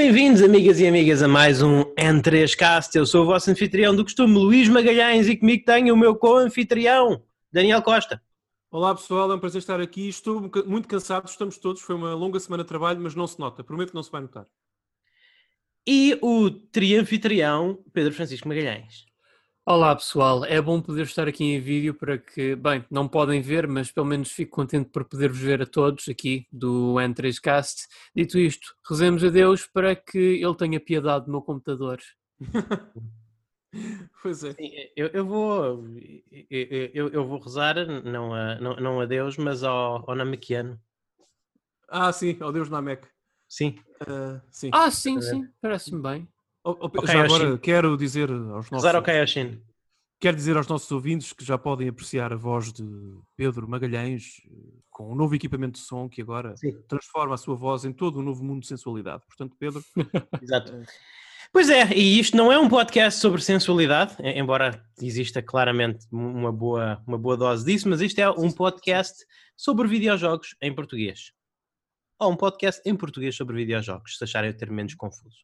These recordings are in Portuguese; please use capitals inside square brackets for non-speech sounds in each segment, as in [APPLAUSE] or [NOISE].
Bem-vindos, amigas e amigas, a mais um N3Cast. Eu sou o vosso anfitrião do costume, Luís Magalhães, e comigo tenho o meu co-anfitrião, Daniel Costa. Olá pessoal, é um prazer estar aqui. Estou muito cansado, estamos todos. Foi uma longa semana de trabalho, mas não se nota. Prometo que não se vai notar. E o trianfitrião, Pedro Francisco Magalhães. Olá pessoal, é bom poder estar aqui em vídeo para que, bem, não podem ver, mas pelo menos fico contente por poder-vos ver a todos aqui do N3Cast. Dito isto, rezemos a Deus para que Ele tenha piedade do meu computador. [LAUGHS] pois é. Eu, eu vou eu, eu, vou rezar, não a, não, não a Deus, mas ao, ao Namekiano. Ah, sim, ao Deus Namek. Sim. Uh, sim. Ah, sim, sim, parece-me bem. Oh, oh, okay, já agora quero dizer aos nossos. Kayashin. Quero dizer aos nossos ouvintes que já podem apreciar a voz de Pedro Magalhães com um novo equipamento de som que agora Sim. transforma a sua voz em todo um novo mundo de sensualidade. Portanto, Pedro. [LAUGHS] Exato. Pois é, e isto não é um podcast sobre sensualidade, embora exista claramente uma boa, uma boa dose disso, mas isto é um podcast sobre videojogos em português. Ou um podcast em português sobre videojogos, se acharem o termo menos confuso.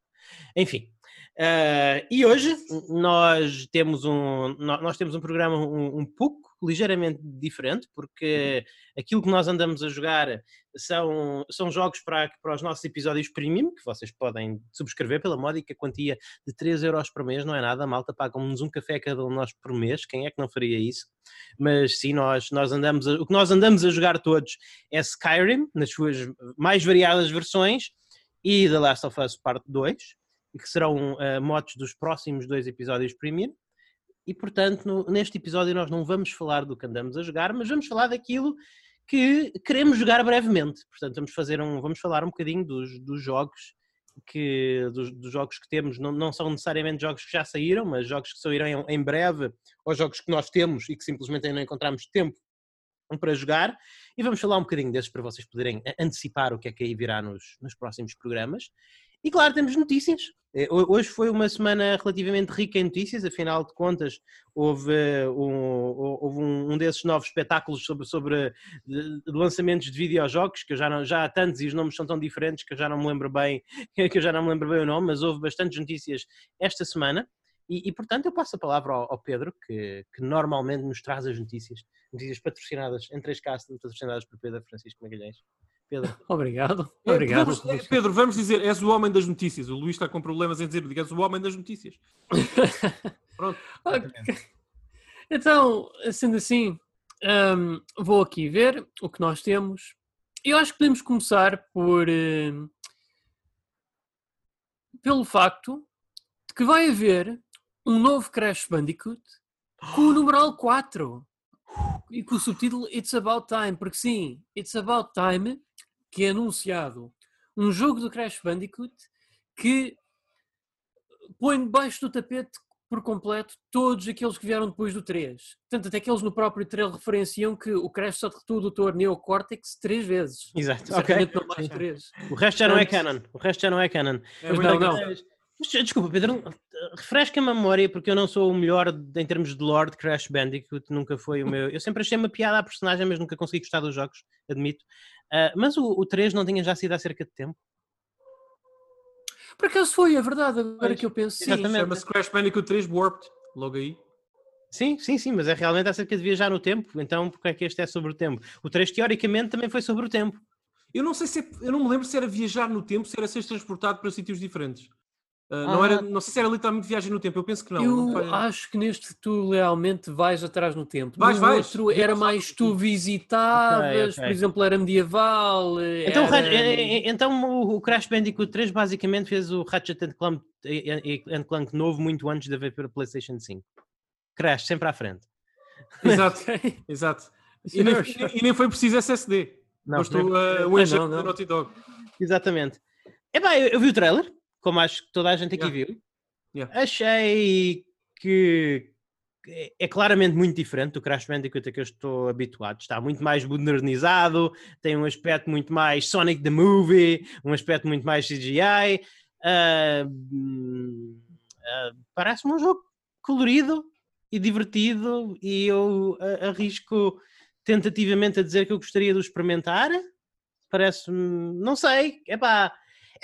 Enfim, Uh, e hoje nós temos um, nós temos um programa um, um, pouco ligeiramente diferente, porque aquilo que nós andamos a jogar são, são jogos para, para os nossos episódios premium, que vocês podem subscrever pela módica quantia de 3 euros por mês, não é nada, malta, pagam-nos um café cada um de nós por mês, quem é que não faria isso? Mas sim, nós, nós andamos a, o que nós andamos a jogar todos é Skyrim, nas suas mais variadas versões, e The Last of Us Part 2, e que serão uh, motos dos próximos dois episódios premium. E portanto, no, neste episódio nós não vamos falar do que andamos a jogar, mas vamos falar daquilo que queremos jogar brevemente. Portanto, vamos fazer um, vamos falar um bocadinho dos, dos jogos que dos, dos, jogos que temos não, não são necessariamente jogos que já saíram, mas jogos que sairão em, em breve, ou jogos que nós temos e que simplesmente ainda não encontramos tempo para jogar. E vamos falar um bocadinho desses para vocês poderem antecipar o que é que aí virá nos, nos próximos programas. E claro, temos notícias. Eh, hoje foi uma semana relativamente rica em notícias, afinal de contas, houve um, houve um desses novos espetáculos sobre, sobre lançamentos de videojogos, que eu já, não, já há tantos e os nomes são tão diferentes que eu já não me lembro bem, [LAUGHS] que eu já não me lembro bem o nome, mas houve bastantes notícias esta semana. E, e portanto, eu passo a palavra ao, ao Pedro, que, que, normalmente nos traz as notícias, notícias patrocinadas, em três casos patrocinadas por Pedro Francisco Magalhães. [LAUGHS] Pedro. Obrigado. É, Obrigado. É, Pedro, vamos dizer, és o homem das notícias. O Luís está com problemas em dizer, és o homem das notícias. [LAUGHS] Pronto. Okay. Então, sendo assim, um, vou aqui ver o que nós temos. Eu acho que podemos começar por. Uh, pelo facto de que vai haver um novo Crash Bandicoot com o numeral 4 e com o subtítulo It's About Time, porque sim, It's About Time que é anunciado um jogo do Crash Bandicoot que põe debaixo do tapete por completo todos aqueles que vieram depois do 3. Portanto, até que eles no próprio trailer referenciam que o Crash só derrotou o Dr. Neocortex três vezes. Exato, ok. Não mais três. O resto já não é canon. O resto já não é canon. É, não, não. Desculpa, Pedro, refresca a memória, porque eu não sou o melhor em termos de Lord Crash Bandicoot, nunca foi o meu. Eu sempre achei uma piada à personagem, mas nunca consegui gostar dos jogos, admito. Uh, mas o, o 3 não tinha já sido há cerca de tempo? Por acaso foi, é verdade, agora pois, que eu penso. Sim, chama-se Crash Bandicoot 3 Warped, logo aí. Sim, sim, sim, mas é realmente acerca de viajar no tempo, então porque é que este é sobre o tempo? O 3 teoricamente também foi sobre o tempo. Eu não sei se é, eu não me lembro se era viajar no tempo, se era ser transportado para sítios diferentes. Uh, não, era, ah. não sei se era literalmente viagem no tempo, eu penso que não. Eu não acho que neste tu realmente vais atrás no tempo. Vais, no vais. outro era mais tu visitavas, okay, okay. por exemplo, era medieval. Então, era... então o Crash Bandicoot 3 basicamente fez o Ratchet Clank, and Clank novo muito antes de haver para PlayStation 5. Crash, sempre à frente. Exato, [LAUGHS] exato. E nem, e nem, foi preciso SSD. Não, Bastou uh, o engenho da Naughty Dog. Exatamente. É bem, eu, eu vi o trailer como acho que toda a gente aqui yeah. viu. Yeah. Achei que é claramente muito diferente do Crash Bandicoot a que eu estou habituado. Está muito mais modernizado, tem um aspecto muito mais Sonic the Movie, um aspecto muito mais CGI. Uh, uh, Parece-me um jogo colorido e divertido e eu uh, arrisco tentativamente a dizer que eu gostaria de o experimentar. Parece-me, não sei, é pá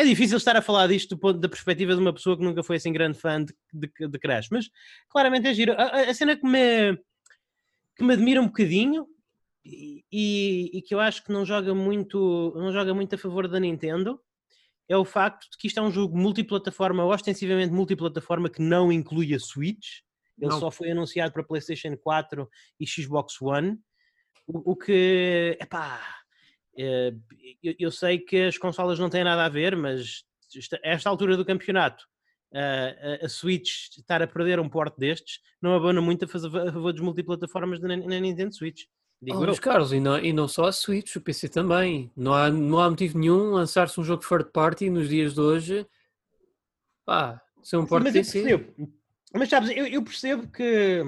é difícil estar a falar disto do ponto da perspectiva de uma pessoa que nunca foi assim grande fã de, de, de Crash, mas claramente é giro. A, a, cena que me, que me admira um bocadinho e, e, que eu acho que não joga muito não joga muito a favor da Nintendo é o facto de que isto é um jogo multiplataforma, ostensivamente multiplataforma, que não inclui a Switch. Ele não. só foi anunciado para PlayStation 4 e Xbox One. O, o que, epá, eu, eu sei que as consolas não têm nada a ver, mas a esta altura do campeonato, a, a, Switch estar a perder um porte destes não abona muito a, favor dos multiplataformas na, na Nintendo Switch. Digo oh, Carlos, e não, e não só a Switch, o PC também. Não há, não há motivo nenhum lançar-se um jogo third party nos dias de hoje. Pá, ser um porte mas PC. Eu mas sabes, eu, eu, percebo que.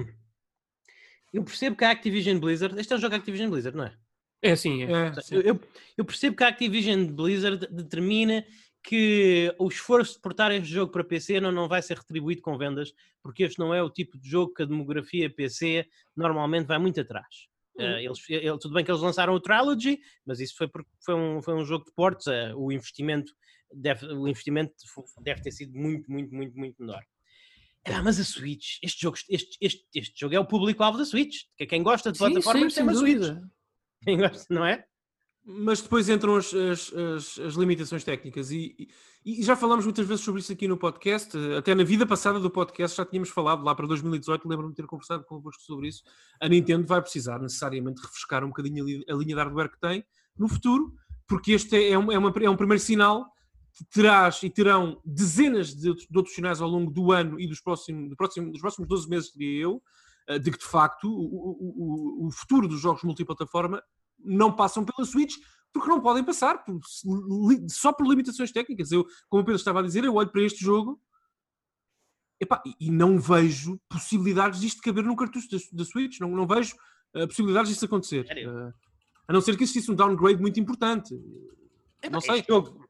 Eu percebo que a Activision Blizzard. Este é um jogo Activision Blizzard, não é? É sim, é. é sim. Eu, eu, percebo que a Activision Blizzard determina que o esforço de portar este jogo para PC não, não vai ser retribuído com vendas, porque este não é o tipo de jogo que a demografia PC normalmente vai muito atrás. Uh, eles, ele, tudo bem que eles lançaram o Trilogy, mas isso foi porque foi um, foi um jogo de portes. Uh, o investimento deve, o investimento deve ter sido muito, muito, muito, muito menor. Ah, mas a Switch, este jogo, este, este, este jogo é o público-alvo da Switch. Que é quem gosta de plataformas tem uma Switch. [LAUGHS] Quem gosta, não é? Mas depois entram as, as, as, as limitações técnicas. E, e, e, já falamos muitas vezes sobre isso aqui no podcast, até na vida passada do podcast já tínhamos falado, lá para 2018, lembro-me de ter conversado convosco sobre isso, a Nintendo vai precisar necessariamente refrescar um bocadinho a, linha de hardware que tem no futuro, porque este é, é, um, é, uma, é um primeiro sinal. Que terás e terão dezenas de, de outros sinais ao longo do ano e dos próximos, do próximo, dos próximos 12 meses, diria eu, de que de facto o, o, o futuro dos jogos multiplataforma não passam pela Switch porque não podem passar por, só por limitações técnicas. Eu, como o Pedro estava a dizer, eu olho para este jogo epá, e não vejo possibilidades disto caber num cartucho da, da Switch. Não, não vejo uh, possibilidades disso acontecer. Uh, a não ser que existisse um downgrade muito importante. não sei. Este jogo,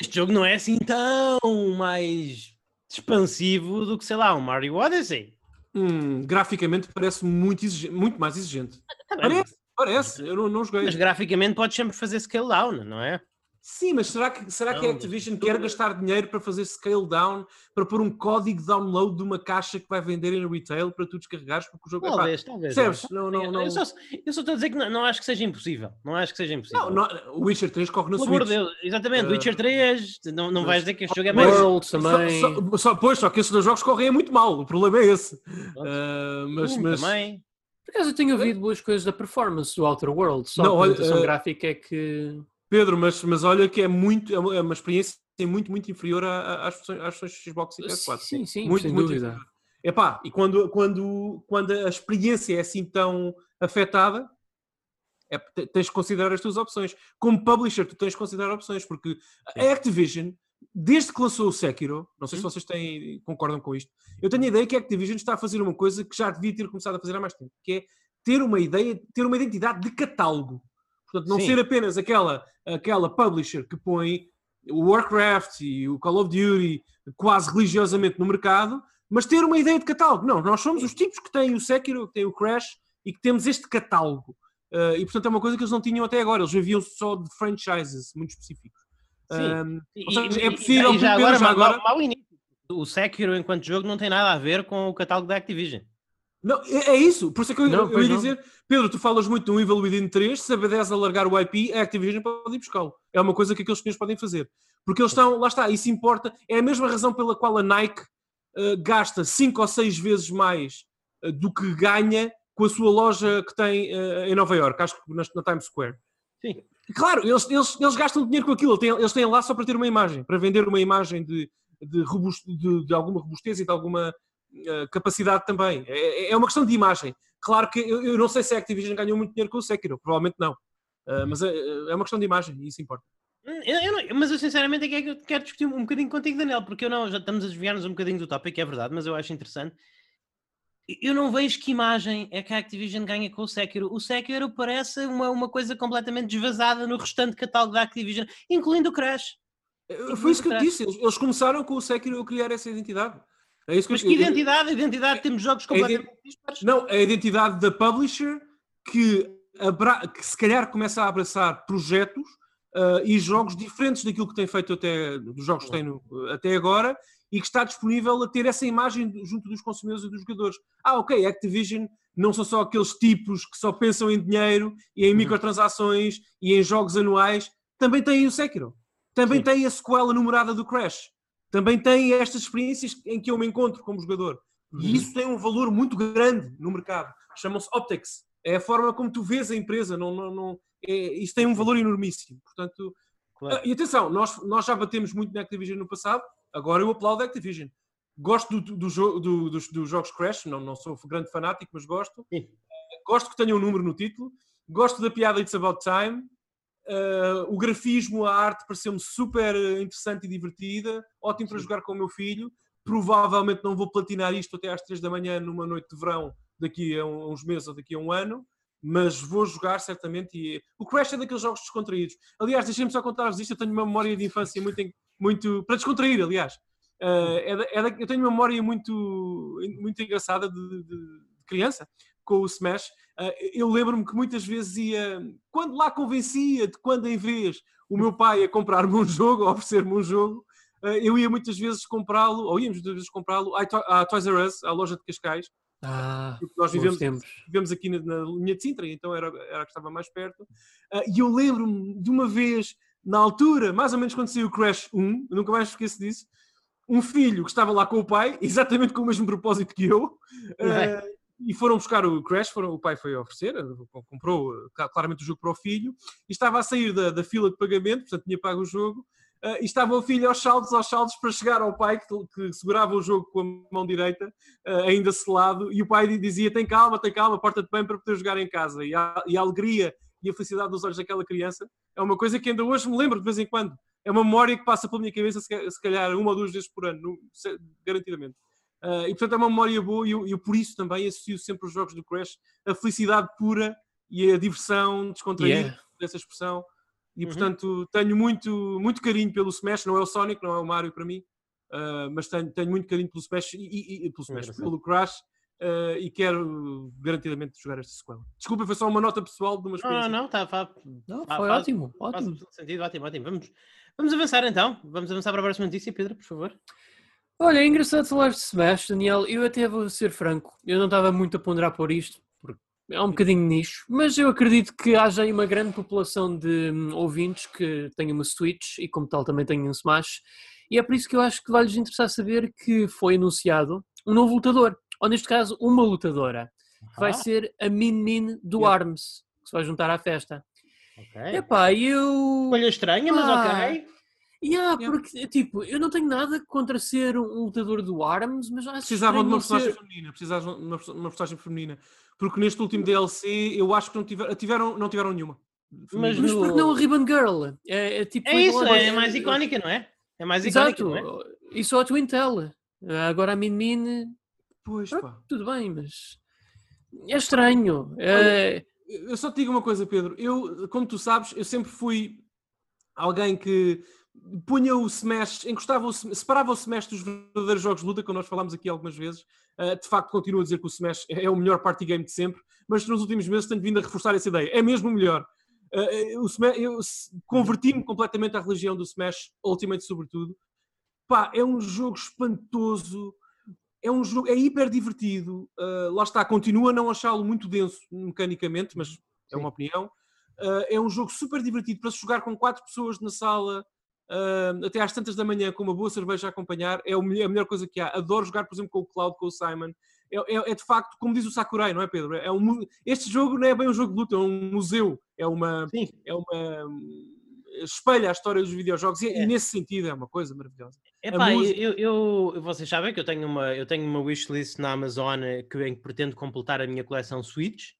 este jogo não é assim tão mais expansivo do que, sei lá, um Mario Odyssey. Hum, graficamente parece muito, muito mais exigente. Tá parece, parece, eu não, não joguei. Mas graficamente podes sempre fazer scale down, não é? Sim, mas será que, será que a Activision quer gastar dinheiro para fazer scale down, para pôr um código de download de uma caixa que vai vender em retail para tu descarregares porque o jogo talvez, é talvez. Percebes? Não, não, não. Eu, só, eu só estou a dizer que não, não, acho que seja impossível. Não acho que seja impossível. Não, não o Witcher 3 corre na Switch. Por Deus, exatamente, uh, Witcher 3, não, não vais dizer que este jogo é mais. World também. Só, só, só, pois, só que esses dois jogos correm muito mal, o problema é esse. Uh, mas, mas... Também. Por acaso eu tenho ouvido boas coisas da performance do Outer World, só não, a apresentação uh, gráfica é que Pedro, mas, mas olha que é muito, é uma é experiência muito, muito inferior às versões, Xbox e PS4. Sim, sim, muito, sem muito dúvida. Epá, e quando, quando, quando a experiência é assim tão afetada, é, tens de considerar as tuas opções. Como publisher, tu tens de considerar opções, porque a Activision, desde que lançou o Sekiro, não sei se hum. vocês têm, concordam com isto, eu tenho a ideia que a Activision está a fazer uma coisa que já devia ter começado a fazer há mais tempo, que é ter uma ideia, ter uma identidade de catálogo. Portanto, não Sim. ser apenas aquela, aquela publisher que põe o Warcraft e o Call of Duty quase religiosamente no mercado, mas ter uma ideia de catálogo. Não, nós somos os tipos que têm o Sekiro, que têm o Crash e que temos este catálogo. Uh, e portanto é uma coisa que eles não tinham até agora, eles viviam só de franchises muito específicos. Um, seja, é possível. E, já agora, já agora... Mal, mal início. O Sekiro, enquanto jogo, não tem nada a ver com o catálogo da Activision. Não, é, é, isso. Por isso é que eu, não, eu ia não. dizer, Pedro, tu falas muito do Evil Within 3, se a B10 alargar o IP, a Activision pode ir buscá-lo. É uma coisa que aqueles senhores podem fazer. Porque eles estão, lá está, isso importa. É a mesma razão pela qual a Nike uh, gasta 5 ou 6 vezes mais uh, do que ganha com a sua loja que tem uh, em Nova York, acho que na, na Times Square. Sim. Claro, eles, eles, eles gastam dinheiro com aquilo, eles têm, eles têm lá só para ter uma imagem, para vender uma imagem de, de, robust, de, de alguma robustez e de alguma capacidade também. É, é, é, uma questão de imagem. Claro que eu, eu, não sei se a Activision ganhou muito dinheiro com o Sekiro, provavelmente não. Uh, mas é, é, uma questão de imagem e isso importa. Hum, eu, eu não, mas eu sinceramente é que eu quero discutir um bocadinho contigo, Daniel, porque eu não, já estamos a desviar-nos um bocadinho do tópico, é verdade, mas eu acho interessante. Eu não vejo que imagem é que a Activision ganha com o Sekiro. O Sekiro parece uma, uma coisa completamente desvazada no restante catálogo da Activision, incluindo o Crash. Incluindo Foi isso que eu disse. Eles, eles começaram com o Sekiro a criar essa identidade. É isso que Mas que identidade? identidade, temos jogos completamente dispares. Não, a identidade da publisher que, abra... que se calhar começa a abraçar projetos uh, e jogos diferentes daquilo que tem feito até, dos jogos que tem no, até agora, e que está disponível a ter essa imagem junto dos consumidores e dos jogadores. Ah, ok, Activision não são só aqueles tipos que só pensam em dinheiro e em uhum. microtransações e em jogos anuais, também tem o Sekiro. Também Sim. tem a sequela numerada do Crash. Também tem estas experiências em que eu me encontro como jogador. Uhum. E isso tem um valor muito grande no mercado. Chamam-se Optics. É a forma como tu vês a empresa. Não, não, não, é, isso tem um valor enormíssimo. Portanto, claro. e atenção, nós, nós já batemos muito na Activision no passado, agora eu aplaudo a Activision. Gosto do, do, do, dos, dos, jogos Crash, não, não sou grande fanático, mas gosto. Sim. Gosto que tenha um número no título. Gosto da piada It's About Time. Uh, o grafismo, a arte pareceu-me super interessante e divertida. Ótimo para Sim. jogar com o meu filho. Provavelmente não vou platinar isto até às 3 da manhã numa noite de verão daqui a uns meses ou daqui a um ano mas vou jogar certamente. E o Crash é daqueles jogos descontraídos. Aliás, deixem-me só contar-vos isto. Eu tenho uma memória de infância muito, muito para descontrair, aliás. Uh, é da, é da, eu tenho uma memória muito, muito engraçada de, de, de criança com o Smash. Uh, eu lembro-me que muitas vezes ia, quando lá convencia de quando em vez o meu pai a comprar-me um jogo, a oferecer-me um jogo, uh, eu ia muitas vezes comprá-lo, ou íamos muitas vezes comprá-lo à Toys R Us, à loja de Cascais, ah, nós vivemos, vivemos aqui na, na, linha de Sintra, então era, era a que estava mais perto. Uh, e eu lembro-me de uma vez, na altura, mais ou menos quando saiu o Crash 1, nunca mais esqueço disso, um filho que estava lá com o pai, [LAUGHS] exatamente com o mesmo propósito que eu, uh, e foram buscar o Crash, foram, o pai foi oferecer, comprou claramente o jogo para o filho, e estava a sair da, da fila de pagamento, portanto tinha pago o jogo, Uh, e estava o filho aos saltos, aos saltos para chegar ao pai que, que segurava o jogo com a mão direita, uh, ainda selado, e o pai dizia: Tem calma, tem calma, porta-te bem para poder jogar em casa. E a, e a, alegria e a felicidade dos olhos daquela criança é uma coisa que ainda hoje me lembro de vez em quando. É uma memória que passa pela minha cabeça, se calhar uma ou duas vezes por ano, garantidamente. Uh, e portanto é uma memória boa, e eu, eu, por isso também associo sempre os jogos do Crash a felicidade pura e a diversão descontraída yeah. dessa expressão e uhum. portanto tenho muito, muito carinho pelo Smash, não é o Sonic, não é o Mario para mim, uh, mas tenho, tenho muito carinho pelo Smash e, e, e pelo, Smash, pelo Crash uh, e quero garantidamente jogar esta sequela. Desculpa, foi só uma nota pessoal de uma experiência. Não, não, tá, tá, não foi faz, ótimo, faz, ótimo. Faz sentido, ótimo, ótimo. Vamos, vamos avançar então, vamos avançar para a próxima notícia, Pedro, por favor. Olha, é engraçado falar de Smash, Daniel. Eu até vou ser franco, eu não estava muito a ponderar por isto, é um bocadinho nicho, mas eu acredito que haja aí uma grande população de hum, ouvintes que têm uma Switch e, como tal, também têm um Smash. E é por isso que eu acho que vai-lhes interessar saber que foi anunciado um novo lutador, ou neste caso, uma lutadora, que vai ser a Min Min do yeah. ARMS, que se vai juntar à festa. Ok. Epá, eu. Olha estranha, mas ah, ok. Yeah, yeah, porque, tipo, eu não tenho nada contra ser um lutador do ARMS, mas acho Precisavam de uma personagem ser... feminina, precisavam de uma, uma personagem feminina porque neste último DLC eu acho que não tiveram, tiveram, não tiveram nenhuma. Mas, mas no... porque não a Ribbon Girl? É, é, tipo, é isso, é, é mais icónica, não é? É mais icónica, Exato. não é? E só a Twin Tail. Agora a Min Min... Pois, ah, pá. Tudo bem, mas... É estranho. É... Eu só te digo uma coisa, Pedro. Eu, como tu sabes, eu sempre fui alguém que punha o Smash, encostava o, separava o Smash dos verdadeiros jogos de luta, como nós falámos aqui algumas vezes. Uh, de facto, continuo a dizer que o Smash é o melhor party game de sempre, mas nos últimos meses tenho vindo a reforçar essa ideia. É mesmo o melhor. Uh, eu converti-me completamente à religião do Smash Ultimate, sobretudo. Pá, é um jogo espantoso. É um jogo, é hiper divertido. Uh, lá está, continua a não achá-lo muito denso mecanicamente, mas é uma opinião. é um jogo super divertido para se jogar com quatro pessoas na sala uh, até às tantas da manhã com uma boa cerveja a acompanhar, é a melhor coisa que há. Adoro jogar, por exemplo, com o Cloud, com o Simon. É, é, é de facto, como diz o Sakurai, não é, Pedro? É um, este jogo não é bem um jogo de luta, é um museu, é uma. Sim. É uma espelha a história dos videojogos e, é. e, nesse sentido é uma coisa maravilhosa. Epá, música... eu, eu, vocês sabem que eu tenho uma, eu tenho uma wishlist na Amazon que, em que pretendo completar a minha coleção Switch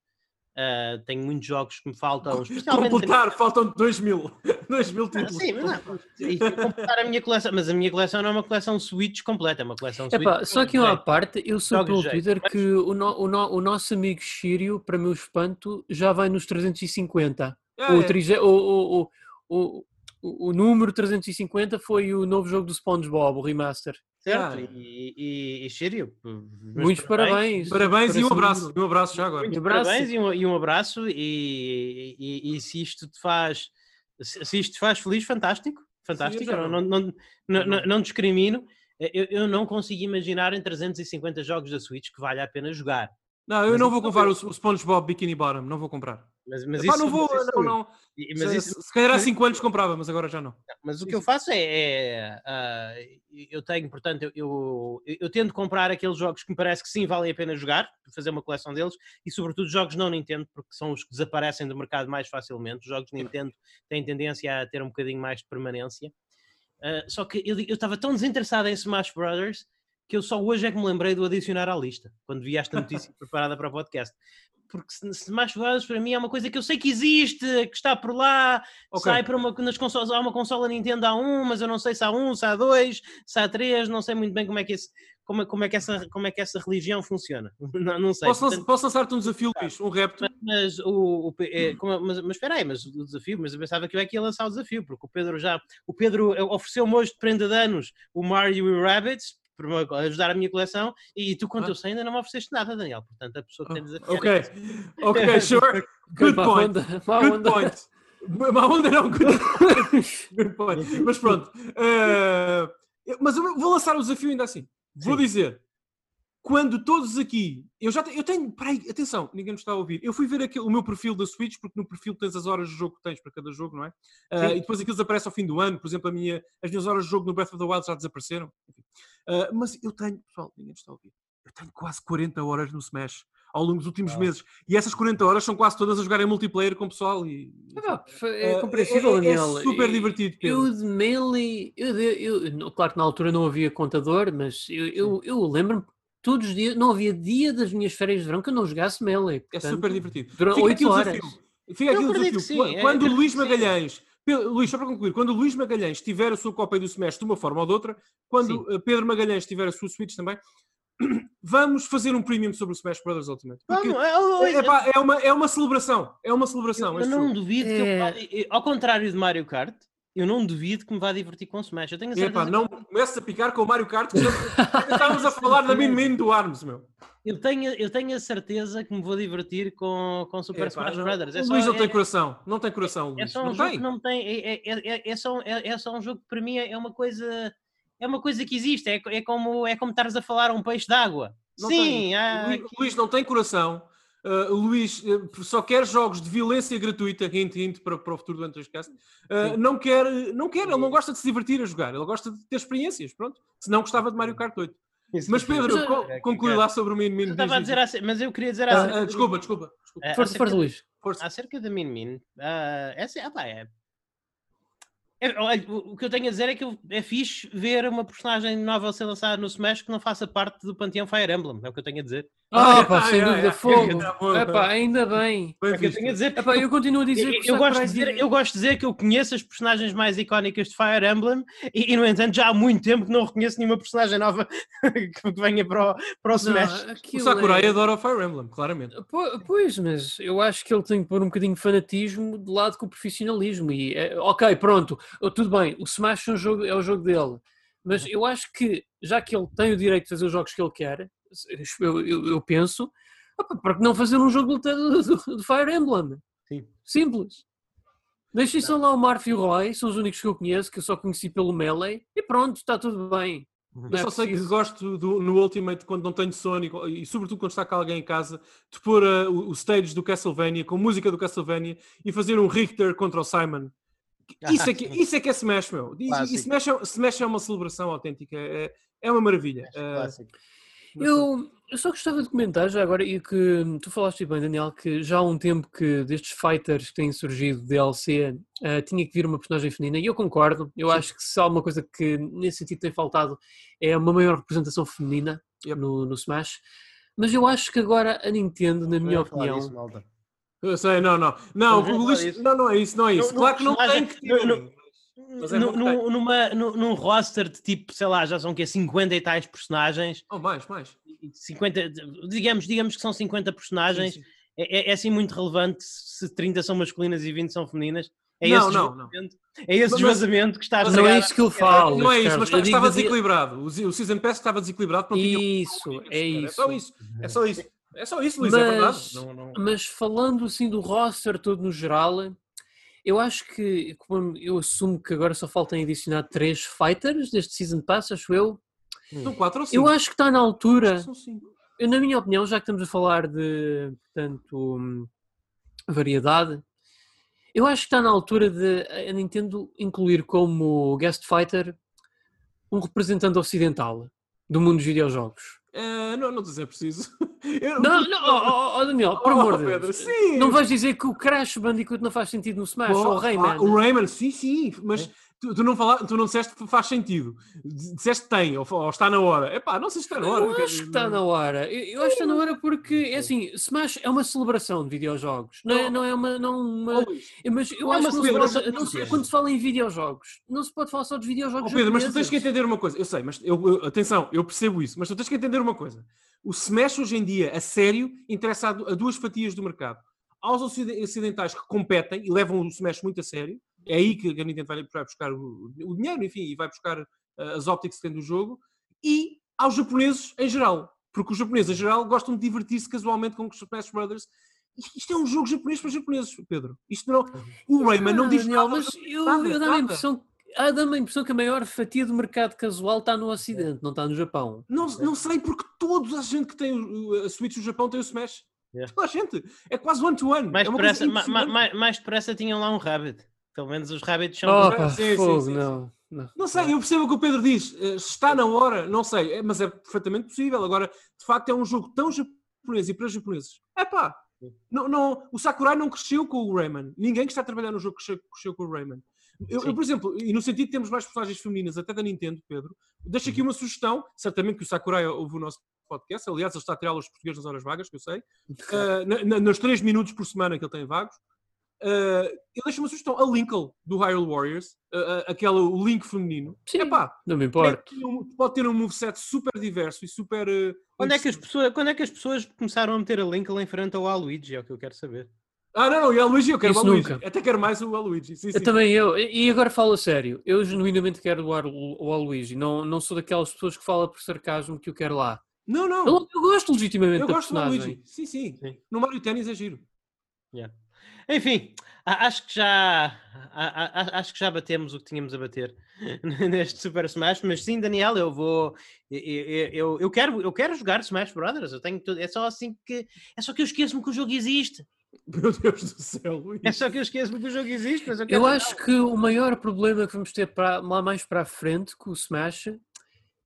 Uh, tenho muitos jogos que me faltam. Completar, faltam 2 mil. [LAUGHS] 2 mil títulos. Ah, sim, mas não. completar a minha coleção, mas a minha coleção não é uma coleção Switch completa, é uma coleção Switch. Epá, só que uma parte, eu sou pelo Twitter mas... que o, no, o, no, o, nosso amigo Shiryu, para meu espanto, já vai nos 350. Ah, o, é. o, o, o, o, o número 350 foi o novo jogo do SpongeBob, o remaster. Certo, ah. e, e, e Sírio, muitos parabéns. Parabéns, e um abraço, um abraço já agora. Muitos parabéns e um, e um abraço, e, e, e, se isto te faz Se, isto te faz feliz, fantástico. Fantástico. eu não. não, não, não, não, discrimino. Eu, eu não consigo imaginar em 350 jogos da Switch que vale a pena jogar. Não, eu Mas não vou comprar o, o SpongeBob Bikini Bottom, não vou comprar. Mas, mas Epá, isso, não vou, não, não. Mas, se, isso- se calhar há 5 anos comprava, mas agora já não. mas o que eu faço é, é, ah, eu tenho, portanto, eu, eu, eu tento comprar aqueles jogos que me parece que sim valem a pena jogar, fazer uma coleção deles, e sobretudo jogos não Nintendo, porque são os que desaparecem do mercado mais facilmente. Os jogos Nintendo têm tendência a ter um bocadinho mais de permanência. Ah, só que eu eu estava tão desinteressado em Smash Brothers que eu só hoje é que me lembrei do adicionar à lista, quando vi esta notícia [LAUGHS] preparada para o podcast. Porque se- Smash Brothers para mim é uma coisa que eu sei que existe, que está por lá, Ok. sai para uma, nas consolas, há uma consola Nintendo há um, mas eu não sei se há um, se há dois, se há três, não sei muito bem como é que, esse, como, como é que, essa, como é que essa religião funciona. [LAUGHS] Não, não sei. Posso, portanto, posso lançar-te um desafio, Luís? Um repto? mas o, o é, como- mas, mas espera aí, mas o desafio, mas eu pensava que eu é que ia lançar o desafio, porque o Pedro já, o Pedro eh, ofereceu-me hoje de prenda de anos o Mario e Rabbits para ajudar a minha coleção e tu, quanto Ah. eu sei, ainda não me ofereceste nada, Daniel. Portanto, a pessoa que tem de desafiar. Ok, é ok, [LAUGHS] sure. Good point. Good point. Má onda não, good, [LAUGHS] good point. Mas pronto. eu- mas eu vou lançar o desafio ainda assim. Vou Sim. dizer, quando todos aqui, eu já te- eu tenho, peraí, atenção, ninguém nos está a ouvir. Eu fui ver aquele, o meu perfil da Switch, porque no perfil tens as horas de jogo que tens para cada jogo, não é? Sim. e depois aquilo desaparece ao fim do ano. Por exemplo, a minha, as minhas horas de jogo no Breath of the Wild já desapareceram. Ah, mas eu tenho, pessoal, ninguém está a ouvir. Eu tenho quase 40 horas no Smash ao longo dos últimos Uau. meses. E essas 40 horas são quase todas a jogar em multiplayer com o pessoal. E, Ah, é Ah, compreensível, é- é Daniel. super divertido, Pedro. Eu de Melee, eu, eu- não- claro que na altura não havia contador, mas eu, eu, eu lembro-me todos os dias, não havia dia das minhas férias de verão que eu não jogasse Melee. É portanto, super divertido. Aqui 8 o horas. desafio. Fica aqui Eu o desafio. que Qua- sim, é- Quando o Luís. Magalhães, Luís, só para concluir, quando o Luís Magalhães tiver a sua cópia do Smash de uma forma ou de outra, quando uh, Pedro Magalhães tiver a sua Switch também, [CLEARS THROAT] vamos fazer um premium sobre o Smash Brothers Ultimate. Porque, Vamos, é, oh, é, pá, é uma, é uma celebração. É uma celebração. Eu, este não jogo. duvido que É. eu, eu- ao contrário de Mario Kart, eu não duvido que me vá divertir com Smash. Eu tenho a É pá, certeza, não comeces a picar com o Mario Kart, que [LAUGHS] estávamos a falar da Min Min do Arms, meu. Eu, tenho, eu tenho a certeza que me vou divertir com, com Super É Smash não- Brothers. É o Luís não é- tem coração. Não tem coração, É Luís. só um não jogo tem. que não tem. É, é, é, é só, é, é só um jogo que para mim é é uma coisa. É uma coisa que existe. É, é como é como estares a falar a um peixe d'água. Sim, há Luís, Luís não tem coração. Uh, Luís uh, só quer jogos de violência gratuita, hint, hint, para, para o futuro do Antrascast. Uh, Sim. não quer, não quer, ele não gosta de se divertir a jogar, ele gosta de ter experiências, pronto. Se não gostava de Mario Kart 8. Isso Mas que eu- Pedro, é, conclui é. lá sobre o Min Min. eu estava a diz, dizer, mas eu queria dizer Ah, acerca ah, do- desculpa, desculpa. desculpa. eh, Força, força, do- Luís. Força. Acerca da Min Min, ah, essa, ah, pá, é, é- olha, o que eu tenho a dizer é que eu- é fixe ver uma personagem nova a ser lançada no Smash que não faça parte do panteão Fire Emblem, é o que eu tenho a dizer. Ah, Ah, pá, sem ah, dúvida, ah, fogo. ah, pá, ainda bem. Bem É o que eu tenho a dizer. É pá, eu continuo a dizer Eu, que eu o gosto de dizer, eu gosto de dizer que eu conheço as personagens mais icónicas de Fire Emblem e, e, no entanto, já há muito tempo que não reconheço nenhuma personagem nova [LAUGHS] que venha para o, para o Não, Smash. O aquilo Sakurai é- adora o Fire Emblem, claramente. Po- Pois, mas eu acho que ele tem que pôr um bocadinho de fanatismo de lado com o profissionalismo. E, é, ok, pronto, oh, tudo bem, o Smash é o jogo, é o jogo dele. Mas eu acho que, já que ele tem o direito de fazer os jogos que ele quer, eu, eu, eu penso, opa, para que não fazer um jogo de do Fire Emblem? Sim. Simples. Deixem só lá o Marth e o Roy, são os únicos que eu conheço, que eu só conheci pelo Melee, e pronto, está tudo bem. Eu Não é só sei que gosto do- no Ultimate, quando não tenho sono e, e sobretudo quando está com alguém em casa, de pôr uh, o, o stage do Castlevania, com música do Castlevania e fazer um Richter contra o Simon. [LAUGHS] Isso é que, isso é, que é Smash, meu. E, e. Smash, é, Smash é uma celebração autêntica, é, é uma maravilha. Uh. Eu, eu só gostava de comentar já agora, e que tu falaste bem, Daniel, que já há um tempo que destes fighters que têm surgido de DLC eh, tinha que vir uma personagem feminina, e eu concordo. Eu Sim. acho que se há uma coisa que nesse sentido tem faltado é uma maior representação feminina Yep. no, no Smash. Mas eu acho que agora a Nintendo, na minha Não ia falar opinião, disso. Eu sei, não, não. Não, Não, não não, não é isso, não é isso. No claro que não tem que ter. No- Mas é que nu- numa, nu- num roster de tipo, sei lá, já são que 50 e tais personagens, Oh, mais, mais. 50, digamos, digamos que são 50 personagens, Sim, sim. É, é, é assim muito relevante se 30 são masculinas e 20 são femininas. É Não, esse não, desvazamento, É esse Mas- desvazamento que está a mas não é isso que eu sociedade. falo. Não é isso, mas estava de- desequilibrado. O, o Season Pass estava desequilibrado. não tinha- Isso, é É só isso. isso. É só isso. É só isso, Luís, é verdade. Mas, Não, não... mas falando assim do roster todo no geral, Eu acho que, como eu assumo que agora só faltam adicionar três fighters deste Season Pass, acho eu. São 4 ou 5? Eu acho que está na altura, São 5. eu, na minha opinião, já que estamos a falar de, portanto, hum, variedade, eu acho que está na altura de a Nintendo incluir como guest fighter um representante ocidental do mundo dos videojogos. Eh, não, não é preciso. [LAUGHS] Eu- Não, não, oh, oh, oh, Daniel, por [LAUGHS] Oh, amor de Deus. sim. Não vais dizer que o Crash Bandicoot não faz sentido no Smash ou o Ah, Rayman? o Rayman, sim, sim, mas tu, tu não fala, tu não disseste que faz sentido. Disseste que tem, ou, ou está na hora. Epá, não sei se está na hora. Eu acho que está na hora. Eu, eu acho que está na hora porque, é assim, Smash é uma celebração de videojogos. Não é, não é uma. Não uma Oh, mas eu é acho uma que não se celebração pode, de não se- quê? quando se fala em videojogos, não se pode falar só dos videojogos. oh, Pedro, mas tu tens que entender uma coisa. Eu sei, mas eu, eu- atenção, eu percebo isso, mas tu tens que entender uma coisa. O Smash hoje em dia, a sério, interessa a, a duas fatias do mercado. Aos ociden- ocidentais que competem e levam o Smash muito a sério, é aí que a Nintendo vai, vai buscar o, o dinheiro, enfim, e vai buscar uh, as ópticas que tem do jogo, e aos japoneses em geral. Porque os japoneses em geral gostam de divertir-se casualmente com os Smash Brothers. Isto- é um jogo japonês para japoneses, Pedro. Isto não, o Rayman não diz Daniel, nada. mas eu, nada, eu dá-me a impressão. Ah, dá-me a impressão que a maior fatia do mercado casual está no Ocidente, não está no Japão. Não, não sei porque toda a gente que tem o- a Switch do Japão tem o Smash. Yeah. Toda a gente. É quase one-to-one. Mais é uma depressa, coisa ma- ma- impressionante. ma- mais depressa tinham lá um Rabbit. Pelo menos os Rabbits são. Oh, pá, sim, fogo, sim, sim. não. não. Não sei, eu percebo o que o Pedro diz. Eh, está na hora, não sei, é- mas é perfeitamente possível. Agora, de facto, é um jogo tão japonês e para japoneses. É pá, não, não, o Sakurai não cresceu com o Rayman. Ninguém que está a trabalhar no jogo cresceu, cresceu com o Rayman. Eu, eu, por exemplo, e no sentido que temos mais personagens femininas, até da Nintendo, Pedro, deixo aqui uma sugestão. Certamente que o Sakurai ouve o nosso podcast. Aliás, ele está a tirar os portugueses nas horas vagas, que eu sei. Uh, [LAUGHS] na- na- nos 3 minutos por semana que ele tem vagos. Uh, ele deixa uma sugestão. A Linkle, do Hyrule Warriors. uh, uh, aquela, o Link feminino. Sim, Epá, não me importa. pode ter um- pode ter um moveset super diverso e super. uh, Quando é, que as pessoas, quando é que as pessoas começaram a meter a Linkle em frente ao Aluigi? É o que eu quero saber. Ah, não, não, e a Luigi, eu quero Isso o Luigi. nunca. Até quero mais o Luigi. Sim, sim. Eu também eu. E agora falo a sério. Eu genuinamente quero o, o Aluigi. Não, não sou daquelas pessoas que falam por sarcasmo que eu quero lá. Não, não. Eu, eu gosto legitimamente eu da gosto do personagem. Luigi. Sim, sim, Sim. No Mario Tennis é giro. Enfim, acho que já acho que já batemos o que tínhamos a bater [LAUGHS] neste Super Smash, mas sim, Daniel, eu vou eu, eu, eu- quero eu quero jogar Smash Brothers, eu tenho tudo, é só assim que é só que eu esqueço-me que o jogo existe. [LAUGHS] Meu Deus do céu, Luís. É só que eu esqueço-me que o jogo existe, mas eu quero Eu acho que o maior problema que vamos ter para, lá mais para a frente com o Smash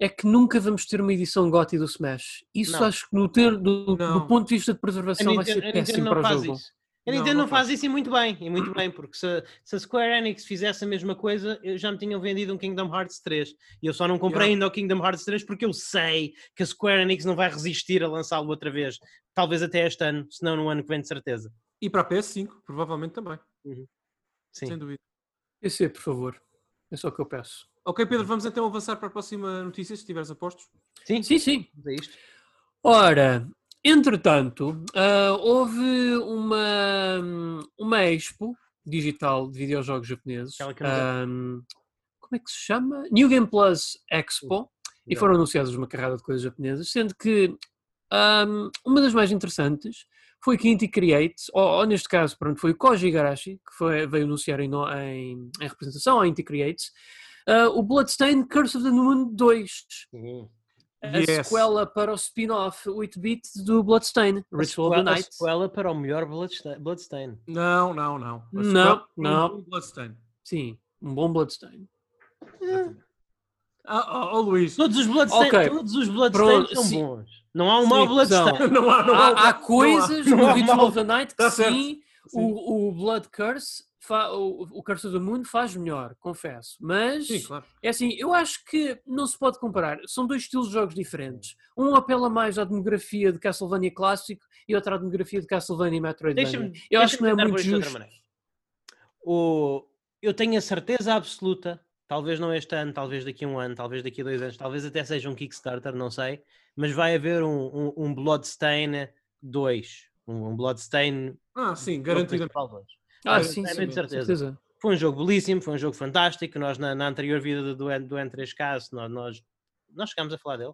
é que nunca vamos ter uma edição GOTY do Smash. Isso Não. acho que no ter, do, do ponto de vista de a preservação vai Nintendo, ser péssimo para o jogo. isso. A Não, Nintendo não não, faz isso e muito bem, e muito bem, porque se, se a Square Enix fizesse a mesma coisa, eu já me tinham vendido um Kingdom Hearts 3. E eu só não comprei Yeah. ainda o Kingdom Hearts 3 porque eu sei que a Square Enix não vai resistir a lançá-lo outra vez. Talvez até este ano, se não no ano que vem, de certeza. E para a PS5, provavelmente também. Sim. Sem dúvida. PC, por favor. É só o que eu peço. Ok, Pedro, vamos então avançar para a próxima notícia, se estiveres a postos. Sim, Sim, sim. é isto. Ora, entretanto, ah, houve uma, uma expo digital de videojogos japoneses. Camiseta. ahm, como é que se chama? New Game Plus Expo. E Exato. foram anunciadas uma carrada de coisas japonesas, sendo que ahm, uma das mais interessantes foi que a Inti Create, ou, ou neste caso, pronto, foi o Koji Igarashi, que foi, veio anunciar em, em, em representação à Inti Create, ah, o Bloodstain Curse of the Moon 2 Sim. A Yes. sequela para o spin-off 8-bit do Bloodstain, A Ritual of the sequela- a Night. sequela para o melhor Bloodsta- Bloodstain. Não, não, não. A Não, não. um Bloodstain. Sim, um bom Bloodstain. Ah, oh, oh, Luís. Todos os Bloodstains, Ok. todos os Bloodstains são sim. bons. Não há um mau Bloodstain. [LAUGHS] Não há, não Há, há não coisas não no há Ritual mal. of the Night que Tá sim, Sim. o, o Blood Curse, o, o the Moon faz melhor, confesso. Mas, Sim, claro. é assim, eu acho que não se pode comparar. São dois estilos de jogos diferentes. Um apela mais à demografia de Castlevania clássico e outro à demografia de Castlevania e Metroidvania. Deixa-me eu acho que não é muito justo. O, eu tenho a certeza absoluta, talvez não este ano, talvez daqui a um ano, talvez daqui a dois anos, talvez até seja um Kickstarter, não sei, mas vai haver um, um, um Bloodstain 2. Um, um Bloodstain Ah, sim, garantidamente. Ah, É, sim, é sim, de com certeza. certeza. Foi um jogo belíssimo, foi um jogo fantástico. Nós, na, na anterior vida do, do N3K, nós, nós, nós chegámos a falar dele.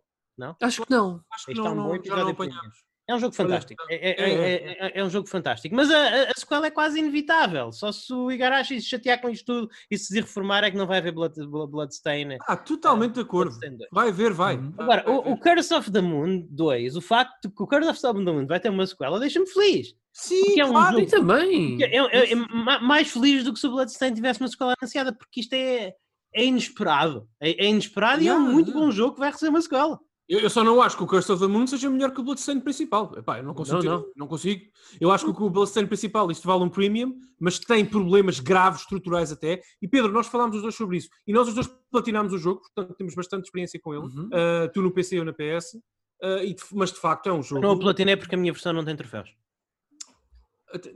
Acho que não. Acho que é não, um não, já não para apanhámos. É um jogo fantástico. É, é- é, é- é- é um jogo fantástico. Mas a, a- sequela é quase inevitável. Só se o Igarashi se chatear com isto tudo e se reformar é que não vai haver Blood, Blood- Bloodstain. Ah, totalmente de acordo. Bloodstain 2. Vai ver, vai. Uhum. Agora, Vai o, ver. o Curse of the Moon 2, o facto de que o Curse of the Moon vai ter uma sequela, deixa-me feliz. Sim, porque é um claro. E também. É, é- é ma- mais feliz do que se o Bloodstain tivesse uma sequela anunciada, porque isto é, é inesperado. É, é inesperado e é um Yeah, muito yeah. bom jogo que vai receber uma sequela. Eu, eu só não acho que o Curse of the Moon seja melhor que o Bloodstained principal. Epá, eu não consigo. Não, ter- não. não consigo. Eu acho que o Bloodstained principal isto vale um premium, mas tem problemas graves, estruturais até. E Pedro, nós falámos os dois sobre isso. E nós os dois platinámos o jogo, portanto temos bastante experiência com ele. Uhum. Uh, tu no PC ou na PS. Uh, e de- mas de facto é um jogo. Não o platinei porque a minha versão não tem troféus.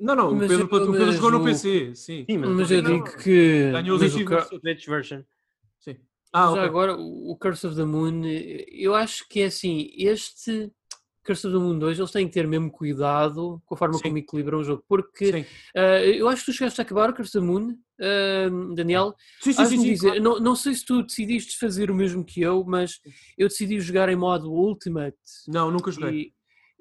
Não, não, o Mas Pedro, eu- o Pedro jogou no o- PC. Sim. Sim, mas, Mas não eu digo que. Ganhou os o achievements. Version. sim. Ah, já ok. agora, o o Curse of the Moon, eu acho que é assim, este Curse of the Moon 2, eles têm que ter mesmo cuidado com a forma Sim. como equilibram o jogo, porque eh, eu acho que tu chegaste a acabar o Curse of the Moon, eh, Daniel, Sim, sim, sim, dizer, claro. não, não sei se tu decidiste fazer o mesmo que eu, mas eu decidi jogar em modo Ultimate. Não, nunca joguei. E,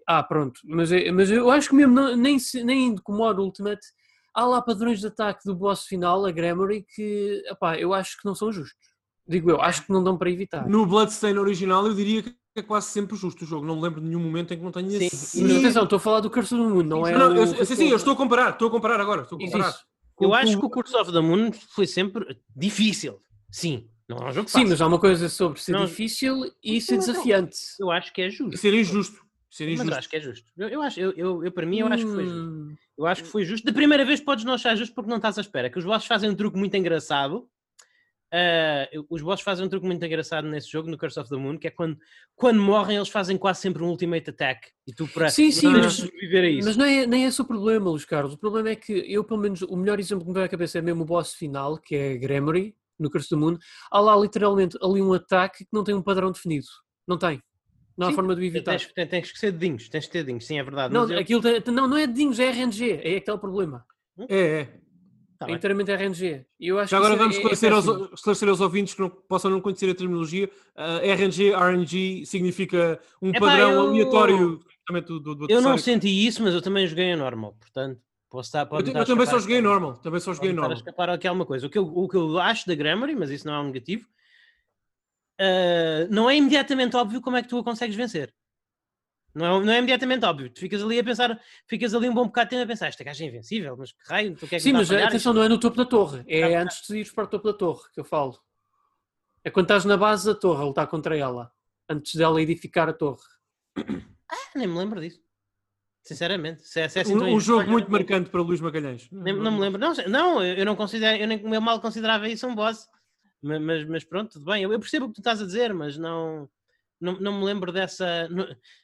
ah, pronto, mas, é- mas eu acho que mesmo não- nem, nem indo com o modo Ultimate, há lá padrões de ataque do boss final, a Grammary, que epá, eu acho que não são justos. Digo eu, acho que não dão para evitar. No Bloodstain original eu diria que é quase sempre justo o jogo. Não me lembro de nenhum momento em que não tenha Sim, sido- Mas atenção, estou a falar do Curse of the Moon, não é? Não, o- eu, sim, sim, eu estou a comparar, estou a comparar agora, estou a comparar. isso. Eu Com- acho com- que o Curse of the Moon foi sempre difícil. Sim, não é um jogo Sim, fácil. mas há uma coisa sobre ser Não- difícil e ser não. desafiante. Eu acho que é justo. ser injusto. Ser Mas eu acho que é justo. Eu, eu acho, eu, eu, eu, para mim, eu acho que foi justo. Hum, Eu acho que foi justo. Da primeira vez podes não achar justo porque não estás à espera. Que os bosses fazem um truque muito engraçado. Ah, os bosses fazem um truque muito engraçado nesse jogo, no Curse of the Moon, que é quando, quando morrem, eles fazem quase sempre um ultimate attack. E tu para Sim, sim, mas- sobreviver a isso. Mas não é, nem é esse o problema, Luís Carlos. O problema é que eu, pelo menos, o melhor exemplo que me veio à cabeça é mesmo o boss final, que é a Grammary, no Curse do Mundo. Há lá literalmente ali um ataque que não tem um padrão definido. Não tem. Não há Sim, forma de o evitar. Tens, tens, que ser dedinhos, tens que ter dedinhos, sim, é verdade. Não, eu- aquilo tem- não, não é dedinhos, é RNG. É aquele problema. É, é. Tá é inteiramente RNG. Eu acho Já agora é- vamos é- é esclarecer, aos, péssimo. esclarecer aos ouvintes que não possam não conhecer a terminologia. Ah, RNG, RNG significa um Epá, padrão eu- aleatório do, do, do Eu não senti isso, mas eu também joguei em normal, portanto, posso estar. Eu, a eu também só joguei normal. Também só joguei a normal. escapar aqui alguma coisa. O que, eu, o que eu acho da Grammary, mas isso não é um negativo, ah, não é imediatamente óbvio como é que tu a consegues vencer. Não é, não é imediatamente óbvio. Tu ficas ali a pensar, ficas ali um bom bocado de tempo a pensar, esta gaja é invencível, mas que raio, tu quer que Sim, mas a atenção, não é no topo da torre. É antes de ires para o topo da torre que eu falo. É quando estás na base da torre a lutar contra ela. Antes dela edificar a torre. Ah, nem me lembro disso. Sinceramente. Se é, se é assim Um, um jogo muito marcante para Luís Magalhães. Nem, não me lembro. Não, não eu eu não considero, eu, nem, eu mal considerava isso um boss. Ma- Mas, mas, pronto, tudo bem. Eu, eu percebo o que tu estás a dizer, mas não, não, não me lembro dessa,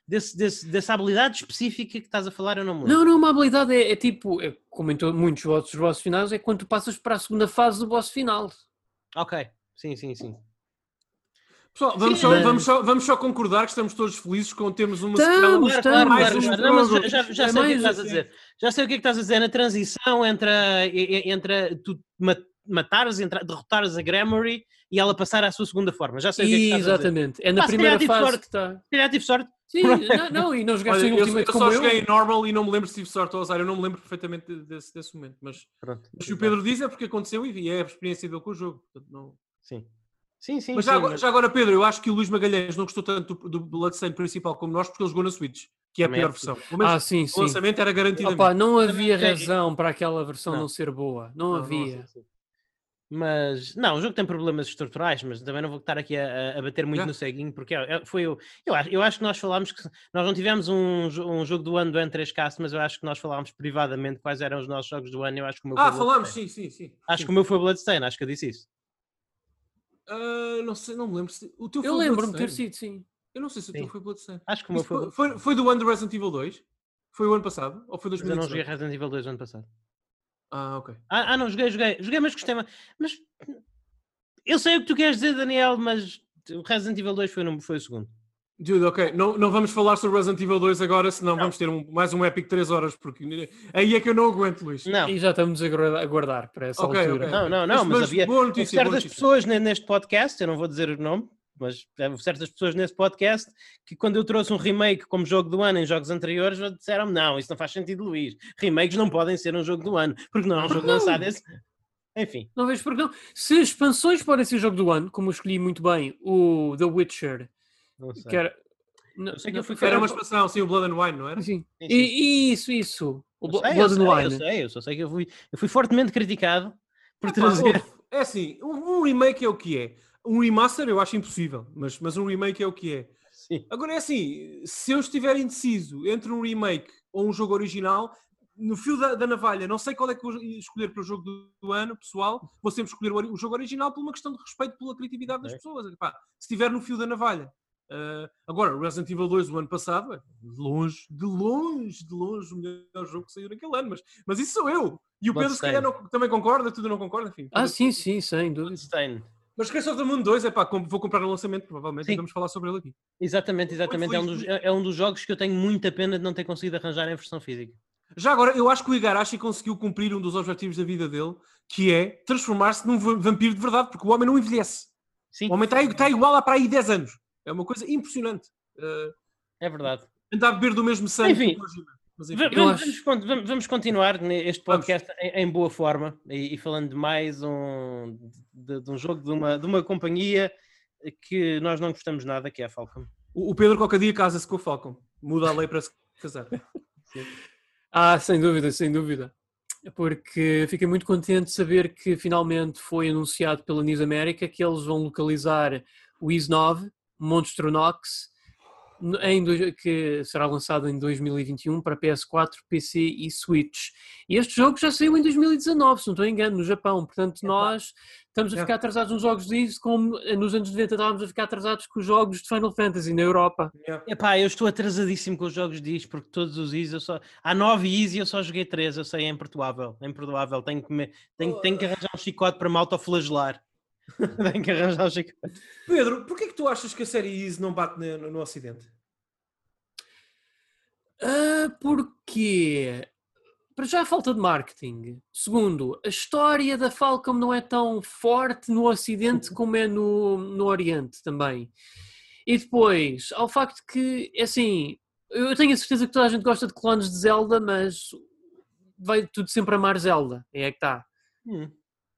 desse, desse- dessa habilidade específica que estás a falar. Eu não me lembro. Não, não, uma habilidade é, é tipo, é, como em to- muitos outros bosses finais, é quando tu passas para a segunda fase do boss final. Ok, sim, sim, sim. Pessoal, vamos, Sim, só, mas- vamos, só, vamos só concordar que estamos todos felizes com termos uma Estamos, sequela. estamos. mais claro, um claro. Não, já, já É sei o que é que estás a dizer. Já sei o que é que estás a dizer na transição entre, a- entre tu matares, entre, derrotares a Grammary e ela passar à sua segunda forma. Já sei o que é que. Exatamente. É na Pá, se primeira fase sorte. que está. Se calhar tive sorte. Sim, não, não, e não jogaste Olha, em eu, eu Ultimate só eu. joguei em normal e não me lembro se tive sorte ou azar. Eu não me lembro perfeitamente desse, desse momento. Mas, Pronto. mas se o Pedro diz é porque aconteceu e é a experiência dele com o jogo. Portanto, não- Sim. Sim, sim. Mas sim, já, agora, mas- já agora, Pedro, eu acho que o Luís Magalhães não gostou tanto do, do Bloodstained principal como nós porque ele jogou na Switch, que é a é pior possível. versão. Ah, sim, o sim. lançamento era garantidamente. Opa, não havia Também- razão para aquela versão Não. não, ser boa. Não, Não, não, havia. Sim, sim. Mas, não, o jogo tem problemas estruturais, mas também não vou estar aqui a, a- bater muito Já. no ceguinho, porque é- é- foi o. Eu acho, eu acho que nós falámos que nós não tivemos um, um jogo do ano do N3Cast, mas eu acho que nós falámos privadamente quais eram os nossos jogos do ano. Eu acho que o meu ah, foi falámos, Bloodstain. sim, sim, sim. Acho sim. que o meu foi Bloodstain, acho que eu disse isso. Ah, não sei, não me lembro. Se... O teu Eu lembro-me de ter sido, sim. Eu não sei se o teu foi Bloodstained. Acho que o meu foi. foi, foi, do ano do Resident Evil 2? Foi o ano passado? Ou foi Mas eu não 2018? joguei Resident Evil 2 ano passado. Ah, ok. Ah, ah, não, joguei, joguei, joguei, mas gostei. Mas, mas eu sei o que tu queres dizer, Daniel, mas o Resident Evil 2 foi, o foi o segundo. Dude, ok. Não, não vamos falar sobre Resident Evil 2 agora, senão vamos ter um- mais um Epic 3 horas, porque aí é que eu não aguento, Luís. Não. E já estamos a aguardar, para essa Ok, altura. ok. Não, não, não, Mas- mas, mas havia notícia, certas notícia. pessoas ne- neste podcast, eu não vou dizer o nome, mas houve certas pessoas nesse podcast que quando eu trouxe um remake como jogo do ano em jogos anteriores, disseram não, isso não faz sentido, Luís. Remakes não podem ser um jogo do ano, porque não é um jogo Não. lançado esse. [LAUGHS] Enfim, Não vejo porque não. Se expansões podem ser jogo do ano, como eu escolhi muito bem o The Witcher, não sei. que era. Eu sei que eu fui Era uma Sim, expansão, sim, o Blood and Wine, não era? Sim. sim. E, isso, isso. O Eu eu Blood sei, and eu Wine. sei, eu só sei que eu fui, eu fui fortemente criticado por trazer. ouve, É assim, um remake é o que é. Um remaster eu acho impossível, mas, mas um remake é o que é. Sim. Agora é assim, se eu estiver indeciso entre um remake ou um jogo original, no fio da, da navalha, não sei qual é que vou escolher para o jogo do, do ano, pessoal, vou sempre escolher o, o jogo original por uma questão de respeito pela criatividade das Ok. pessoas. Epá, se estiver no fio da navalha. Ah, agora, Resident Evil 2 o ano passado, é de longe, de longe, de longe o melhor jogo que saiu naquele ano, mas, mas isso sou eu. E o Pedro se calhar não- também concorda, tudo não concorda, enfim. Ah, sim, sim, sem dúvida. Bloodstained. Mas Curse of the Moon 2, é pá, vou comprar no lançamento, provavelmente, Sim. e vamos falar sobre ele aqui. Exatamente, exatamente. É um, dos, é é um dos jogos que eu tenho muita pena de não ter conseguido arranjar em versão física. Já agora, eu acho que o Igarashi conseguiu cumprir um dos objetivos da vida dele, que é transformar-se num va- vampiro de verdade, porque o homem não envelhece. Sim, O homem está, está igual a para aí 10 anos. É uma coisa impressionante. Uh, é verdade. anda a beber do mesmo sangue Enfim. Mas, enfim. Vamos, acho- vamos vamos- continuar neste Vamos. podcast em, em boa forma e, e falando de mais um, de, de um jogo de uma, de uma companhia que nós não gostamos nada, que é a Falcon. O, o Pedro qualquer dia casa-se com o Falcon. Muda a lei para se casar. [LAUGHS] Ah, sem dúvida, sem dúvida. Porque fiquei muito contente de saber que finalmente foi anunciado pela News America que eles vão localizar o IS 9, Monstronox, no- em, que será lançado em 2021 para PS4, PC e Switch. E este jogo já saiu em 2019, se não estou em engano, no Japão. Portanto, nós estamos a É. ficar atrasados nos jogos disso, como nos anos 90 estávamos a ficar atrasados com os jogos de Final Fantasy na Europa. Yeah. Epá, eu estou atrasadíssimo com os jogos disso, porque todos os Is eu só. Há nove Is e eu só joguei três, eu sei, é imperdoável. É imperdoável. Tenho que, me... tenho, tenho que arranjar um chicote para me autoflagelar. [LAUGHS] tenho que arranjar um chicote. Pedro, porquê que tu achas que a série Easy não bate no, no- no Ocidente? Ah, porque para já a falta de marketing. Segundo, a história da Falcom não é tão forte no Ocidente [LAUGHS] como é no, no Oriente também. E depois, ao facto que, é assim, eu tenho a certeza que toda a gente gosta de clones de Zelda, mas vai tudo sempre amar Zelda. É que está. Hum.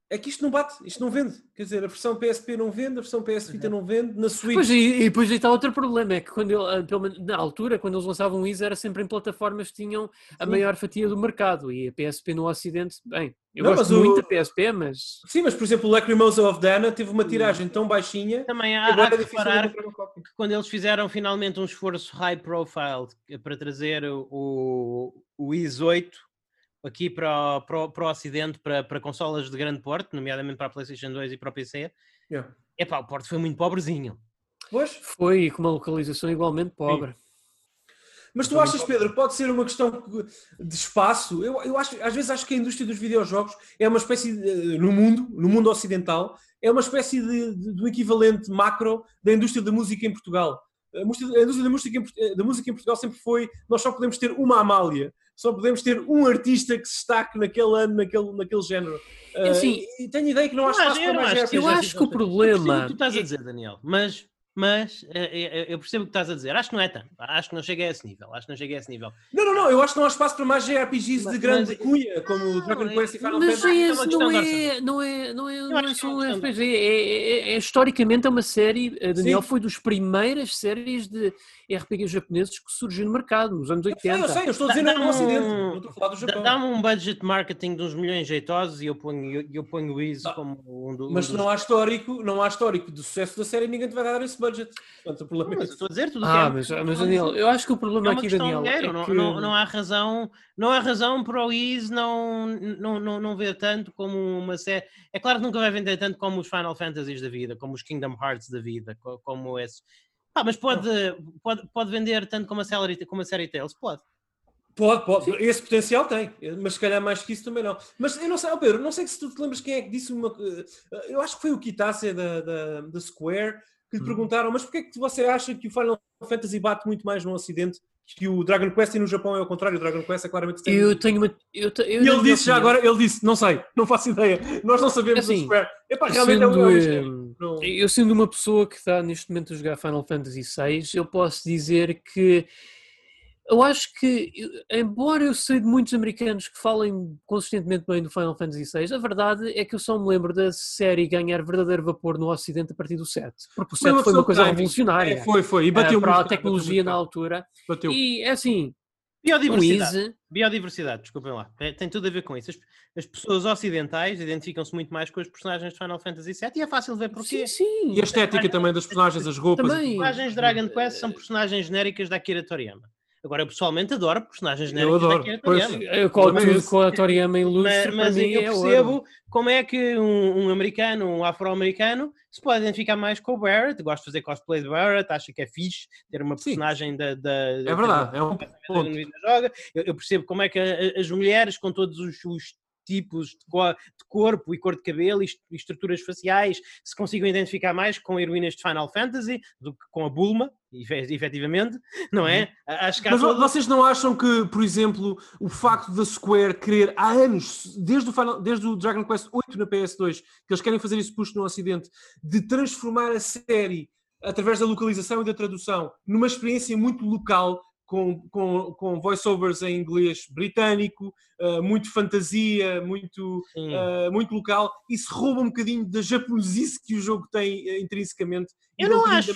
É que isto não bate, isto não vende. Quer dizer, a versão PSP não vende, a versão PS Vita não vende, na Switch. Pois, e, e depois aí está outro problema, é que quando ele, ah, pelo menos na altura, quando eles lançavam o Is, era sempre em plataformas que tinham a Sim. maior fatia do mercado, e a PSP no Ocidente, bem, eu Não, gosto mas o- muito da PSP, mas Sim, mas por exemplo, o Lacrimosa of Dana teve uma tiragem tão baixinha Também que há, há agora que é de reparar que quando eles fizeram finalmente um esforço high profile para trazer o, o IS 8 aqui para o, para para o Ocidente, para, para consolas de grande porte, nomeadamente para a PlayStation 2 e para o PC, Yeah. epá, o porte foi muito pobrezinho. Pois, foi com uma localização igualmente pobre. mas tu achas, Pedro, que pode ser uma questão de espaço? Eu, eu acho, às vezes acho que a indústria dos videojogos é uma espécie, de, no mundo, no mundo ocidental, é uma espécie de, de- do equivalente macro da indústria da música em Portugal. A indústria, a indústria da, música em, Port- da música em Portugal sempre foi, nós só podemos ter uma Amália, só podemos ter um artista que se destaque naquele ano, naquele, naquele género. Assim, e tenho ideia que não há espaço para mais. Eu acho que o percebo o que problema. tu estás a é- dizer, Daniel, mas, mas eh, eh, eu percebo o que estás a dizer. Acho que não é tanto. Acho que não chega a esse nível. Acho que não chega a esse nível. Não, não, não, eu acho que não há espaço para mais JRPGs Mas- de grande mas- cunha, como o Dragon Quest e Final Mas Fantasy. é esse uma não é, não é, não é, não é só é um RPG. É, é- é- historicamente é uma série, a Daniel Sim. foi dos primeiras séries de RPGs japoneses que surgiu no mercado, nos anos Eu sei, 80. eu sei, eu estou a dizer no um- Ocidente, não estou a falar do Japão. Dá-me um budget marketing de uns milhões jeitosos e eu ponho, eu, eu ponho o IS Dá. como um, do, um Mas dos... não há histórico, não há histórico de sucesso da série, ninguém te vai dar esse budget. Portanto, o problema é Mas eu esse. estou a dizer tudo que Ah, é- mas, mas que é Daniel, eu acho que o é problema uma aqui, Daniel, dinheiro, é não, que... não, não há razão, não há razão para o IS não, não, não, não ver tanto como uma série. É claro que nunca vai vender tanto como os Final Fantasies da vida, como os Kingdom Hearts da vida, co- como esse. Ah, mas pode, pode, pode vender tanto como a, série, como a série Tales? Pode. Pode, pode. Esse potencial tem, mas se calhar mais que isso também não. Mas eu não sei, ó Pedro, não sei se tu te lembras quem é que disse uma. Eu acho que foi o Kitase da, da, da Square que lhe Uhum. perguntaram: mas porquê é que você acha que o Final Fantasy bate muito mais no Ocidente que o Dragon Quest e no Japão é ao contrário, o Dragon Quest é claramente Eu tenho uma. Eu, te- eu, E ele disse já agora, ele disse, não sei, não faço ideia. Nós não sabemos Assim, Square. Epá, realmente é um, sendo, é um eh, mistério. Não- Eu sendo uma pessoa que está neste momento a jogar Final Fantasy VI, eu posso dizer que eu acho que, embora eu sei de muitos americanos que falem consistentemente bem do Final Fantasy VI, a verdade é que eu só me lembro da série ganhar verdadeiro vapor no Ocidente a partir do 7. Porque o 7 foi uma coisa timing. revolucionária É, foi, foi. E eh, bateu para muito a tecnologia na altura. Bateu. E é assim, Biodiversidade. Biodiversidade, desculpem lá. Tem tudo a ver com isso. As, as pessoas ocidentais identificam-se muito mais com os personagens de Final Fantasy VII e é fácil ver porquê. sim, sim. E a estética também das personagens, as roupas. Também. As personagens de Dragon Quest são personagens genéricas da Akira Toriyama. Agora, eu pessoalmente adoro personagens Eu genéricas da adoro. Pois. Toriyama. Eu esse. com a Toriyama ilustre, Mas, mas mim eu é ouro. percebo como é que um, um americano, um afro-americano, se pode identificar mais com o Barrett. Gosta de fazer cosplay de Barrett, acha que é fixe ter uma Sim. personagem da. da É verdade, é um ponto. joga. Eu, eu percebo como é que as mulheres, com todos os, os tipos de, co- de corpo e cor de cabelo e est- e estruturas faciais, se consigam identificar mais com heroínas de Final Fantasy do que com a Bulma, efe- efetivamente, não é? A- Acho que Uhum. Mas vocês não acham que, por exemplo, o facto da Square querer há anos, desde o, Final, desde o Dragon Quest 8 na PS2, que eles querem fazer esse push no Ocidente, de transformar a série através da localização e da tradução numa experiência muito local, com, com, com voiceovers em inglês britânico, uh, muito fantasia, muito, uh, muito local, isso rouba um bocadinho da japonesice que o jogo tem uh, intrinsecamente. Eu não acho,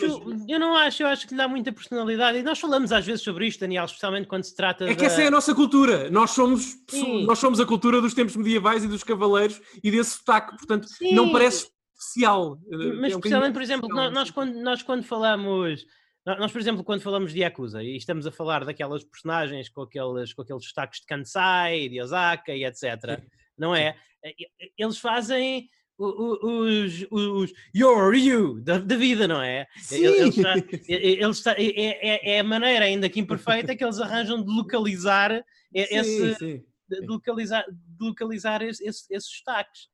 eu não acho, eu acho que lhe dá muita personalidade. E nós falamos às vezes sobre isto, Daniel, especialmente quando se trata É que essa é a nossa cultura. Nós somos, Sim. nós somos a cultura dos tempos medievais e dos cavaleiros e desse sotaque. Portanto, Sim. não parece especial. Eh, é um Mas especialmente, por exemplo, nós, nós quando, nós quando falamos. Nó- Nós, por exemplo, quando falamos de Yakuza e estamos a falar daquelas personagens com aqueles, com aqueles destaques de Kansai, de Osaka e etc., não é? Eles fazem o- o- os, os Your You da, da vida, não é? Sim. Eles, eles é, é- a maneira, ainda que imperfeita, que eles arranjam de localizar e- Sim, esse, sim. de localizar, de localizar esse- esse- esses destaques.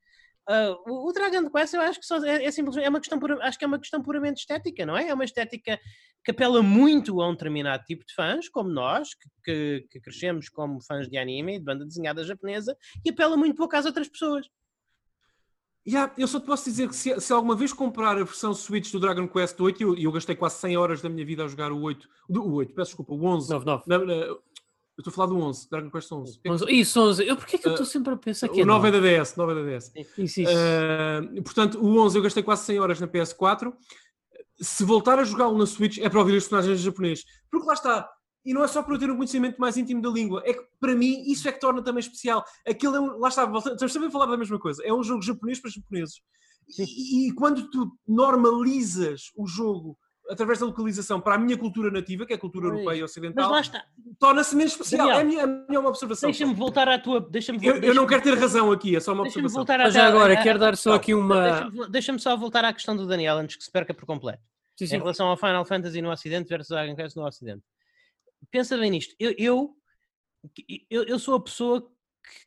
Ah, o, o Dragon Quest eu acho que só é, é simplesmente é uma questão pura- acho que é uma questão puramente estética, não é? É uma estética que apela muito a um determinado tipo de fãs, como nós, que, que- que crescemos como fãs de anime e de banda desenhada japonesa, e apela muito pouco às outras pessoas. Yeah, eu só te posso dizer que se, se alguma vez comprar a versão Switch do Dragon Quest 8, e eu, eu gastei quase 100 horas da minha vida a jogar o 8, do- o 8, peço desculpa, o 11. 9, 9. Na- na- eu estou a falar do 11, Dragon Quest 11. Isso, 11. Eu, porquê que eu estou sempre a pensar que é O 9 é 9? da DS, 9 é da DS. Isso, isso. Uh, portanto, o 11 eu gastei quase 100 horas na PS4. Se voltar a jogá-lo na Switch é para ouvir os personagens japonês. Porque lá está. E não é só para eu ter um conhecimento mais íntimo da língua. É que, para mim, isso é que torna também especial. Aquilo é um, lá está, estamos sempre a falar da mesma coisa. É um jogo japonês para japoneses. E, e quando tu normalizas o jogo através da localização para a minha cultura nativa, que é a cultura europeia e ocidental, torna-se menos especial. Daniel, É a minha, a minha uma observação. deixa-me voltar à tua. Deixa-me Eu, eu não quero ter razão aqui, é só uma Deixa-me observação. voltar à Mas já agora, a- quero dar só aqui uma. Deixa-me só voltar à questão do Daniel antes que se perca por completo. Sim, em sim. relação ao Final Fantasy no Ocidente versus Dragon Quest no Ocidente. Pensa bem nisto. Eu, eu, eu, eu sou a pessoa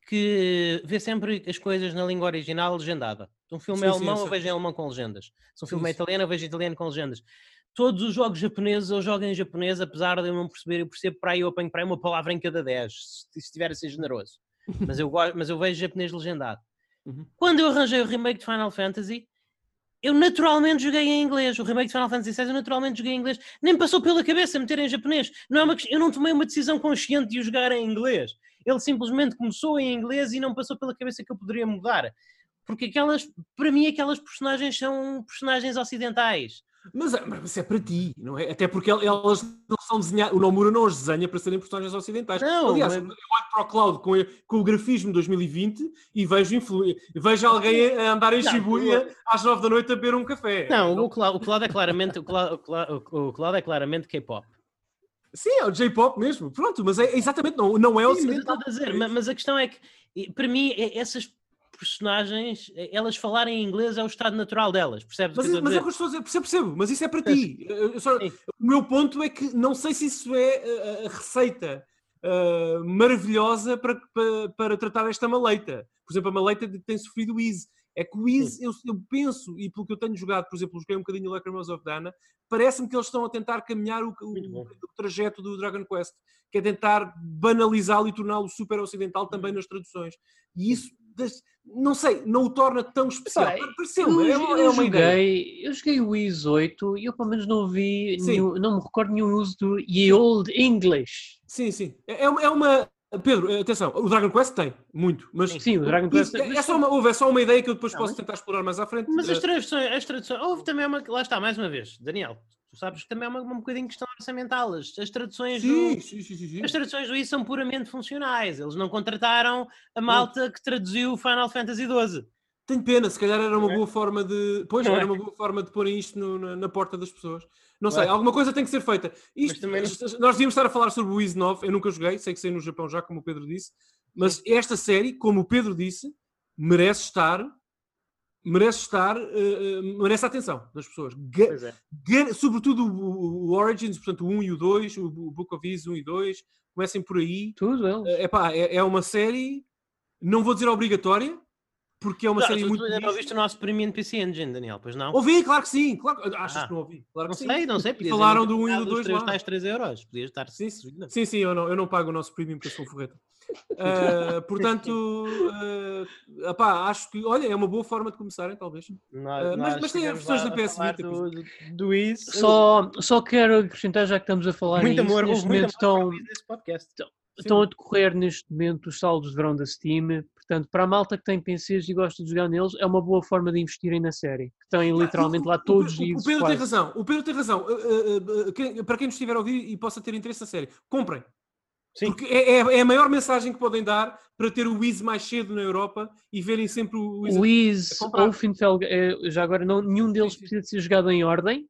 que, que vê sempre as coisas na língua original legendada. Se um filme é Sim, sim, alemão, eu eu vejo em alemão com legendas. Se um filme é italiano, eu vejo italiano com legendas. Todos os jogos japoneses eu jogo em japonês, apesar de eu não perceber, eu percebo para aí, eu apanho para aí uma palavra em cada 10, se estiver a ser generoso. [LAUGHS] Mas eu, gosto, mas eu vejo japonês legendado. Uhum. Quando eu arranjei o remake de Final Fantasy, eu naturalmente joguei em inglês. O remake de Final Fantasy VI eu naturalmente joguei em inglês. Nem passou pela cabeça meter em japonês. Não é uma, eu não tomei uma decisão consciente de o jogar em inglês. Ele simplesmente começou em inglês e não passou pela cabeça que eu poderia mudar. Porque aquelas, para mim, aquelas personagens são personagens ocidentais. Mas, é- mas é para ti, não é? Até porque el- elas não são desenhadas, o Nomura não as desenha para serem personagens ocidentais. Não, Aliás, mas- eu olho para o Cloud com, com o grafismo de 2020 e vejo, influ... vejo alguém a andar em Não, Shibuya às 9 da noite a beber um café. Não, o Cloud, o Cloud é claramente, o Cloud, o Cloud- o Cloud é claramente K-pop. Sim, é o J-pop mesmo, pronto, mas é exatamente, não, não é Sim, mas, dizer, ma- mas a questão é que, para mim, e- essas personagens, e- elas falarem inglês é o estado natural delas, percebes Mas, o mas é o que eu estou a dizer, percebo, percebo, mas isso é para ti. Só- o meu ponto é que não sei se isso é a, a receita ah, maravilhosa para, para, para tratar esta maleita. Por exemplo, a maleita de- tem sofrido ease. É que o Wiz, eu, eu penso, e pelo que eu tenho jogado, por exemplo, joguei um bocadinho o Lacrimosa of Dana, parece-me que eles estão a tentar caminhar o, o, o trajeto do Dragon Quest, que é tentar banalizá-lo e torná-lo super ocidental também nas traduções. E isso, das- não sei, não o torna tão especial. Pareceu-me, Eu, é, uma- eu é uma ideia. joguei, eu joguei o Wiz 8 e eu pelo menos não vi, nenhum, não me recordo nenhum uso do Ye Old English. Sim, sim. É, é uma- é uma. Pedro, atenção, o Dragon Quest tem, muito, mas Sim, o Dragon Quest. é, é só uma, houve, é só uma ideia que eu depois Não, posso mas- tentar explorar mais à frente. Mas as Eh, traduções, as traduções, houve também uma, lá está, mais uma vez, Daniel, tu sabes que também é uma, um bocadinho questão orçamental, as, as traduções sim, do, sim, sim, sim, sim. as traduções do I são puramente funcionais, eles não contrataram a malta que traduziu Final Fantasy XII. Tenho pena, se calhar era uma é? boa forma de. Pois, era é? uma boa forma de porem isto no- na, na porta das pessoas. Não sei, alguma coisa tem que ser feita. Isto, também Nós devíamos estar a falar sobre o Wiz 9, eu nunca joguei, sei que sei no Japão já, como o Pedro disse, mas esta série, como o Pedro disse, merece estar. Merece estar, eh, eh, merece a atenção das pessoas. Ga- Pois é. Sobretudo o, o- Origins, portanto o 1 e o 2, o, Book of Is 1 e 2, comecem por aí. Tudo eles. É, epá, é, é uma série, não vou dizer obrigatória, porque é uma Não, série tu, muito. tu ainda não ouviste o nosso Premium PC Engine, Daniel, pois não? Ouvi, claro que sim. Claro, que- achas Ah. que não ouvi? Claro Não que sim. sei, não sei. podias Falaram do um e do pagado os dois três lá. tais 3 euros, podias estar Sim. Sim, sim, eu não, eu não pago o nosso premium porque eu sou um forreta. Ah, [LAUGHS] portanto, ah, epá, acho que, olha, é uma boa forma de começarem, talvez. Nós- Ah, mas- mas tem as versões da PS Vita, do, do, do Wiz. Só, só quero acrescentar, já que estamos a falar muito nisso, amor, neste muito momento amor para o estão. Estão a decorrer neste momento os saldos de verão da Steam. Portanto, para a malta que tem PCs e gosta de jogar neles, é uma boa forma de investirem na série. Que têm literalmente lá todos os o, o Pedro tem quase. razão. O Pedro tem razão. Ah, ah, ah, quem- para quem nos estiver a ouvir e possa ter interesse na série, comprem. Sim. Porque é, é- é a maior mensagem que podem dar para ter o Wiz mais cedo na Europa e verem sempre o Wiz. O Wiz ou o Finfel, eh, já agora não, nenhum deles precisa de ser jogado em ordem.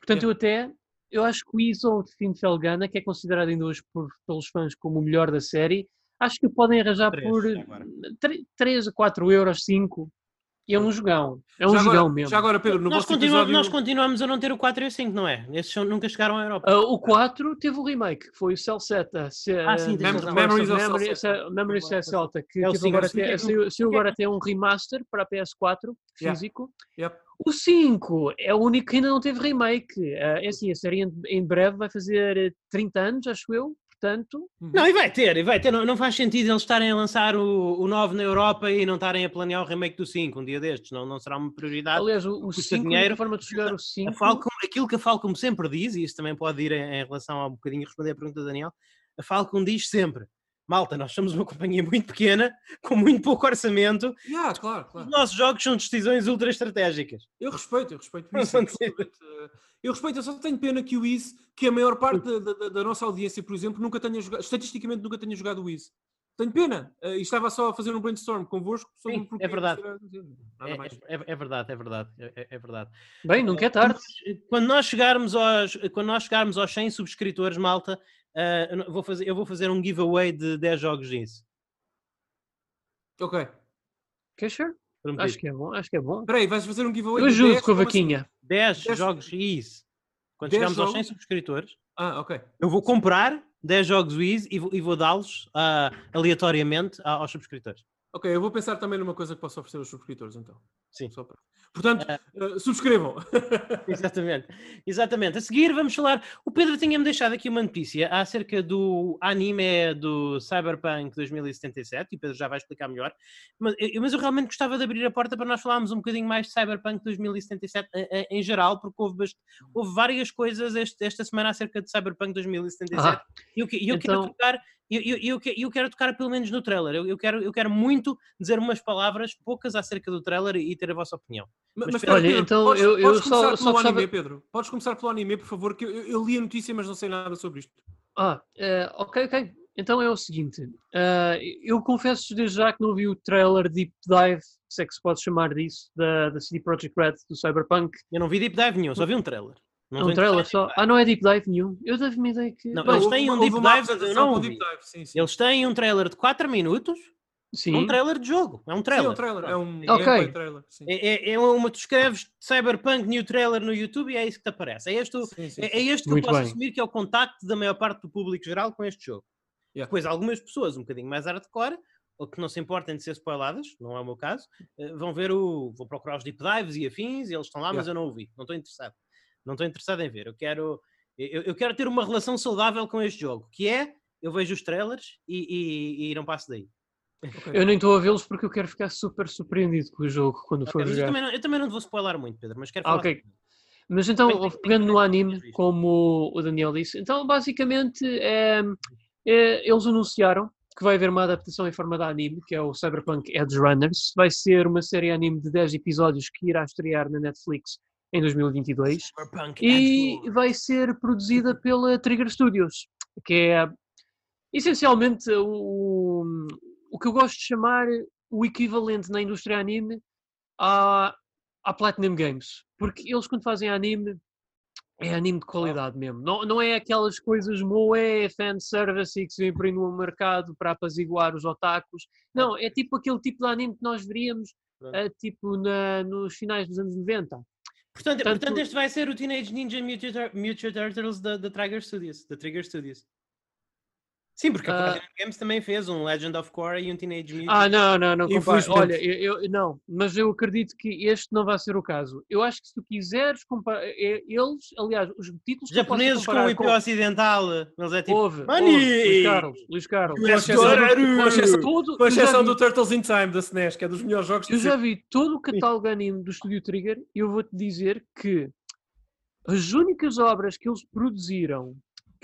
Portanto, Yeah. eu até, eu acho que o ou o Finfelgana, que é considerado ainda hoje por, pelos fãs como o melhor da série, acho que podem arranjar Três, por já agora. 3 a 4 euros, 5. E é um jogão. É um já, jogão agora, mesmo. já agora, Pedro, no Nós continuamos, episódio... nós continuamos a não ter o 4 e o 5, não é? Esses são- nunca chegaram à Europa. Ah, o 4 teve o remake, que foi o Cell Seta. Se, Ah, sim, tens Mem-. Memories of Memory, Cell Se- Memory Cell Celta, que É o agora é até, é saiu, saiu cinco. agora até um remaster para a PS4 Yeah. físico. Yep. O 5 é o único que ainda não teve remake. Ah, é assim, a série em, em breve vai fazer eh, 30 anos, acho eu. Portanto, Não, e vai ter, e vai ter. Não, não faz sentido eles estarem a lançar o, o 9 na Europa e não estarem a planear o remake do 5 um dia destes. Não, não será uma prioridade. aliás, o, o custa 5, a dinheiro. forma de jogar o A 5 Falcom, aquilo que a Falcom sempre diz, e isso também pode ir em, em relação a um bocadinho responder a pergunta do Daniel, a Falcom diz sempre: Malta, nós somos uma companhia muito pequena, com muito pouco orçamento, Yeah, claro, os claro. nossos jogos são decisões ultra estratégicas. Eu respeito, eu respeito isso. Eu respeito, eu respeito, eu só tenho pena que o Wiz, que a maior parte da, da- da nossa audiência, por exemplo, nunca tenha jogado, estatisticamente nunca tenha jogado o Wiz. Tenho pena. eh, e estava só a fazer um brainstorm convosco sobre Sim, é verdade. É, mais. é- é verdade, é verdade, é, é- é verdade. Bem, nunca é tarde. Quando nós chegarmos aos, quando nós chegarmos aos 100 subscritores, malta, ah, eu vou fazer, eu vou fazer um giveaway de 10 jogos disso. Ok. Quer sure? Acho que é bom, acho que é bom. Espera aí, vais fazer um giveaway Eu de ajudo 10, com a assim? vaquinha. 10 Dez- jogos isso. Quando 10 chegarmos aos 100 jogos? subscritores, Ah, ok. eu vou comprar 10 jogos Wiz e vou, e vou dá-los ah, aleatoriamente aos subscritores. Ok, eu vou pensar também numa coisa que posso oferecer aos subscritores, então. Sim. Só para- Portanto, eh, subscrevam. [LAUGHS] Exatamente, exatamente. A seguir vamos falar. O Pedro tinha-me deixado aqui uma notícia acerca do anime do Cyberpunk 2077 e o Pedro já vai explicar melhor. Mas eu, mas eu realmente gostava de abrir a porta para nós falarmos um bocadinho mais de Cyberpunk 2077 em, em- em geral, porque houve, bast- houve várias coisas este- esta semana acerca de Cyberpunk 2077 Ah, e eu, que- eu quero então- tocar. Eu, eu, eu, que- eu quero tocar pelo menos no trailer. Eu, eu quero, eu quero muito dizer umas palavras, poucas acerca do trailer e, ter a vossa opinião. Mas, Mas espera, olha, Pedro, então podes, eu- eu podes só- começar só pelo gostava- anime, Pedro. Podes começar pelo anime, por favor, que eu, eu li a notícia, mas não sei nada sobre isto. Ah, eh, ok, ok. Então é o seguinte, ah, eu confesso desde já que não vi o trailer Deep Dive, se é que se pode chamar disso, da, da CD Projekt Red, do Cyberpunk. Eu não vi Deep Dive nenhum, só vi um trailer. Não É um trailer só. Ah, não é Deep Dive nenhum. Eu deve-me ideia que. Não, eles têm um deep dive, mas não ouvi. deep dive, sim, sim. Eles têm um trailer de 4 minutos, sim. é um trailer de jogo. É um Sim, é trailer. um trailer, é um Ok. gameplay trailer. Sim. É, é- é uma, tu escreves Cyberpunk New Trailer no YouTube e é isso que te aparece. É este, Sim, sim, é, sim. é este que Muito eu posso bem. assumir que é o contacto da maior parte do público geral com este jogo. Yeah. Depois, algumas pessoas um bocadinho mais hardcore ou que não se importem de ser spoiladas, não é o meu caso, eh, vão ver o. vão procurar os deep dives e afins, e eles estão lá, mas Yeah. eu não ouvi. Não estou interessado. Não estou interessado em ver. Eu quero. Eu, eu quero ter uma relação saudável com este jogo, que é eu vejo os trailers e, e, e não passo daí. Eu nem estou a vê-los porque eu quero ficar super surpreendido com o jogo quando for Ok, mas eu, jogar. também não, eu também não te vou spoiler muito, Pedro, mas quero Ah, falar. ok. sobre- Mas então, Também pegando no anime, como o Daniel disse, então basicamente é, é, eles anunciaram que vai haver uma adaptação em forma de anime, que é o Cyberpunk Edge Runners. Vai ser uma série anime de 10 episódios que irá estrear na Netflix em 2022 Cyberpunk e vai ser produzida pela Trigger Studios, que é essencialmente o, o que eu gosto de chamar o equivalente na indústria anime à, à Platinum Games. Porque eles, quando fazem anime, é anime de qualidade mesmo. Não, não é aquelas coisas moé, fanservice que se vem por aí no mercado para apaziguar os otakus. Não, é tipo aquele tipo de anime que nós veríamos eh, tipo na- nos finais dos anos 90. Portanto, Portanto- portanto, este vai ser o Teenage Ninja Mutant, Mutant Turtles da, da Trigger Studios. Da Trigger Studios. Sim, porque a. Platinum Games também fez um Legend of Korra e um Teenage Mutant. Ah, não, não, não. Infelizmente. Olha, eu, eu- não, mas eu acredito que este não vai ser o caso. Eu acho que se tu quiseres comparar, é- eles, aliás, os títulos Japoneses com o IP ocidental. Eles é tipo. Houve, Money! houve, Luís Carlos, Luís Carlos. Com exceção do- com exceção- Todo- Com exceção do Turtles in Time da SNES, que é dos melhores jogos Eu já vi todo o catálogo anime do Studio Trigger e eu vou-te dizer que as únicas obras que eles produziram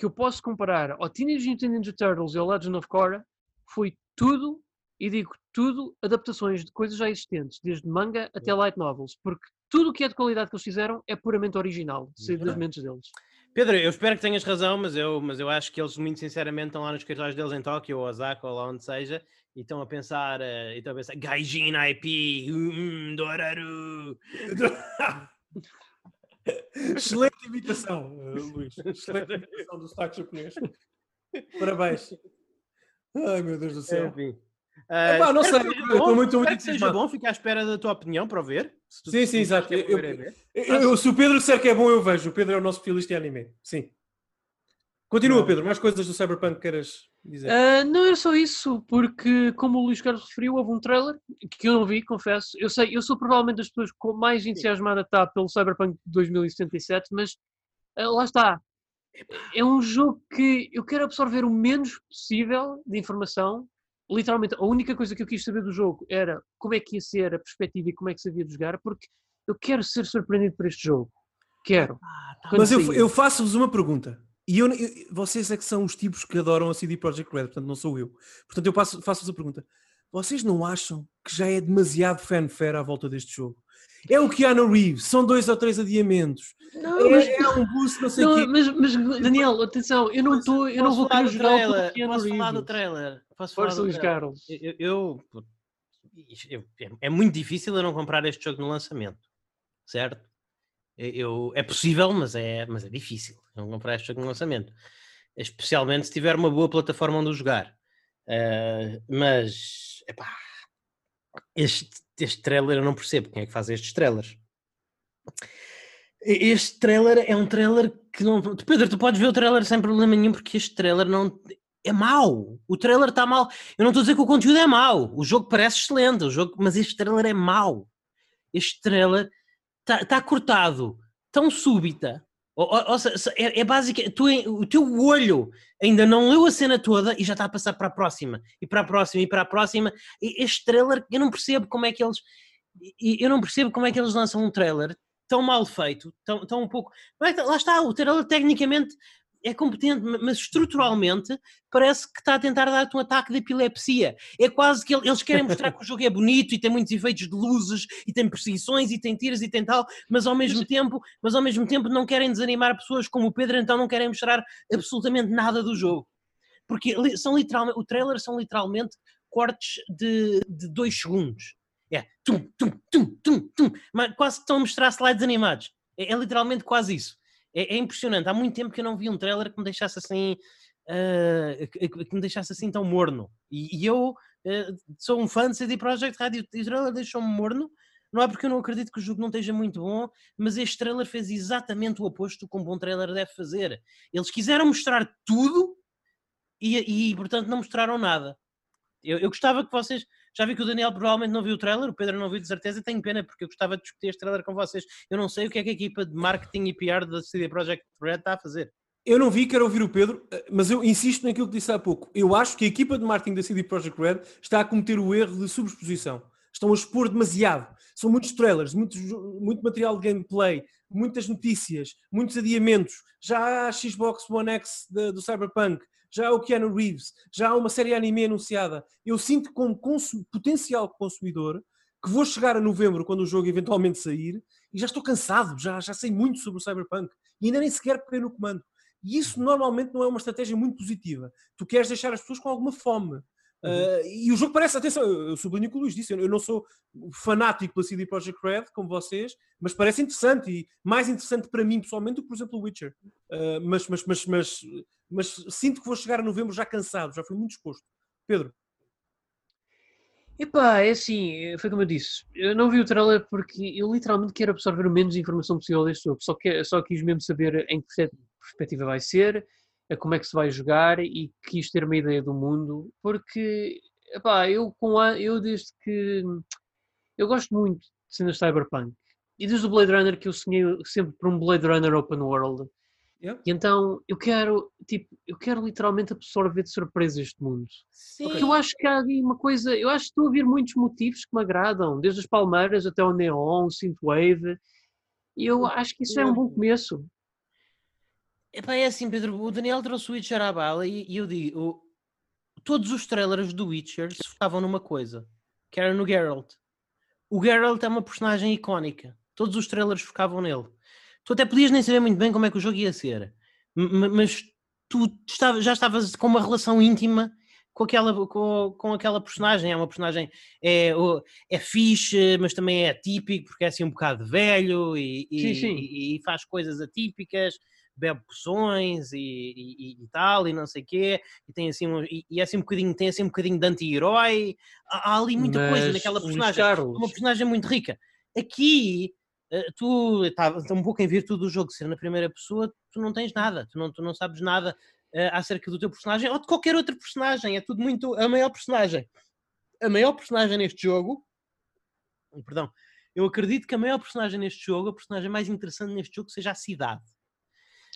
que eu posso comparar ao Teenage Mutant Ninja Turtles e ao Legend of Korra foi tudo, e digo tudo, adaptações de coisas já existentes, desde manga até light novels, porque tudo o que é de qualidade que eles fizeram é puramente original, saído das mentes deles. Pedro, eu espero que tenhas razão, mas eu, mas eu acho que eles, muito sinceramente, estão lá nos escritórios deles em Tóquio ou Osaka ou lá onde seja e estão a pensar, e estão a pensar, Gaijin IP, hum, Doraru. [LAUGHS] Excelente imitação, eh, Luís. Excelente imitação do sotaque japonês. Parabéns. Ai, meu Deus do céu. Enfim. Epá, Ah, não sei, eu estou muito, muito espero que seja bom, fico à espera da tua opinião para ver. Sim, sim, exato. é Eu- é ver. Eu- eu- se o Pedro disser que é bom, eu vejo. O Pedro é o nosso especialista em anime. Sim. Continua. Pedro. Mais coisas do Cyberpunk que queiras Ah, não é só isso, porque como o Luís Carlos referiu, houve um trailer que eu não vi, confesso. Eu sei, eu sou provavelmente das pessoas com mais entusiasmada está pelo Cyberpunk 2077, mas ah, lá está. É um jogo que eu quero absorver o menos possível de informação. Literalmente, a única coisa que eu quis saber do jogo era como é que ia ser a perspectiva e como é que se havia de jogar, porque eu quero ser surpreendido por este jogo. Quero. Ah, tá Mas eu, eu faço-vos uma pergunta. E eu, eu- vocês é que são os tipos que adoram a CD Projekt Red, portanto não sou eu. Portanto eu passo- faço-vos a pergunta. Vocês não acham que já é demasiado fanfare à volta deste jogo? É o Keanu Reeves, são dois ou três adiamentos. Não, mas, É, é um boost, não sei o quê. mas, mas, Daniel, atenção, eu não, tô, eu não vou querer jogar o trailer? Keanu Posso falar do Reeves. trailer? Posso falar Força, do trailer? Eu, eu- eu- é- é muito difícil eu não comprar este jogo no lançamento, certo? Eu, eu- é possível, mas é, mas é difícil não comprar no lançamento, especialmente se tiver uma boa plataforma onde o jogar. Ah, mas, epá, este, este trailer eu não percebo quem é que faz estes trailers. Este trailer é um trailer que não. Pedro, tu podes ver o trailer sem problema nenhum, porque este trailer não. É mau. O trailer está mal. Eu não estou a dizer que o conteúdo é mau. O jogo parece excelente, o jogo, mas este trailer é mau. Este trailer está tá cortado tão súbita. Ou, ou- ou é, é. Tu, em- o teu olho ainda não leu a cena toda e já está a passar para a próxima, e para a próxima, e para a próxima. E este trailer, eu não percebo como é que eles. Eu não percebo como é que eles lançam um trailer tão mal feito, tão, tão um pouco. Está- Lá está, o trailer tecnicamente é competente, ma- mas estruturalmente parece que está a tentar dar-te um ataque de epilepsia. É quase que ele- eles querem mostrar que o jogo é bonito e tem muitos efeitos de luzes e tem perseguições e tem tiros e tem tal, mas ao mesmo tempo, mas ao mesmo tempo não querem desanimar pessoas como o Pedro, então não querem mostrar absolutamente nada do jogo. Porque são literalmente, o trailer são literalmente cortes de, de dois segundos. É tum, tum, tum, tum, tum, mas quase que estão a mostrar slides animados. É, é literalmente quase isso. É, é impressionante. Há muito tempo que eu não vi um trailer que me deixasse assim. ah, que, me deixasse assim tão morno. E, e eu ah, sou um fã de CD Projekt Red e o trailer deixou-me morno. Não é porque eu não acredito que o jogo não esteja muito bom, mas este trailer fez exatamente o oposto que um bom trailer deve fazer. Eles quiseram mostrar tudo e, e portanto, não mostraram nada. Eu, eu gostava que vocês. Já vi que o Daniel provavelmente não viu o trailer, o Pedro não viu de certeza, tenho pena porque eu gostava de discutir este trailer com vocês. Eu não sei o que é que a equipa de marketing e PR da CD Projekt Red está a fazer. Eu não vi, quero ouvir o Pedro, eh, mas eu insisto naquilo que disse há pouco. Eu acho que a equipa de marketing da CD Projekt Red está a cometer o erro de subexposição. Estão a expor demasiado. São muitos trailers, muito, material de gameplay, muitas notícias, muitos adiamentos. Já há a Xbox One X de, do Cyberpunk, já há o Keanu Reeves, já há uma série anime anunciada. Eu sinto como consum, potencial consumidor que vou chegar a novembro, quando o jogo eventualmente sair, e já estou cansado, já, já sei muito sobre o Cyberpunk, e ainda nem sequer peguei no comando. E isso normalmente não é uma estratégia muito positiva. Tu queres deixar as pessoas com alguma fome. Uh, e o jogo parece, atenção, eu sublinho o que o Luís disse, eu não sou fanático pela CD Projekt Red, como vocês, mas parece interessante e mais interessante para mim pessoalmente do que, por exemplo, o Witcher. Uh, mas, mas, mas, mas, mas, sinto que vou chegar a novembro já cansado, já fui muito exposto. Pedro. Epá, é assim, foi como eu disse, eu não vi o trailer porque eu literalmente quero absorver o menos informação possível deste jogo, só, que, só quis mesmo saber em que perspectiva vai ser, como é que se vai jogar e quis ter uma ideia do mundo, porque epá, eu, com a, eu desde que eu gosto muito de cenas cyberpunk e desde o Blade Runner que eu sonhei sempre por um Blade Runner open world Yeah. E então eu quero, tipo, eu quero literalmente absorver de surpresa este mundo. Sim. Porque eu acho que há ali uma coisa, eu acho que estou a ouvir muitos motivos que me agradam, desde as palmeiras até o neon, o synthwave, e eu acho que isso é um bom começo. Epá, é assim, Pedro, o Daniel trouxe o Witcher à bala e, e eu digo, o, todos os trailers do Witcher se focavam numa coisa, que era no Geralt. O Geralt é uma personagem icónica. Todos os trailers focavam nele tu até podias nem saber muito bem como é que o jogo ia ser, mas tu já estavas com uma relação íntima com aquela, com, com aquela personagem. É uma personagem, é, é fixe, mas também é atípico, porque é assim um bocado velho e, sim, sim. e, e faz coisas atípicas, bebe poções e, e, e, tal, e não sei o quê, e tem assim um, e, é assim um bocadinho, tem assim um bocadinho de anti-herói. Há, há, ali muita mas, coisa naquela personagem. Uma personagem muito rica. Aqui eh, tu estás um pouco em virtude do jogo ser na primeira pessoa, tu não tens nada, tu não, tu não sabes nada uh, acerca do teu personagem ou de qualquer outro personagem, é tudo muito. A maior personagem, a maior personagem neste jogo, perdão, eu acredito que a maior personagem neste jogo, a personagem mais interessante neste jogo, seja a cidade.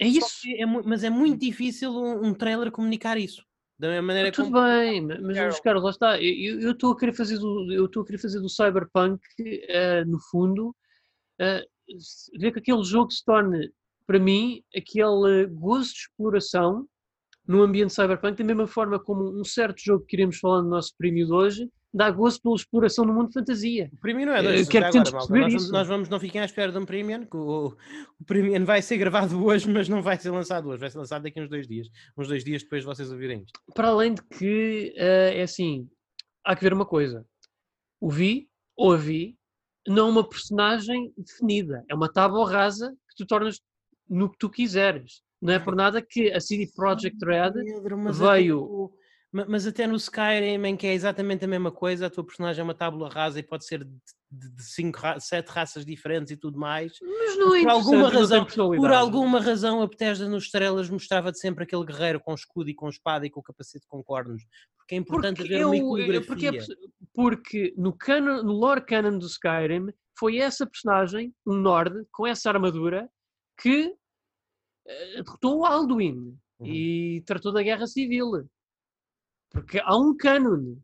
É isso. É, mas é muito difícil um, um trailer comunicar isso. Da mesma maneira Tudo como... bem, mas Carlos, lá está. Eu estou a querer fazer do, eu estou a querer fazer do Cyberpunk, uh, no fundo, uh, ver que aquele jogo se torne, para mim, aquele gozo de exploração no ambiente cyberpunk, da mesma forma como um certo jogo que iremos falar no nosso prémio de hoje, dá gosto pela exploração no mundo de fantasia. O prémio não é dois, quero agora, nós, vamos, nós vamos, não fiquem à espera de um premium, que o, o premium vai ser gravado [LAUGHS] hoje, mas não vai ser lançado hoje, vai ser lançado daqui a uns dois dias, uns dois dias depois de vocês ouvirem isto. Para além de que, uh, é assim, há que ver uma coisa, o vi, ouvi, não uma personagem definida. É uma tábua rasa que tu tornas no que tu quiseres. Não é por nada que a CD Projekt Red Pedro, mas veio. Até, mas até no Skyrim, em que é exatamente a mesma coisa, a tua personagem é uma tábua rasa e pode ser de, de cinco, sete raças diferentes e tudo mais. Mas não é por alguma razão, Por alguma razão, a Bethesda nos estrelas mostrava-te sempre aquele guerreiro com escudo e com espada e com capacete com cornos. Porque é importante porque haver eu, uma iconografia. Porque, é, porque no, canon, no lore canon do Skyrim foi essa personagem, um Nord, com essa armadura, que uh, derrotou o Alduin uhum. e tratou da guerra civil. Porque há um canon.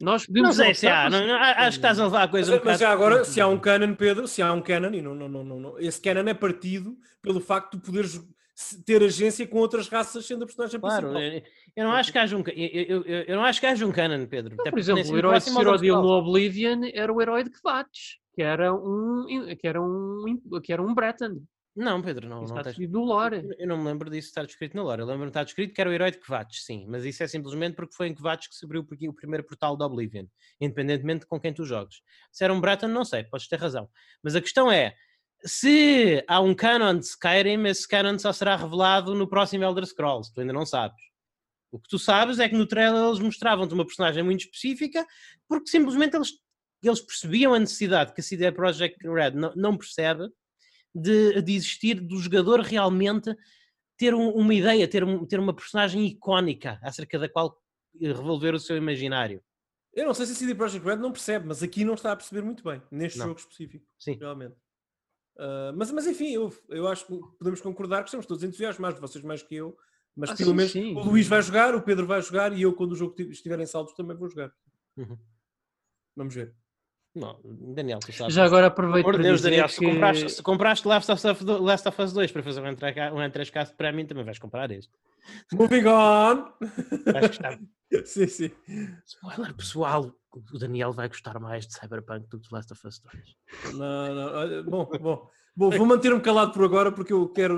Nós não sei se há, não, não, acho que estás a levar a coisa mas, um mas já agora, se há um canon, Pedro, se há um canon, e não, não, não, não, esse canon é partido pelo facto de poderes ter agência com outras raças sendo a personagem claro, principal. Eu não acho que haja um, eu, eu, eu não acho que haja um canon, Pedro. Não, por exemplo, o herói de Cyrodiil no Oblivion era o herói de Kvatch, que era um, que era um, que era um Breton. Não, Pedro, não. Isso não está escrito no lore. Eu não me lembro disso estar descrito no lore. Eu lembro-me de estar descrito que era o herói de Kvatch, sim. Mas isso é simplesmente porque foi em Kvatch que se abriu o primeiro portal do Oblivion, independentemente de com quem tu jogues. Se era um Breton, não sei, podes ter razão. Mas a questão é, se há um canon de Skyrim, esse canon só será revelado no próximo Elder Scrolls, tu ainda não sabes. O que tu sabes é que no trailer eles mostravam-te uma personagem muito específica, porque simplesmente eles, eles percebiam a necessidade que a CD Projekt Red não, não percebe de, de, existir do jogador realmente ter um, uma ideia, ter, um, ter uma personagem icónica acerca da qual revolver o seu imaginário. Eu não sei se a CD Projekt Red não percebe, mas aqui não está a perceber muito bem, neste Não. jogo específico, Sim. realmente. Ah, mas, mas enfim, eu, eu acho que podemos concordar que estamos todos entusiasmados, vocês mais que eu, mas Ah, pelo sim, menos sim. o Luís vai jogar, o Pedro vai jogar e eu, quando o jogo ti- estiver em saldos, também vou jogar. Uhum. Vamos ver. Não, Daniel, tu sabes. Já agora aproveito Por Deus, Daniel, que... se, compraste, se compraste Last of, Us, do- Last of Us 2 para fazer um 3K um 3K para mim, também vais comprar este. Moving on! Vais [LAUGHS] gostar. sim, sim. Spoiler, pessoal, o Daniel vai gostar mais de Cyberpunk do que de Last of Us 2. Não, não, olha, bom, bom. Bom, vou manter-me calado por agora porque eu quero.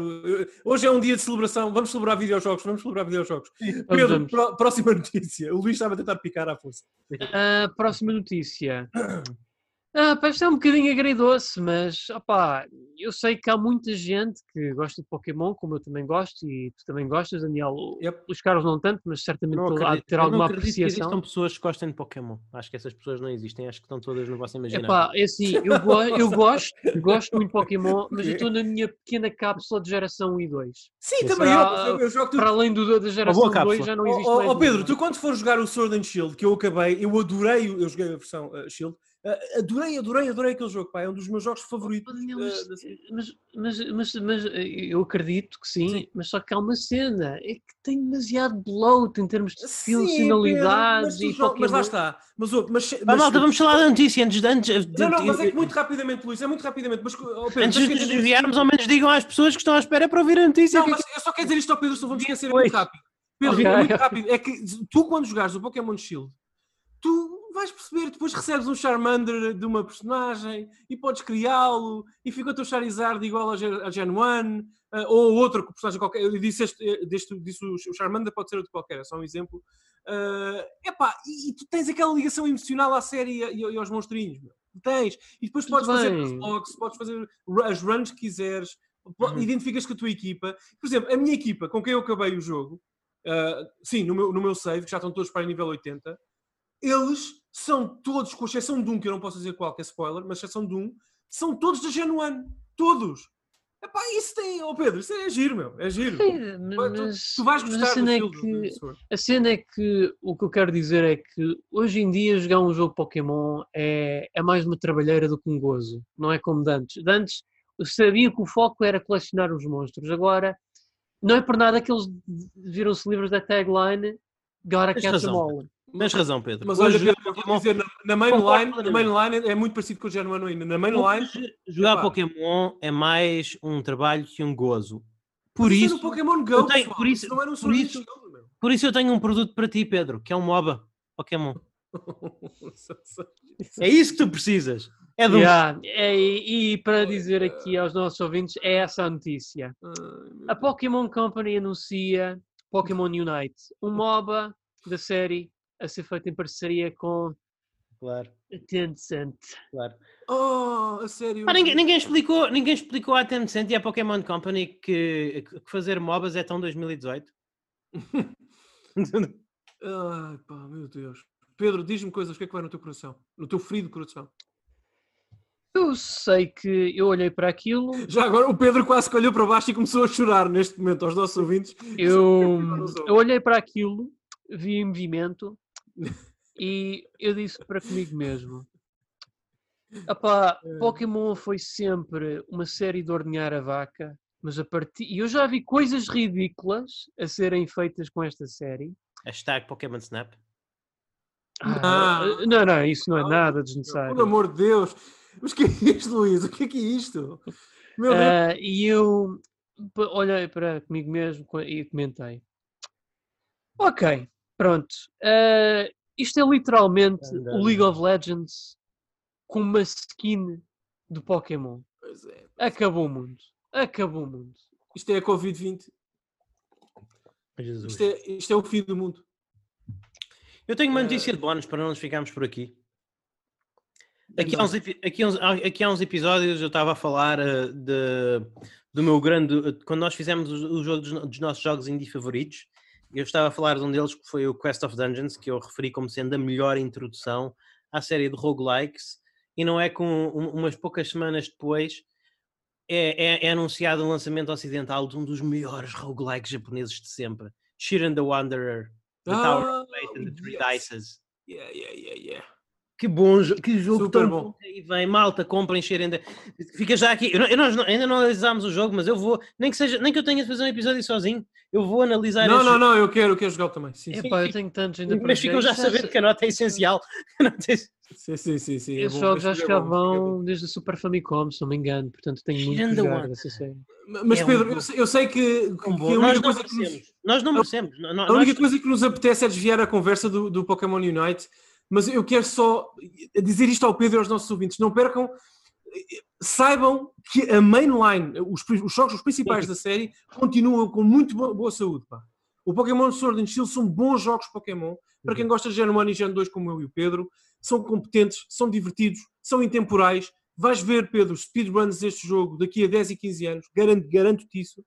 Hoje é um dia de celebração. Vamos celebrar videojogos. Vamos celebrar videojogos. Pedro, vamos. pró- próxima notícia. O Luís estava a tentar picar à força. A próxima notícia. Ah, pá, isto é um bocadinho agridoce, mas opá, eu sei que há muita gente que gosta de Pokémon, como eu também gosto, e tu também gostas, Daniel. Yep. Os caros não tanto, mas certamente Não há de ter eu não alguma acredito que apreciação. existam pessoas que gostem de Pokémon. Acho que essas pessoas não existem. Acho que estão todas no vosso imaginário. Epá, é assim, eu, go [LAUGHS] eu gosto, gosto muito de Pokémon, mas eu estou na minha pequena cápsula de geração 1 e 2. Sim, também eu. Eu, jogo tudo. Para além do, da geração boa 2 cápsula. já não existe ó, mais ó, Pedro, nenhuma. tu quando fores jogar o Sword and Shield, que eu acabei, eu adorei, eu joguei a versão uh, Shield, uh, adorei, adorei, adorei aquele jogo, pá, é um dos meus jogos favoritos. Oh, uh, mas, mas, mas, mas, mas, eh, eu acredito que sim, Sim. mas só que há uma cena, é que tem demasiado bloat em termos de tu e jo- Mas lá está. Mas, ó, mas, mas- malta, vamos falar da notícia antes de. Antes de, Não, não, mas é que muito rapidamente, Luís, é muito rapidamente. Mas, ó, Pedro, antes de nos desviarmos, ao menos digam às pessoas que estão à espera para ouvir a notícia. Não, mas eu só quero dizer isto ao Pedro, só vamos esquecer é Pois. muito rápido. Pedro, Ok. é muito rápido. É que tu, quando jogares o Pokémon Shield, tu vais perceber, depois recebes um Charmander de uma personagem e podes criá-lo e fica o teu Charizard igual a Gen, a Gen 1 eh, ou outro personagem qualquer. Eu disse, este, eh, deste, disse o Charmander, pode ser outro qualquer, é só um exemplo. Eh, epá, e, e tu tens aquela ligação emocional à série e, e aos monstrinhos. meu. Tens. E depois podes fazer bem. os logs, podes fazer as runs que quiseres, Uhum. identificas com a tua equipa. Por exemplo, a minha equipa com quem eu acabei o jogo, ah, sim, no meu, no meu save, que já estão todos para o nível 80, eles são todos, com exceção de um, que eu não posso dizer qual, que é spoiler, mas exceção de um, são todos da Gen 1. Todos. Epá, isso tem, ó Pedro, isso é giro, meu, é giro. Sim, Tu- mas, tu vais mas a gostar do cena é que a cena é que o que eu quero dizer é que hoje em dia jogar um jogo Pokémon é, é mais uma trabalheira do que um gozo, não é como de antes. De antes eu sabia que o foco era colecionar os monstros, agora não é por nada que eles viram-se livres da tagline Gotta Tens catch them all. Tens razão, Pedro. Mas Hoje olha, jogar Pedro, vou dizer, na, na mainline, na mainline é muito parecido com o 1 ainda. Na mainline, Hoje, jogar Epá. Pokémon é mais um trabalho que um gozo. Por isso é isso, no Pokémon Go, eu tenho- por isso- não é no por isso- por isso eu tenho um produto para ti, Pedro, que é um MOBA Pokémon. [LAUGHS] É isso que tu precisas. É um Yeah, é, e, e para dizer aqui aos nossos ouvintes, é essa a notícia. Ai, meu A Pokémon Company anuncia Pokémon Unite, um MOBA da série a ser feito em parceria com Claro, a Tencent. claro. Oh, a sério. Ah, ninguém, ninguém explicou, ninguém explicou à Tencent e à Pokémon Company que, que fazer MOBAs é tão 2018. [LAUGHS] Ai, pá, meu Deus. Pedro, diz-me coisas, o que é que vai no teu coração? No teu ferido coração. Eu sei que eu olhei para aquilo, Já agora o Pedro quase que olhou para baixo e começou a chorar neste momento aos nossos ouvintes. eu, [LAUGHS] eu olhei para aquilo, vi em movimento e eu disse para comigo mesmo. Epá, É. Pokémon foi sempre uma série de ordenhar a vaca, mas a partir. E eu já vi coisas ridículas a serem feitas com esta série. Hashtag Pokémon Snap. Ah, Ah. não, não, isso não é Não, nada Pelo desnecessário. amor de Deus. Mas o que é isto, Luís? O que é que é isto? Meu. Ah, e eu olhei para comigo mesmo e comentei: Ok, pronto. ah, isto é literalmente o League of Legends com uma skin do Pokémon. Pois é. Acabou o mundo. Acabou o mundo. Isto é a Covid-20. Jesus. Isto é, isto é o fim do mundo. Eu tenho uma Eh, notícia de bónus para não nos ficarmos por aqui. Aqui há, uns, aqui, há uns, aqui há uns episódios eu estava a falar eh, de, do meu grande. eh, Quando nós fizemos o, o jogo dos, dos nossos jogos indie favoritos, eu estava a falar de um deles que foi o Quest of Dungeons, que eu referi como sendo a melhor introdução à série de roguelikes, e não é com um- umas poucas semanas depois é, é- é anunciado o lançamento ocidental de um dos melhores roguelikes japoneses de sempre, Shiren the Wanderer The Tower Ah, of Fate and the Three yes. Dices. Yeah, yeah, yeah, yeah. Que bom que jogo Super tão bom. bom. E vem, malta, comprem, cheirem. De... Fica já aqui. Eu eu nós não- ainda não analisámos o jogo, mas eu vou, nem que seja, nem que eu tenha de fazer um episódio sozinho, eu vou analisar Não, não, jogo. não, eu quero, eu quero jogar também. Sim, sim, Epá, eu tenho tantos ainda para Mas ficam já sabendo que a nota é essencial. [LAUGHS] A é- sim, sim, sim, sim, é Esses bom, jogos que é já é vão desde a Super Famicom, se não me engano, portanto tenho muito que jogar. Mas É um Pedro, eu jogo sei, eu sei que, que tão bom. a Nós única não coisa que nos, merecemos. Nós não merecemos. Nó- a única nós- coisa que nos apetece é desviar a conversa do, do Pokémon Unite, mas eu quero só dizer isto ao Pedro e aos nossos ouvintes: não percam, saibam que a mainline, os, os jogos os principais da série, continuam com muito boa, boa saúde. Pá. O Pokémon Sword and Shield são bons jogos Pokémon. Para quem gosta de Gen 1 e Gen 2, como eu e o Pedro, são competentes, são divertidos, são intemporais. Vais ver, Pedro, speedruns deste jogo daqui a 10 e 15 anos, garanto- garanto-te isso.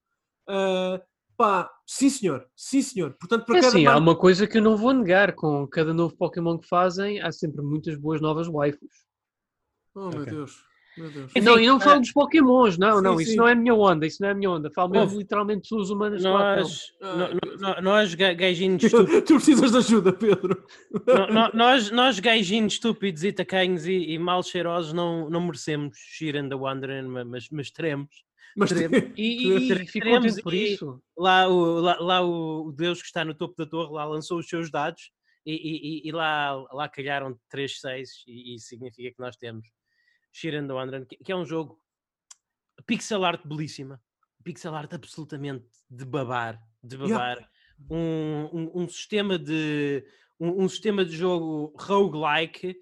Ah, pá, sim senhor, sim senhor. Portanto, para É cada assim, há uma coisa que eu não vou negar, com cada novo Pokémon que fazem, há sempre muitas boas novas waifus. Oh, meu Ok. Deus, meu Deus. Enfim, não, e não ah, falo dos Pokémons, não, sim, não, sim. isso não é a minha onda, isso não é a minha onda. Falo mesmo literalmente de pessoas humanas. Nós, nó- nós, ga- gajinhos [LAUGHS] estúpidos, tu precisas de ajuda, Pedro. nó- nó- nós, nós gajinhos estúpidos e tacanhos e, e mal cheirosos não, não merecemos Sheeran the Wandering, ma- mas, mas teremos. Mas Teremos. [LAUGHS] E, e, e teremos por isso. Lá, o, lá, lá o, Deus que está no topo da torre lá lançou os seus dados e, e- lá, lá calharam 3, 6 e significa que nós temos Sheeran the Wandering, que, que é um jogo pixel art belíssima, pixel art absolutamente de babar, de Yeah. babar. Um, um, um sistema de um, um sistema de jogo roguelike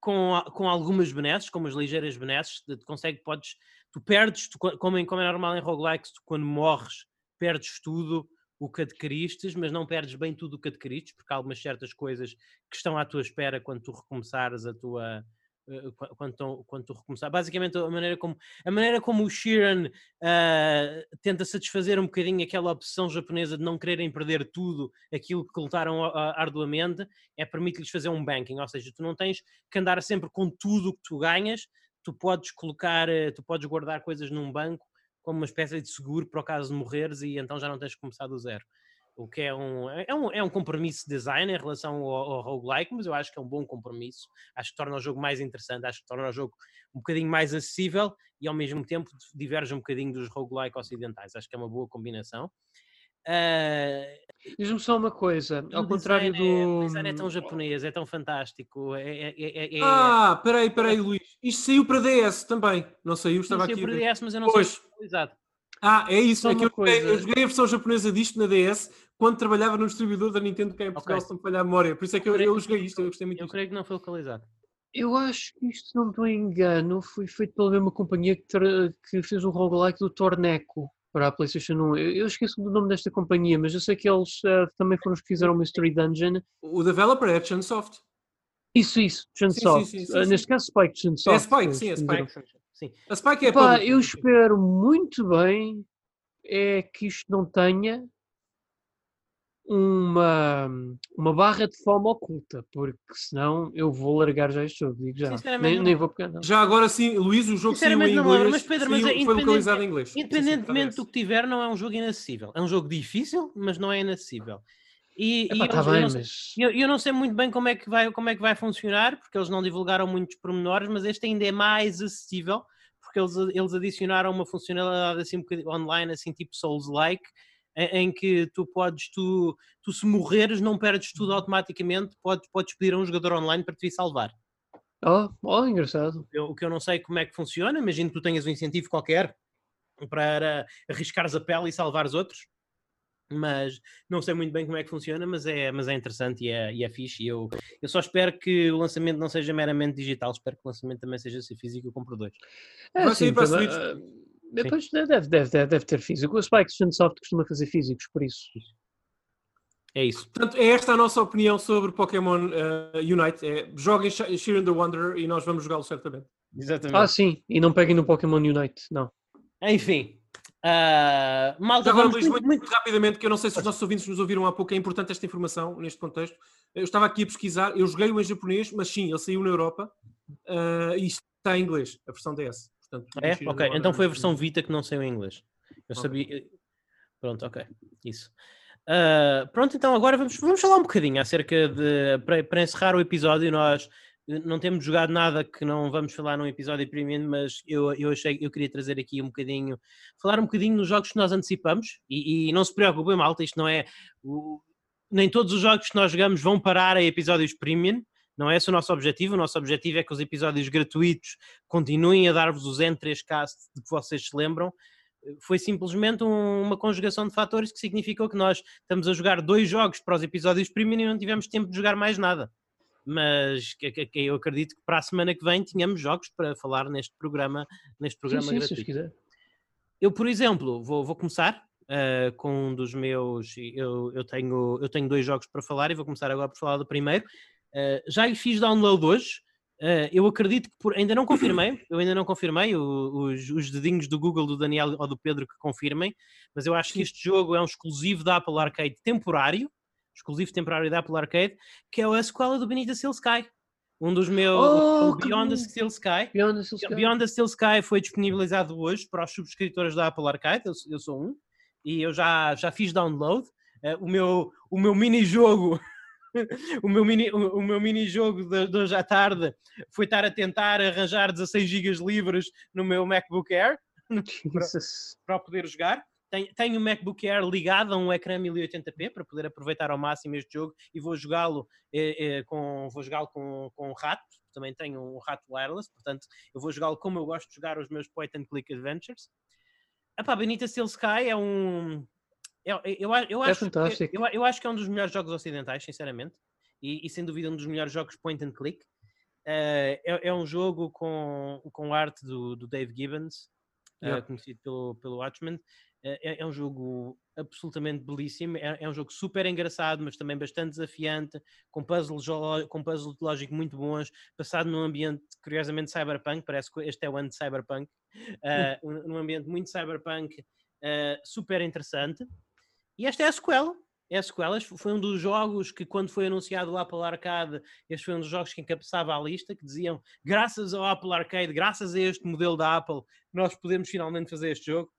com, com algumas benesses, como as ligeiras benesses, consegue, podes, tu perdes, tu, co- como, em- como é normal em roguelikes, tu quando morres perdes tudo o que adquiristes, mas não perdes bem tudo o que adquiristes, porque há algumas certas coisas que estão à tua espera quando tu recomeçares a tua eh, qu- quando, tu- quando tu recomeçar. Basicamente a maneira como a maneira como o Sheeran ah, tenta satisfazer um bocadinho aquela obsessão japonesa de não quererem perder tudo aquilo que lutaram arduamente, é permite-lhes fazer um banking, ou seja, tu não tens que andar sempre com tudo o que tu ganhas, tu podes colocar, eh, tu podes guardar coisas num banco como uma espécie de seguro para o caso de morreres e então já não tens que começar do zero. O que é um, é um, é um compromisso de design em relação ao, ao roguelike, mas eu acho que é um bom compromisso. Acho que torna o jogo mais interessante, acho que torna o jogo um bocadinho mais acessível e ao mesmo tempo diverge um bocadinho dos roguelike ocidentais. Acho que é uma boa combinação. Ah, Diz-me só uma coisa, ao o contrário é- o do. design é tão japonês, é tão fantástico. É, é, é, é, Ah, peraí, peraí, Luís. Isto saiu para DS também. Não saiu, estava aqui. eu a ver. perdi essa, mas eu não Pois. sei se é atualizado. Ah, é isso. É que eu, joguei, coisa. eu joguei a versão japonesa disto na DS quando trabalhava no distribuidor da Nintendo cá em Portugal, Ok. se não me falhar a memória. Por isso é que eu, creio- eu joguei isto, eu gostei muito Eu disto. creio que não foi localizado. Eu acho que isto, se não me engano, foi feito pela mesma companhia que, que fez um roguelike do Torneco para a PlayStation 1. Eu, eu esqueço do nome desta companhia, mas eu sei que eles ah, também foram os que fizeram o Mystery Dungeon. O developer é Chunsoft. Isso, isso, Chunsoft. sim, sim, Ah, sim. Neste caso, Spike Chunsoft. É Spike, sim, é. Spike. Sim. A Spike é Pá, eu espero muito bem é que isto não tenha uma, uma barra de fome oculta, porque senão eu vou largar já este jogo, digo já. Sinceramente, Nem, nem vou pegar, não. Já agora sim, Luís, o jogo saiu em Sinceramente, não inglês. mas Pedro, mas saiu- é foi localizado em inglês. Sim, sim, Independentemente para do que tiver, não é um jogo inacessível. É um jogo difícil, mas não é inacessível. E, e Epá, tá eu bem, não sei, mas... eu- eu não sei muito bem como é, que vai, como é que vai funcionar, porque eles não divulgaram muitos pormenores, mas este ainda é mais acessível, porque eles, eles adicionaram uma funcionalidade assim um bocadinho online, assim tipo Souls-like, em, em que tu podes, tu, tu se morreres, não perdes tudo automaticamente, podes, podes pedir a um jogador online para te vir salvar. Oh, oh, engraçado. Eu- o que eu não sei como é que funciona, imagino que tu tenhas um incentivo qualquer para arriscares a pele e salvar os outros, mas não sei muito bem como é que funciona, mas é, mas é interessante e é, e é fixe. E eu, eu só espero que o lançamento não seja meramente digital, espero que o lançamento também seja ser físico e eu compro dois. É, Vai sair para também, Switch. Depois deve, deve, deve, deve ter físico. O Spike Chunsoft costuma fazer físicos, por isso. É isso. Portanto, é esta a nossa opinião sobre Pokémon eh, Unite. É, joguem Sh- Sheeran the Wanderer e nós vamos jogá-lo certamente. Exatamente. Ah, sim, e não peguem no Pokémon Unite, não. Enfim, ah, malta, agora, vamos Luís, muito, muito, rapidamente, que eu não sei se os nossos ouvintes nos ouviram há pouco, é importante esta informação neste contexto. Eu estava aqui a pesquisar, eu joguei-o em japonês, mas sim, ele saiu na Europa eh, e está em inglês, a versão DS. Portanto, É? Ok, então foi a versão Vita que não saiu em inglês. Eu Ok. sabia. Pronto, ok. Isso. Uh, pronto, então agora vamos, vamos falar um bocadinho acerca de. Para, para encerrar o episódio, nós não temos jogado nada que não vamos falar num episódio premium, mas eu, eu achei eu queria trazer aqui um bocadinho, falar um bocadinho nos jogos que nós antecipamos e, e não se preocupem, malta, isto não é. O, nem todos os jogos que nós jogamos vão parar a episódios premium, não é esse o nosso objetivo. O nosso objetivo é que os episódios gratuitos continuem a dar-vos os N3Cast de que vocês se lembram foi simplesmente um, uma conjugação de fatores que significou que nós estamos a jogar dois jogos para os episódios premium e não tivemos tempo de jogar mais nada. Mas que, que, eu acredito que para a semana que vem tínhamos jogos para falar neste programa, neste programa sim, gratuito. Eu, por exemplo, vou, vou começar uh, com um dos meus. Eu, eu, tenho, eu tenho dois jogos para falar e vou começar agora por falar do primeiro. Uh, já fiz download hoje. Uh, eu acredito que por, ainda não confirmei, eu ainda não confirmei o, os, os, dedinhos do Google, do Daniel ou do Pedro que confirmem, mas eu acho que este jogo é um exclusivo da Apple Arcade temporário, exclusivo temporário da Apple Arcade, que é a sequela do Benita Steel Sky. Um dos meus Oh, Beyond the que Steel Sky. Beyond the Steel Sky. Beyond the Steel Sky foi disponibilizado hoje para os subscritores da Apple Arcade, eu, eu sou um, e eu já, já fiz download. Uh, o meu, o meu mini-jogo [LAUGHS] [LAUGHS] o meu mini, o, o meu mini jogo de, de hoje à tarde foi estar a tentar arranjar 16 GB livres no meu MacBook Air [LAUGHS] Jesus. para poder jogar. Tenho, tenho o MacBook Air ligado a um ecrã 1080p para poder aproveitar ao máximo este jogo e vou jogá-lo eh, eh, com vou jogá-lo com, com um rato. Também tenho um rato wireless, portanto eu vou jogá-lo como eu gosto de jogar os meus point and click adventures. Epá, Benita Steel Sky é um eu, eu, eu, acho fantástico. Que, eu, eu, acho que é um dos melhores jogos ocidentais, sinceramente, e, e sem dúvida um dos melhores jogos point and click. Uh, é, é, um jogo com, com arte do, do Dave Gibbons, yeah. uh, conhecido pelo, pelo Watchmen. Uh, é, é, um jogo absolutamente belíssimo. É, é, um jogo super engraçado, mas também bastante desafiante, com puzzles, com puzzles lógico muito bons, passado num ambiente curiosamente cyberpunk. Parece que este é o ano de cyberpunk, [LAUGHS] num ambiente muito cyberpunk, super interessante. E esta é a sequela. É a sequela. Foi um dos jogos que, quando foi anunciado o Apple Arcade, este foi um dos jogos que encabeçava a lista, que diziam, graças ao Apple Arcade, graças a este modelo da Apple, nós podemos finalmente fazer este jogo.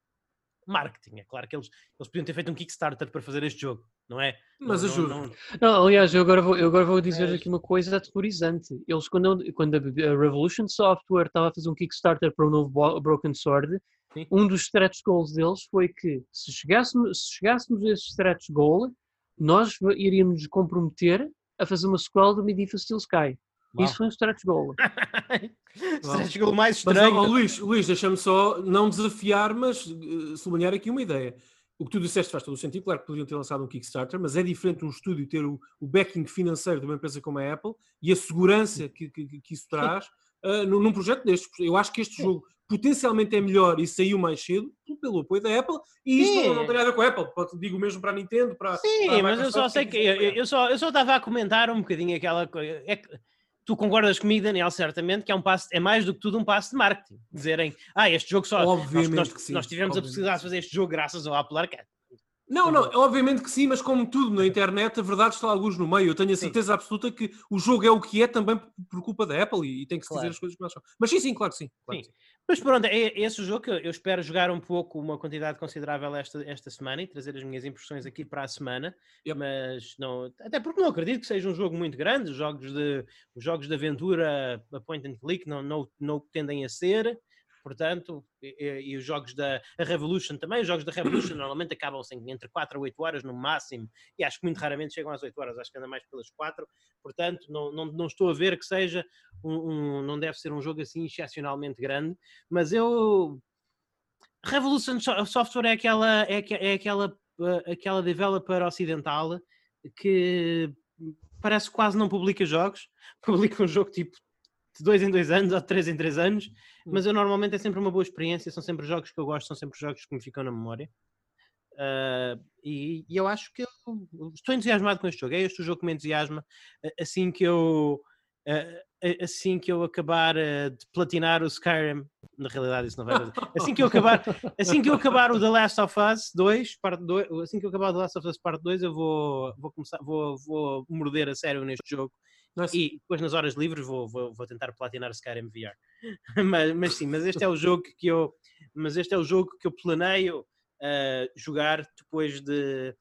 Marketing, é claro que eles, eles podiam ter feito um Kickstarter para fazer este jogo, não é? Mas não, ajuda. Não, não... não, aliás, eu agora vou, eu agora vou dizer aqui uma coisa aterrorizante. Eles, quando, quando a Revolution Software estava a fazer um Kickstarter para o novo Broken Sword, Sim. um dos stretch goals deles foi que se chegássemos, se chegássemos a esse stretch goal, nós iríamos nos comprometer a fazer uma sequela do Medieval Steel Sky. Uau. Isso foi um stretch goal. [LAUGHS] stretch goal mais Mas, estranho. ó, Luís, Luís deixa-me só não desafiar, mas uh, sublinhar aqui uma ideia. O que tu disseste faz todo o sentido, claro que poderiam ter lançado um Kickstarter, mas é diferente um estúdio ter o, o backing financeiro de uma empresa como a Apple e a segurança que, que, que isso traz uh, num, num projeto destes. Eu acho que este jogo potencialmente é melhor e saiu mais cedo pelo apoio da Apple e isto não, não, tem nada com a Apple, digo mesmo para a Nintendo, para Sim, para a mas eu só sei que eu, eu, só, eu só estava a comentar um bocadinho aquela coisa. É que, tu concordas comigo, Daniel, certamente, que é um passo, é mais do que tudo um passo de marketing. Dizerem, ah, este jogo só. Obviamente nós, que sim, nós tivemos obviamente. a possibilidade de fazer este jogo graças ao Apple Arcade. Não, não, obviamente que sim, mas como tudo na internet, a verdade está alguns no meio. Eu tenho a certeza absoluta que o jogo é o que é também por culpa da Apple e, e tem que se Claro. dizer as coisas como elas são. Mas sim, sim, claro que sim. Claro Sim. que sim. Mas pronto, é esse o jogo que eu, eu espero jogar um pouco, uma quantidade considerável esta, esta semana e trazer as minhas impressões aqui para a semana. Yep. Mas não, até porque não acredito que seja um jogo muito grande. Os jogos de, os jogos de aventura a point and click não, não, não tendem a ser. Portanto, e, e- os jogos da Revolution também, os jogos da Revolution [COUGHS] normalmente acabam sem, entre 4 a 8 horas no máximo, e acho que muito raramente chegam às 8 horas, acho que anda mais pelas 4, portanto, não, não, não estou a ver que seja um, um- não deve ser um jogo assim excepcionalmente grande, mas eu Revolution So- Software é aquela é, é aquela uh, aquela developer ocidental que parece que quase não publica jogos, [LAUGHS] publica um jogo tipo de dois em dois anos ou de três em três anos, mas eu normalmente é sempre uma boa experiência, são sempre jogos que eu gosto, são sempre jogos que me ficam na memória. Uh, e, e eu acho que eu estou entusiasmado com este jogo. É este o jogo que me entusiasma. Assim que eu uh, assim que eu acabar uh, de platinar o Skyrim, na realidade isso não vai fazer. Assim que eu acabar, [LAUGHS] assim que eu acabar o The Last of Us 2, parte 2, assim que eu acabar o The Last of Us parte 2, eu vou, vou começar, vou, vou morder a sério neste jogo. Nice. E depois nas horas livres vou, vou, vou tentar platinar Skyrim VR. [LAUGHS] mas, mas sim, mas este é o jogo que eu, mas este é o jogo que eu planeio uh, jogar depois de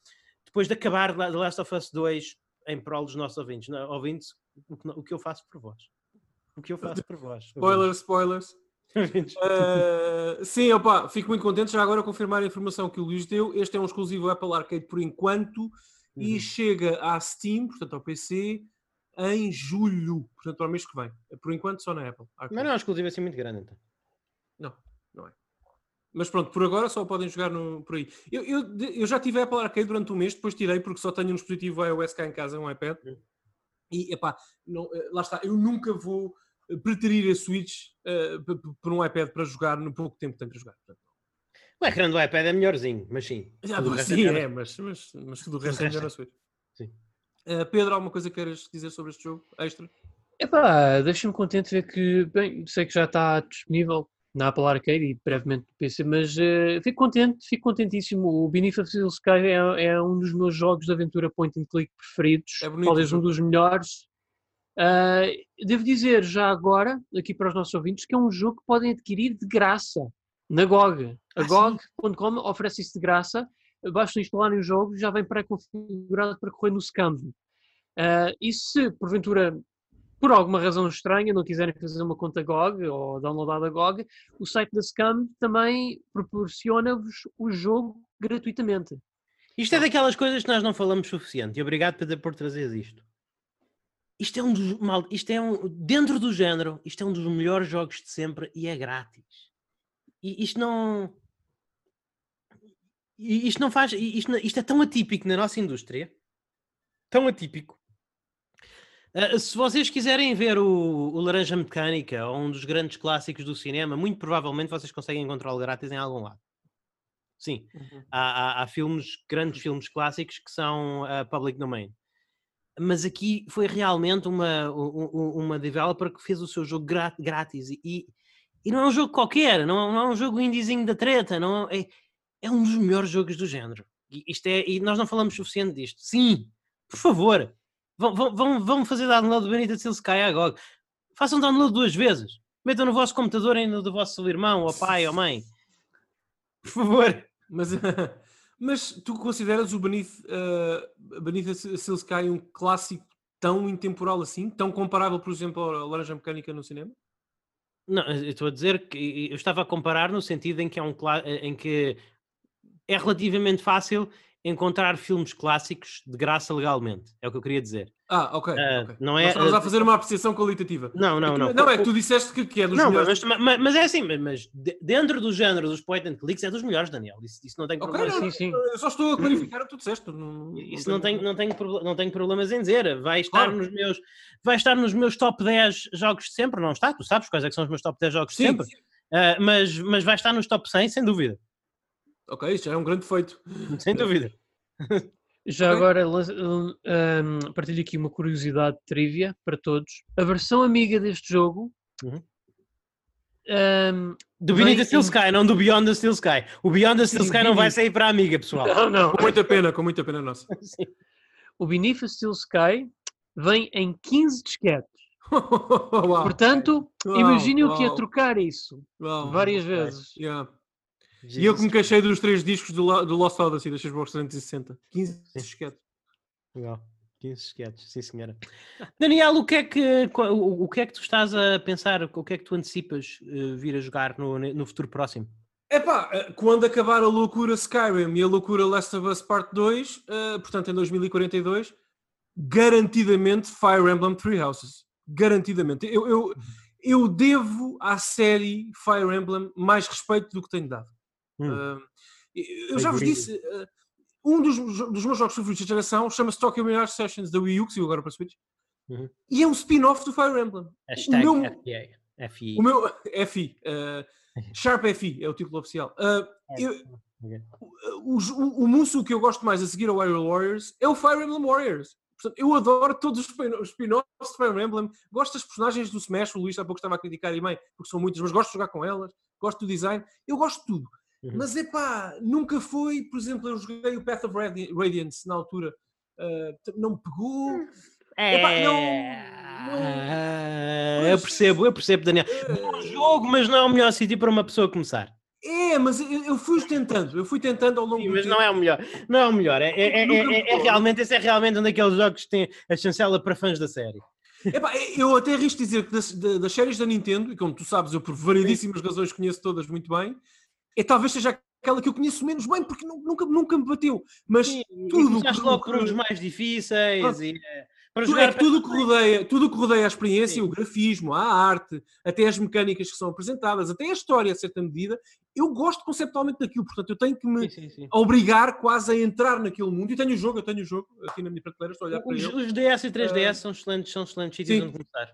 depois de acabar The Last of Us 2 em prol dos nossos ouvintes, não, ouvintes o, que, o que eu faço por vós. O que eu faço por vós. [LAUGHS] Spoilers, spoilers. [LAUGHS] Uh, sim, opa, fico muito contente já agora a confirmar a informação que o Luís deu. Este é um exclusivo Apple Arcade por enquanto e Uhum. chega à Steam, portanto ao PC, em julho, portanto ao mês que vem. Por enquanto só na Apple. Arcade. Mas não é um exclusivo assim muito grande, então. Não, não é. Mas pronto, por agora só podem jogar no, por aí. Eu, eu, eu já tive Apple Arcade durante um mês, depois tirei porque só tenho um dispositivo iOS cá em casa, um iPad. Hum. E epá, não, eh, lá está, eu nunca vou eh, preterir a Switch p- por um iPad para jogar no pouco tempo que tenho para jogar. O ecrã do iPad é melhorzinho, mas sim. o resto sim, melhor. é, mas, mas, mas tudo o resto é melhor é. na Switch. Eh, Pedro, alguma coisa queres dizer sobre este jogo extra? Epá, deixa-me contente ver que, bem, sei que já está disponível na Apple Arcade e brevemente no PC, mas eh, fico contente, fico contentíssimo. O Beneath of Steel Sky é, é um dos meus jogos de aventura point and click preferidos, É bonito talvez um dos melhores. Ah, devo dizer já agora, aqui para os nossos ouvintes, que é um jogo que podem adquirir de graça na GOG. A Ah. GOG.com oferece isso de graça, basta instalarem o jogo, já vem pré-configurado para correr no Scam. Ah, e se porventura por alguma razão estranha, não quiserem fazer uma conta GOG ou downloadar da GOG, o site da Scam também proporciona-vos o jogo gratuitamente. Isto é daquelas coisas que nós não falamos suficiente. E obrigado Pedro por trazer isto. Isto é um dos mal, isto é um dentro do género, isto é um dos melhores jogos de sempre e é grátis. E isto não e isto não faz, isto, isto é tão atípico na nossa indústria, tão atípico. Ah, se vocês quiserem ver o, o Laranja Mecânica ou um dos grandes clássicos do cinema, muito provavelmente vocês conseguem encontrá-lo grátis em algum lado. Sim, há, há- há filmes, grandes filmes clássicos que são ah, public domain. Mas aqui foi realmente uma, uma developer que fez o seu jogo grátis e, e, não é um jogo qualquer, não é, não é um jogo indiezinho da treta, não é, é um dos melhores jogos do género. E, isto é, e nós não falamos suficiente disto. Sim, por favor, vão, vão, vão, vão fazer download do Benita Seal Sky agora. Façam download duas vezes. Metam no vosso computador e no do vosso irmão, ou pai, ou mãe. Por favor. Mas, [LAUGHS] mas tu consideras o Beneath, uh, Beneath Steel Sky um clássico tão intemporal assim? Tão comparável, por exemplo, à Laranja Mecânica no cinema? Não, eu estou a dizer que eu estava a comparar no sentido em que é um em que é relativamente fácil encontrar filmes clássicos de graça legalmente. É o que eu queria dizer. Ah, ok. Ah, ok. não Nós é, estamos ah, a fazer uma apreciação qualitativa. Não, não, É não. que- Não, é que tu disseste que, que é dos Não, melhores. mas, mas- mas é assim, mas- mas de- dentro do género dos point and clicks é dos melhores, Daniel. Isso, isso não tem Ok, problema. não, Sim, sim. Eu só estou a clarificar o que tu disseste. Não, Isso não tem, não, tenho, não tenho problemas em dizer. Vai estar, Claro. nos meus, vai estar nos meus top 10 jogos de sempre, não está? Tu sabes quais é que são os meus top 10 jogos de Sim, sempre. Ah, mas, mas vai estar nos top 100, sem dúvida. Ok, isso já é um grande feito. Sem dúvida. Já Ok. agora um, partilho aqui uma curiosidade de trivia para todos. A versão amiga deste jogo Uhum. um, Do Beneath the Steel em- Sky, não do Beyond the Steel Sky. O Beyond the Steel Sim, Sky não vai sair para a amiga, pessoal. não, não. Com muita pena, com muita pena nossa. [LAUGHS] Sim. O Beneath the Steel Sky vem em 15 disquetes. [LAUGHS] Uau, Portanto, Uau, imaginem o que é trocar isso uau. várias vezes. Yeah. E eu que me queixei dos três discos do, do Lost Odyssey da Xbox 360. 15 disquete. Legal. 15 sketches, sim senhora. [LAUGHS] Daniel, o que, é que, o, o que é que tu estás a pensar? O que é que tu antecipas eh, vir a jogar no, no futuro próximo? Epá, eh, quando acabar a loucura Skyrim e a loucura Last of Us Part 2, eh, portanto em 2042, garantidamente Fire Emblem Three Houses. Garantidamente. Eu, eu, eu devo à série Fire Emblem mais respeito do que tenho dado. Hum. Uh, eu já vos disse, uh, um dos, dos meus jogos favoritos da geração chama-se Tokyo Mirage Sessions da Wii U, que saiu agora para Switch, Uhum. e é um spin-off do Fire Emblem. Hashtag meu- FBA. FI. O meu [LAUGHS] FI, uh, [LAUGHS] Sharp FI é o título oficial. Uh, eu- ok. o, o, o Musso que eu gosto mais a seguir ao Hyrule Warriors é o Fire Emblem Warriors. Portanto, eu adoro todos os spin-offs de Fire Emblem. Gosto das personagens do Smash. O Luís há pouco estava a criticar e bem, porque são muitas, mas gosto de jogar com elas. Gosto do design. Eu gosto de tudo. Uhum. Mas é pá, nunca foi. Por exemplo, eu joguei o Path of Radi- Radiance na altura. uh, não me pegou. Epá, não- É, não- eu percebo, eu percebo, Daniel. Bom jogo, mas não é o melhor sítio para uma pessoa começar. É, É, mas eu, eu fui tentando, eu fui tentando ao longo Sim, do mas tempo. não é o melhor. Não é o melhor. É, é, é, é- é realmente, esse é realmente um daqueles jogos que tem a chancela para fãs da série. Epá, eu até arrisco dizer que das, da- das séries da Nintendo, e como tu sabes, eu por variedíssimas razões conheço todas muito bem, é talvez seja aquela que eu conheço menos bem, porque nu- nunca, nunca me bateu. Mas Sim, e tudo que- logo por uns mais difíceis Pronto. e, eh, para Tu- jogar é que tudo o que rodeia, tudo que rodeia a experiência, Sim. o grafismo, a arte, até as mecânicas que são apresentadas, até a história a certa medida, eu gosto conceptualmente daquilo, portanto eu tenho que me Sim, sim, sim. obrigar quase a entrar naquele mundo. E tenho o jogo, eu tenho o jogo aqui na minha prateleira, estou a olhar para Os, ele. os DS e 3DS Ah, são excelentes, são excelentes sítios onde começar.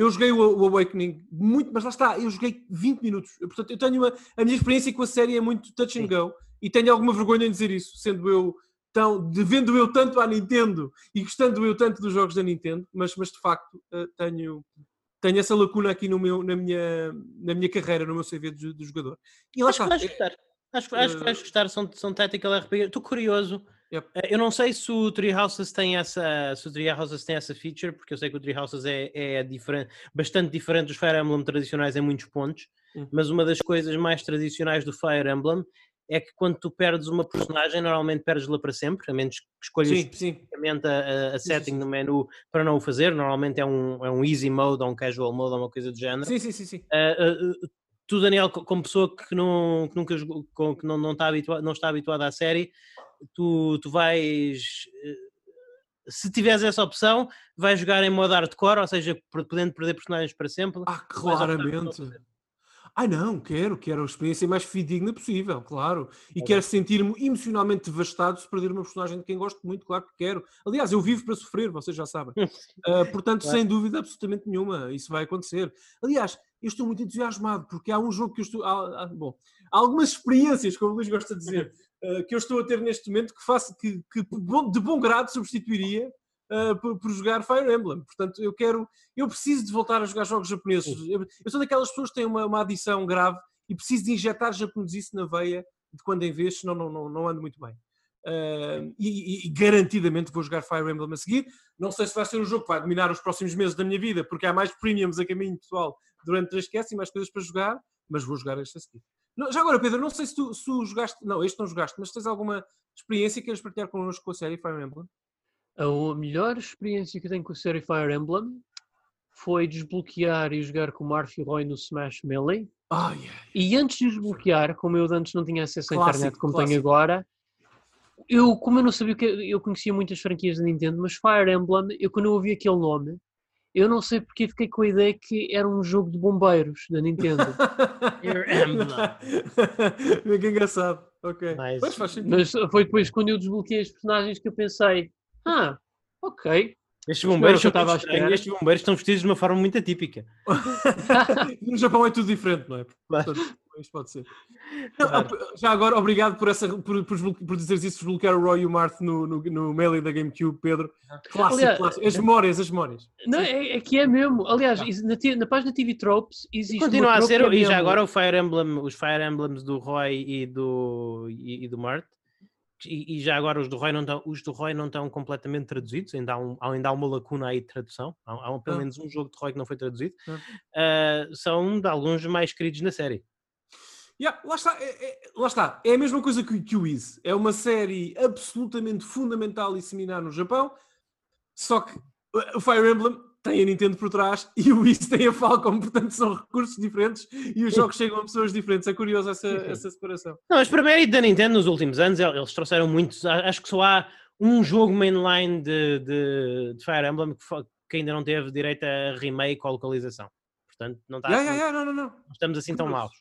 Eu joguei o, o Awakening muito, mas lá está, eu joguei 20 minutos. Eu, Portanto, eu tenho uma, a minha experiência com a série é muito touch and go e tenho alguma vergonha em dizer isso, sendo eu tão, devendo eu tanto à Nintendo e gostando eu tanto dos jogos da Nintendo, mas, mas de facto eh, tenho, tenho essa lacuna aqui no meu, na, minha, na minha carreira, no meu CV de, de jogador. E lá Acho que está. vais gostar. Acho, acho que vais Eh, gostar, são, são tactical RPG. Estou curioso. Yep. Eh, Eu não sei se o Tree Houses tem essa, se o Tree Houses tem essa feature, porque eu sei que o Tree Houses é, é diferente, bastante diferente dos Fire Emblem tradicionais em muitos pontos, Hum. mas uma das coisas mais tradicionais do Fire Emblem é que quando tu perdes uma personagem, normalmente perdes-la para sempre, a menos que escolhas Sim, especificamente a, a- setting no menu para não o fazer. Normalmente é um, é um easy mode ou um casual mode ou uma coisa do género. Sim, sim, sim, sim. Ah, ah, tu, Daniel, co- como pessoa que, não, que nunca que não, não, está habituado, não está habituada à série, tu, tu vais. eh, Se tiveres essa opção, vais jogar em modo hardcore, ou seja, podendo perder personagens para sempre. Ah, claramente. Ah, não, quero, quero a experiência mais fidedigna possível, claro. E Ok. quero sentir-me emocionalmente devastado se perder uma personagem de quem gosto muito, claro que quero. Aliás, eu vivo para sofrer, vocês já sabem. [LAUGHS] Ah, portanto, Claro. sem dúvida absolutamente nenhuma, isso vai acontecer. Aliás, eu estou muito entusiasmado, porque há um jogo que eu estou. há- há- bom, há algumas experiências, como o Luís gosta de dizer, ah, [LAUGHS] que eu estou a ter neste momento que, faço, que, que de bom grado substituiria. ah, por, por jogar Fire Emblem, portanto, eu quero, eu preciso de voltar a jogar jogos japoneses. Eu, eu sou daquelas pessoas que têm uma, uma adição grave e preciso de injetar japonesice na veia de quando em vez, senão não, não, não ando muito bem. Ah, e, e- garantidamente vou jogar Fire Emblem a seguir. Não sei se vai ser um jogo que vai dominar os próximos meses da minha vida, porque há mais premiums a caminho pessoal durante 3 e mais coisas para jogar, mas vou jogar este a seguir. Não, Já agora, Pedro, não sei se tu, se tu jogaste, não, este não jogaste, mas tens alguma experiência que queres partilhar connosco com a série Fire Emblem? A melhor experiência que eu tenho com a série Fire Emblem foi desbloquear e jogar com o Marth e Roy no Smash Melee. Ah, yeah. E antes de desbloquear, como eu antes não tinha acesso à Clássico, internet como clássico. tenho agora, eu, como eu não sabia que eu conhecia muitas franquias da Nintendo, mas Fire Emblem, eu quando eu ouvi aquele nome, eu não sei porque fiquei com a ideia que era um jogo de bombeiros da Nintendo. [LAUGHS] Fire Emblem. [LAUGHS] que engraçado. Ok. Nice. Pois faz sentido. mas foi depois quando eu desbloqueei os personagens que eu pensei, ah, ok. Estes bombeiros eu estava espera. estes bombeiros estão vestidos de uma forma muito atípica. [LAUGHS] no Japão é tudo diferente, não é? Claro. Isto pode ser. Claro. ah, Já agora, obrigado por, essa, por, por, por dizeres isso, desbloquear o Roy e o Marth no, no, no Melee da GameCube, Pedro. Clássico, Aliás, clássico. As memórias, as memórias. Não, é, é que é mesmo. Aliás, isso na, na página TV Tropes existe. Continua a ser, é e já agora o Fire Emblem, os Fire Emblems do Roy e do, e, e do Mart, e, e já agora os do Roy não estão, os do Roy não estão completamente traduzidos, ainda há, um, ainda há uma lacuna aí de tradução, há, há um- pelo Ah. menos um jogo de Roy que não foi traduzido, Ah. Ah, são de alguns mais queridos na série. Yeah, lá, está, é, é- lá está, é a mesma coisa que, que o Wiz. É uma série absolutamente fundamental e seminar no Japão, só que uh, o Fire Emblem tem a Nintendo por trás [LAUGHS] e o Wiz tem a Falcom, portanto são recursos diferentes e os jogos chegam a pessoas diferentes. É curioso essa, essa separação. Não, mas para mérito da Nintendo nos últimos anos, el- eles trouxeram muitos, acho que só há um jogo mainline de, de, de Fire Emblem que, que ainda não teve direito a remake ou localização. Portanto, não, está, Yeah, não- yeah, yeah, não, não, não. estamos assim tão maus.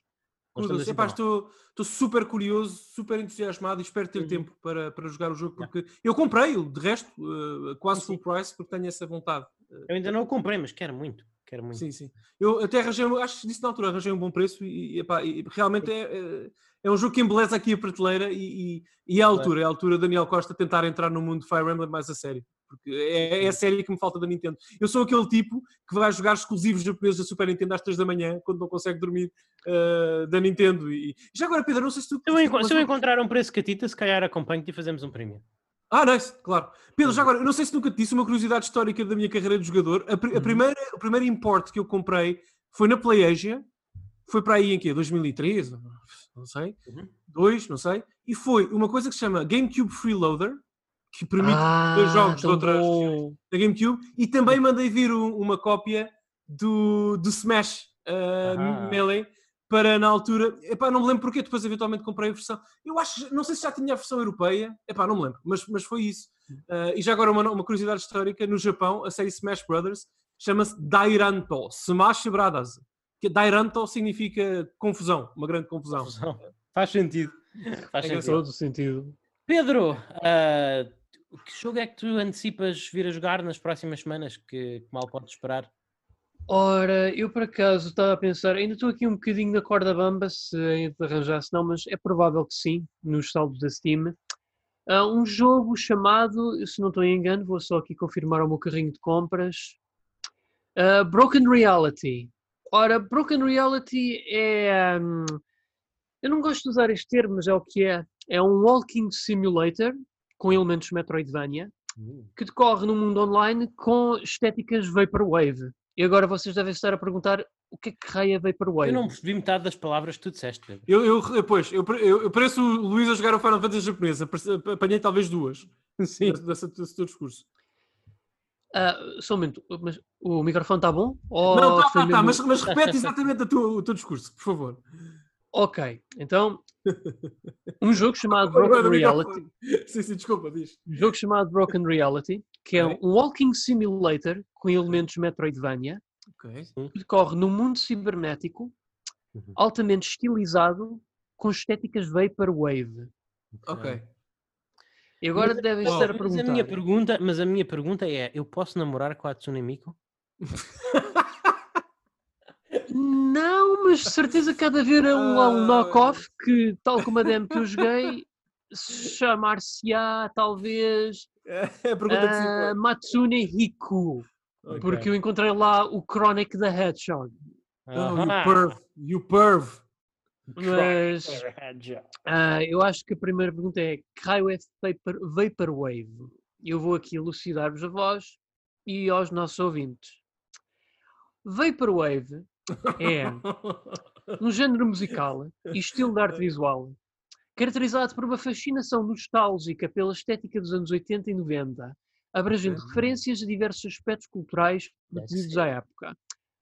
Curioso. assim Epá, estou, estou super curioso, super entusiasmado e espero ter Uhum. tempo para, para jogar o jogo Yeah. porque eu comprei-o, de resto, uh, quase Sim, full price, porque tenho essa vontade. Eu ainda não o comprei, mas quero muito. Quero muito. Sim, sim. Eu até arranjei, acho que disse na altura, arranjei um bom preço e, epá, e realmente é, é, é um jogo que embeleza aqui a prateleira e, e, e é a altura, é a altura Daniel Costa tentar entrar no mundo de Fire Emblem mais a sério. Porque é, é a série que me falta da Nintendo. Eu sou aquele tipo que vai jogar exclusivos japoneses da Super Nintendo às 3 da manhã, quando não consegue dormir uh, da Nintendo. E, já agora, Pedro, não sei se tu. Se eu, se tu- enco- se eu encontrar um preço catita, se calhar acompanho-te e fazemos um prémio. Ah, nice, claro. Pedro, já Uhum. agora, eu não sei se nunca te disse uma curiosidade histórica da minha carreira de jogador. A, pri- a Uhum. primeira, o primeiro import que eu comprei foi na PlayAsia. Foi para aí em quê? 2003? não sei. Uhum. Dois, não sei. E foi uma coisa que se chama GameCube Freeloader, que permite Ah, dois jogos de outras da GameCube. E também mandei vir um- uma cópia do, do Smash uh, Ah. Melee para na altura. Epá, não me lembro porque depois eventualmente comprei a versão. Eu acho, não sei se já tinha a versão europeia, epá, não me lembro, mas, mas foi isso. Uh, e já agora uma, uma curiosidade histórica: no Japão, a série Smash Brothers chama-se Dairanto, Smash Brothers. Que Dairanto significa confusão, uma grande confusão. Confusão. Faz sentido. [LAUGHS] Faz É sentido. Todo sentido. Pedro, ah, que jogo é que tu antecipas vir a jogar nas próximas semanas? Que, que mal podes esperar? Ora, eu por acaso estava a pensar, ainda estou aqui um bocadinho na corda bamba se ainda de arranjar, se não, mas é provável que sim, nos saldos da Steam. Ah, um jogo chamado, se não estou em engano, vou só aqui confirmar o meu carrinho de compras. ah, Broken Reality. Ora, Broken Reality é. hum, eu não gosto de usar este termo, mas é o que é. É um walking simulator com elementos Metroidvania que decorre no mundo online com estéticas Vaporwave. E agora vocês devem estar a perguntar o que é que raia é Vaporwave? Eu não percebi metade das palavras que tu disseste, Pedro. Eu, eu, eu, pois, eu, eu, eu pareço o Luís a jogar o Final Fantasy japonês, apare- apanhei talvez duas [LAUGHS] Sim. desse, desse, teu discurso. Ah, só um momento, mas o microfone está bom? Ou não, tá, foi tá, tá, mesmo- mas, mas [LAUGHS] repete exatamente tua- o teu discurso, por favor. Ok, então [LAUGHS] um jogo chamado Broken Reality. [LAUGHS] Sim, sim, desculpa, diz. um jogo chamado Broken Reality, que é um walking simulator com elementos Metroidvania, Ok. que decorre num mundo cibernético Uhum. altamente estilizado com estéticas Vaporwave. Ok. E agora Mas- devem estar a Mas a minha perguntar. pergunta, mas a minha pergunta é: eu posso namorar com a Hatsune Miku? [LAUGHS] Não, mas de certeza que há de haver um, um Ah. knock-off que, tal como a demo que eu joguei, chamar-se-á talvez [LAUGHS] É a pergunta que se impõe. Matsune Hiku, Ok. porque eu encontrei lá o Chronic the Hedgehog. Oh, you perv. You perv. Mas ah, eu acho que a primeira pergunta é: que raio é vapor, Vaporwave? Eu vou aqui elucidar-vos a voz e aos nossos ouvintes. Vaporwave é [LAUGHS] um género musical e estilo de arte visual, caracterizado por uma fascinação nostálgica pela estética dos anos 80 e 90, abrangendo Ok. referências a diversos aspectos culturais produzidos à época.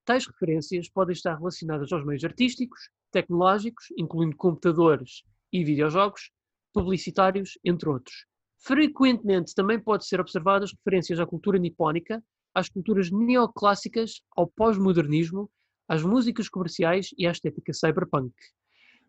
Tais referências podem estar relacionadas aos meios artísticos, tecnológicos, incluindo computadores e videojogos, publicitários, entre outros. Frequentemente também pode ser observadas referências à cultura nipónica, às culturas neoclássicas, ao pós-modernismo, às músicas comerciais e à estética cyberpunk.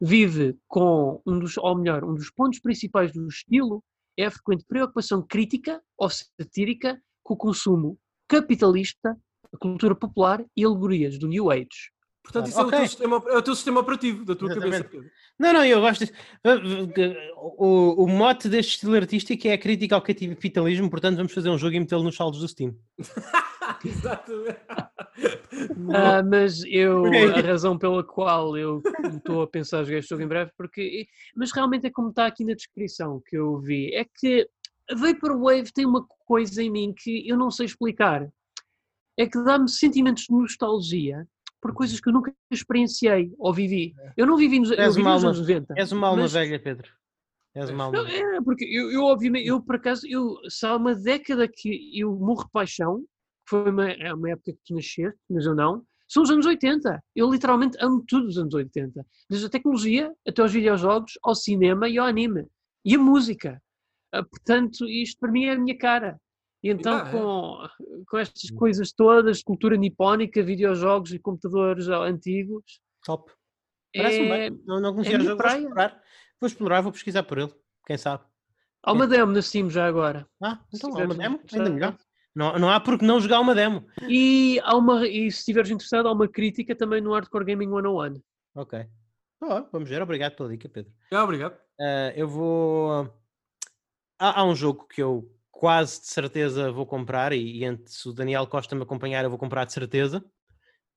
Vive com um dos, ou melhor, um dos pontos principais do estilo é a frequente preocupação crítica ou satírica com o consumo capitalista, a cultura popular e alegorias do New Age. Portanto, isso é, o teu sistema, é o teu sistema operativo da tua cabeça. Exatamente. Pedro. Não, não, eu gosto. disso. O, o mote deste estilo artístico é a crítica ao capitalismo, portanto vamos fazer um jogo e metê-lo nos saldos do Steam. [LAUGHS] [LAUGHS] Exatamente. Ah, mas eu, a razão pela qual eu estou a pensar jogar este jogo em breve, porque, mas realmente é como está aqui na descrição que eu vi, é que a Vaporwave tem uma coisa em mim que eu não sei explicar. É que dá-me sentimentos de nostalgia por coisas que eu nunca experienciei ou vivi. Eu não vivi nos, eu vivi nos anos 90. És uma alma mas- velha, Pedro. És uma alma velha. é, porque eu, eu obviamente, eu por acaso, eu, se há uma década que eu morro de paixão, foi uma, é uma época que tu nasceste, mas eu não, são os anos 80. Eu literalmente amo tudo dos anos 80. Desde a tecnologia até aos videojogos, ao cinema e ao anime. E a música. Ah, Portanto, isto para mim é a minha cara. E então, Ah, é. com, com estas coisas todas, cultura nipónica, videojogos e computadores ah, antigos, Top. Parece-me é, bem. Não, não conhecia é o jogo, vou explorar. Vou explorar, vou pesquisar por ele. Quem sabe? há uma demo na Steam já agora. Ah, então há uma demo, ainda melhor. Não, não há por que não jogar uma demo. E, há uma, e se estiveres interessado, há uma crítica também no Hardcore Gaming 101. Ok. Ah, vamos ver, obrigado pela dica, Pedro. Ah, obrigado. Ah, eu vou. Há, há um jogo que eu quase de certeza vou comprar, e, e antes, se o Daniel Costa me acompanhar, eu vou comprar de certeza.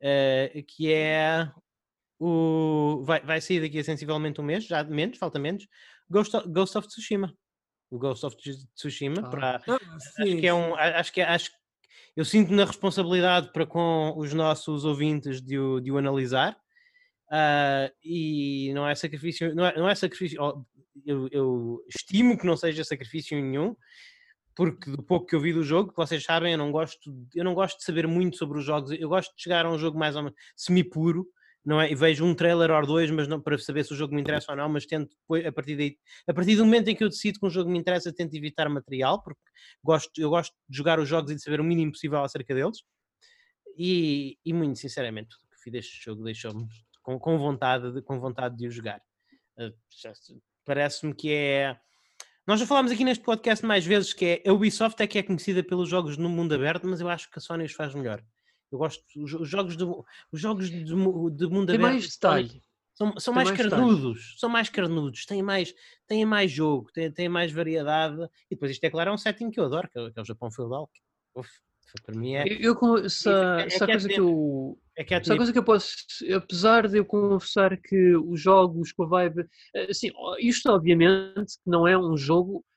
ah, que é o. Vai, vai sair daqui a sensivelmente um mês, já menos, falta menos. Ghost of, Ghost of Tsushima. O Ghost of Tsushima Ah. para Ah, acho que é um a- acho que é- acho eu sinto na responsabilidade para com os nossos ouvintes de o, de o analisar ah, e não é sacrifício, não é, não é sacrifício, eu, eu estimo que não seja sacrifício nenhum, porque do pouco que eu vi do jogo, que vocês sabem, eu não gosto, eu não gosto de saber muito sobre os jogos, eu gosto de chegar a um jogo mais ou menos semi-puro, não é? E vejo um trailer ou dois, mas não para saber se o jogo me interessa ou não, mas tento depois, a partir daí, a partir do momento em que eu decido que um jogo me interessa, tento evitar material, porque gosto, eu gosto de jogar os jogos e de saber o mínimo possível acerca deles. E, e muito sinceramente, tudo que fiz deste jogo deixou-me com, com, vontade de, com vontade de o jogar. Uh, Parece-me que é. Nós já falámos aqui neste podcast mais vezes que é a Ubisoft é que é conhecida pelos jogos no mundo aberto, mas eu acho que a Sony os faz melhor. Eu gosto os jogos de, os jogos de, de mundo Tem aberto. mais detalhe. São, são mais, mais carnudos, são mais carnudos, têm mais, têm mais jogo, têm, têm mais variedade. E depois isto é claro, é um setting que eu adoro, que é, que é o Japão feudal. Uf, para mim é. Eu, eu se, é, é, coisa que eu. É que é coisa que eu posso. Apesar de eu confessar que os jogos com a vibe. Assim, isto obviamente não é um jogo eh,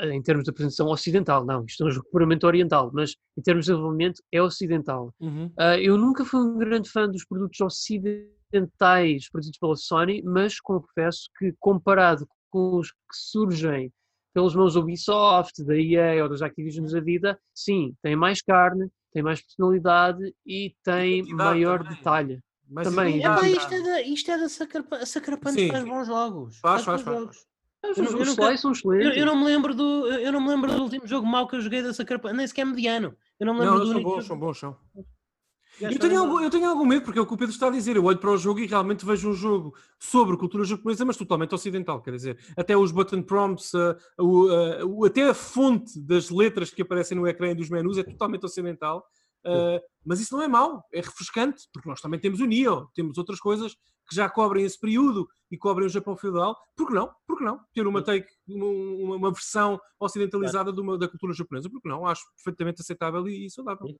em termos de apresentação ocidental, não, isto é um jogo puramente oriental, mas em termos de desenvolvimento é ocidental. Uhum. Uh, eu nunca fui um grande fã dos produtos ocidentais produzidos pela Sony, mas confesso que comparado com os que surgem pelos mãos Ubisoft, da EA ou das Activisions da vida, sim, tem mais carne, tem mais personalidade e tem maior também. detalhe. Mas também. É, pá, isto é da, isto é da faz bons jogos. Faz, faz, faz. faz. Os, eu, eu, são excelentes. Eu, eu, não me lembro do, eu não me lembro do último jogo mau que eu joguei da Sacrapante, nem sequer mediano. Eu não me lembro não, do são bons, são bons, são. Eu tenho, algum, eu tenho algum medo, porque é o que o Pedro está a dizer. Eu olho para o jogo e realmente vejo um jogo sobre cultura japonesa, mas totalmente ocidental. Quer dizer, até os button prompts, uh, uh, uh, até a fonte das letras que aparecem no ecrã dos menus é totalmente ocidental. Uh, mas isso não é mau, é refrescante, porque nós também temos o Nioh, temos outras coisas que já cobrem esse período e cobrem o Japão feudal. Por que não? Por que não? Ter uma take, uma, uma versão ocidentalizada uma, da cultura japonesa, por que não? Acho perfeitamente aceitável e, e saudável.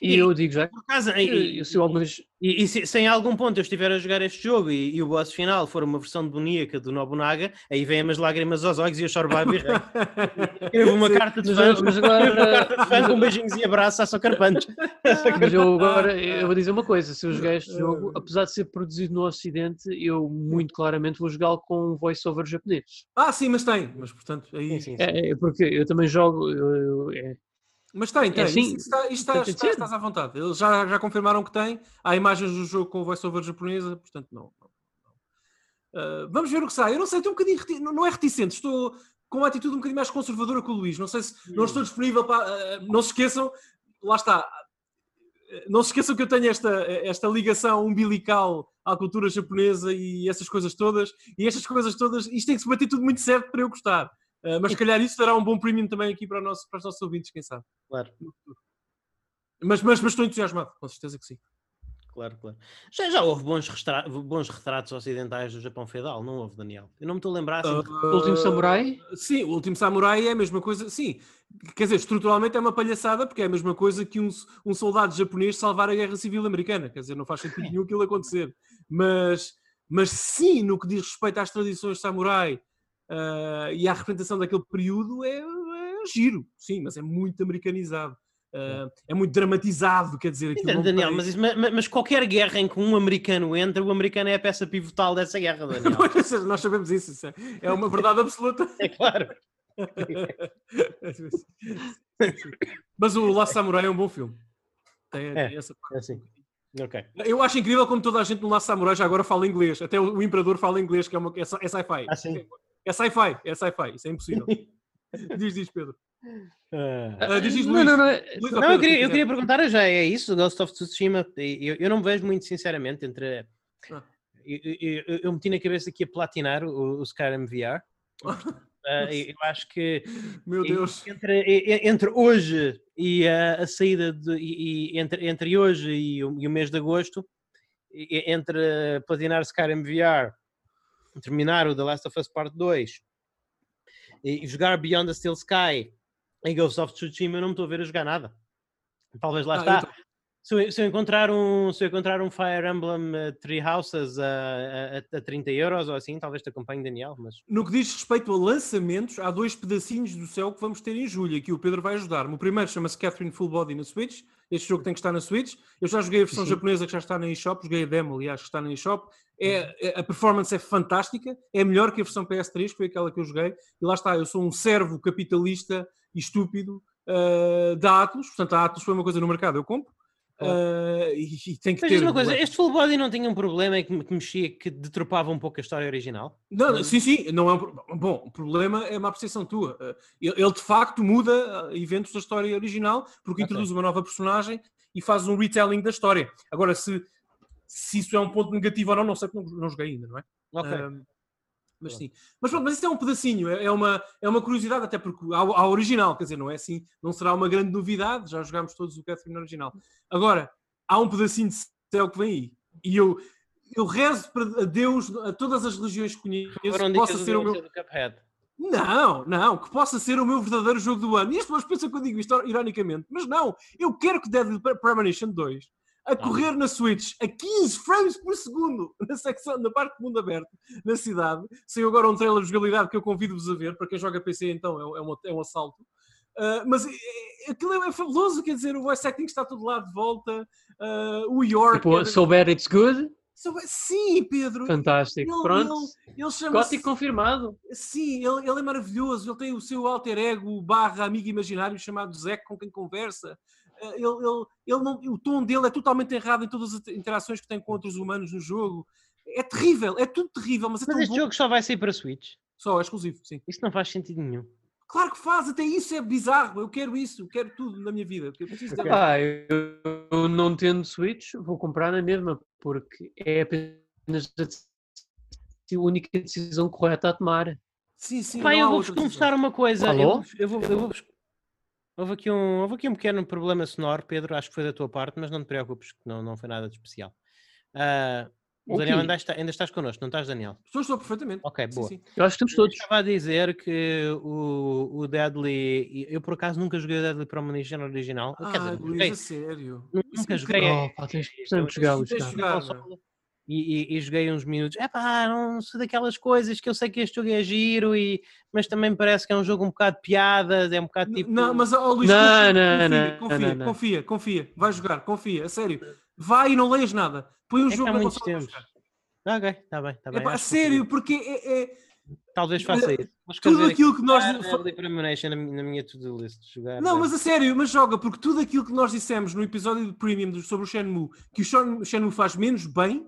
E, e, eu digo já, por acaso, e, eu, eu algumas... e, e se, se, em algum ponto eu estiver a jogar este jogo e, e, o boss final for uma versão boníaca do Nobunaga, aí vem as lágrimas aos olhos e eu choro vai [LAUGHS] Escrevo uma carta de fãs, mas agora... uma carta de fãs com beijinhos e abraços a Socarpantes. [LAUGHS] Mas eu agora eu vou dizer uma coisa: se eu jogar este jogo, [LAUGHS] apesar de ser produzido no Ocidente, eu muito claramente vou jogá-lo com voice-over japonês. Ah, sim, mas tem, mas portanto aí. Sim, sim, sim. É, porque eu também jogo. Eu, eu, é, mas tem, tem. É assim, isto, está, isto está, está, estás à vontade. Eles já, já confirmaram que tem. Há imagens do jogo com voice-over japonesa, portanto, não. não, não. Uh, vamos ver o que sai. Eu não sei, estou um bocadinho. Reti... Não é reticente, estou com uma atitude um bocadinho mais conservadora que o Luís. Não sei se. Não estou disponível para. Uh, não se esqueçam, lá está. Não se esqueçam que eu tenho esta, esta ligação umbilical à cultura japonesa e essas coisas todas. E estas coisas todas, isto tem que se bater tudo muito certo para eu gostar. Uh, mas se calhar isso dará um bom premium também aqui para, o nosso, para os nossos ouvintes, quem sabe. Claro. Mas, mas, mas estou entusiasmado, com certeza que sim. Claro, claro. Já, já houve bons, bons retratos ocidentais do Japão feudal, não houve, Daniel? Eu não me estou a lembrar. Assim, uh, o Último Samurai? Sim, o Último Samurai é a mesma coisa. Sim, quer dizer, estruturalmente é uma palhaçada porque é a mesma coisa que um, um soldado japonês salvar a Guerra Civil Americana. Quer dizer, não faz sentido nenhum aquilo acontecer. Mas, mas sim, no que diz respeito às tradições samurai uh, e a representação daquele período é, é, giro, sim, mas é muito americanizado. Uh, é muito dramatizado, quer dizer. Aquilo Daniel, mas, isso, mas, mas, qualquer guerra em que um americano entra, o americano é a peça pivotal dessa guerra, Daniel. [LAUGHS] Nós sabemos isso, isso é, é uma verdade absoluta. É claro. [LAUGHS] mas o Last Samurai é um bom filme. Tem, é, tem essa parte. É assim. Okay. Eu acho incrível como toda a gente no Last Samurai já agora fala inglês. Até o, o Imperador fala inglês, que é, uma, é, é sci-fi. Ah, sim. É sci-fi, é sci-fi, isso é impossível. [LAUGHS] diz, diz, Pedro. Uh, diz, diz, Luís. Não, não, não. Luís, não Pedro, eu, queria, eu queria perguntar já, é isso, Ghost of Tsushima? Eu, eu não vejo muito, sinceramente, entre. Ah. Eu, eu, eu, meti na cabeça aqui a platinar o, o Skyrim VR. Uh, [LAUGHS] eu acho que Meu Deus. Entre, entre hoje e a, a saída de, e, e, entre, entre hoje e o, e o mês de agosto, entre platinar Skyrim VR terminar o The Last of Us Part 2 e jogar Beyond the Steel Sky em Ghost of Tsushima, eu não me estou a ver a jogar nada. Talvez lá ah, está. Se eu, se eu encontrar um, se eu encontrar um Fire Emblem uh, Three Houses a, a, a 30 euros ou assim, talvez te acompanhe, Daniel. Mas No que diz respeito a lançamentos, há dois pedacinhos do céu que vamos ter em julho. Aqui o Pedro vai ajudar-me. O primeiro chama-se Catherine Full Body na Switch. Este jogo tem que estar na Switch. Eu já joguei a versão Sim. japonesa que já está na eShop. Joguei a demo, aliás, que está na eShop. É, é- a performance é fantástica. É melhor que a versão PS3, que foi aquela que eu joguei. E lá está, eu sou um servo capitalista e estúpido ah, da Atlus. Portanto, a Atlus foi uma coisa no mercado, eu compro. Ah, e, e tem que Mas ter... diz uma coisa, este full body não tinha um problema em que, que mexia, que detropava um pouco a história original? Não, não, sim, sim, não é um, bom, o problema é uma apreciação tua. Uh, Ele, ele, de facto muda uh, eventos da história original porque Ok. introduz uma nova personagem e faz um retelling da história. Agora, se, se isso é um ponto negativo ou não, não sei porque não, não joguei ainda, não é? Ok. Um, mas sim. Mas pronto, mas isso é um pedacinho, é, é uma, é uma curiosidade, até porque há, há original, quer dizer, não é assim, não será uma grande novidade, já jogámos todos o Catherine original. Agora, há um pedacinho de céu que vem aí. E eu, eu rezo para a Deus, a todas as religiões que conheço, que possa ser o meu. Não, não, que possa ser o meu verdadeiro jogo do ano. E as pessoas pensam que eu digo isto ironicamente, mas não, eu quero que Deadly Premonition 2 a correr na Switch a 15 frames por segundo [LAUGHS] na secção, na parte de mundo aberto, na cidade. Saiu agora um trailer de jogabilidade que eu convido-vos a ver, para quem joga PC então é, é, um, é um assalto. Uh, mas é, é- aquilo é, é fabuloso, quer dizer, o voice acting está todo lá de volta, uh, o York. Tipo, é- so bad it's good. Sim, Pedro. Fantástico. Ele- Pronto. Ele, ele Gótico confirmado. Sim, ele, ele é maravilhoso. Ele tem o seu alter ego barra amigo imaginário chamado Zé com quem conversa. Ele, ele, ele não, o tom dele é totalmente errado em todas as interações que tem com outros humanos no jogo. É terrível, é tudo terrível, mas é Mas tão este bom. jogo só vai sair para Switch. Só, é exclusivo, sim. Isso não faz sentido nenhum. Claro que faz, até isso é bizarro. Eu quero isso, eu quero tudo na minha vida. Eu preciso de- Ah, eu, eu não tendo Switch, vou comprar na mesma, porque é apenas a única decisão correta a tomar. Sim, sim. Pai, eu vou-vos confessar uma coisa. Eu Alô? vou, eu vou, eu vou-vos- houve, aqui um, houve aqui um pequeno problema sonoro, Pedro. Acho que foi da tua parte, mas não te preocupes, que não, não foi nada de especial. Ah, o O Daniel, ainda, está- ainda estás connosco, não estás, Daniel? Estou, estou perfeitamente. Ok, Sim, boa. sim. Eu acho que estamos Eu todos. Estava a dizer que o, o Deadly. Eu por acaso nunca joguei o Deadly Premonition original. Quer dizer, Ah, Luís, a sério. nunca Isso é joguei. Oh, pá, tens sempre de jogar, Luís, tens de cara. E, e- e joguei uns minutos. É pá, não sou daquelas coisas que eu sei que este jogo é giro, e, mas também parece que é um jogo um bocado de piadas, é um bocado tipo. Não, mas ó Luís, Não, confia, não, confia, não, confia, não, confia, confia, vai jogar, confia, a sério. Vai e não leias nada. Põe um é que jogo há na muitos tempos. Ok, está bem, está bem. A acho que vou sério, porque é, é- Talvez faça isso. Vou tudo escrever aquilo que nós. Deadly Premonition na, na minha to-do list. de Jogar, Não, né? mas a sério, mas joga, porque tudo aquilo que nós dissemos no episódio de Premium do- sobre o Shenmue, que o Shen- Shenmue faz menos bem,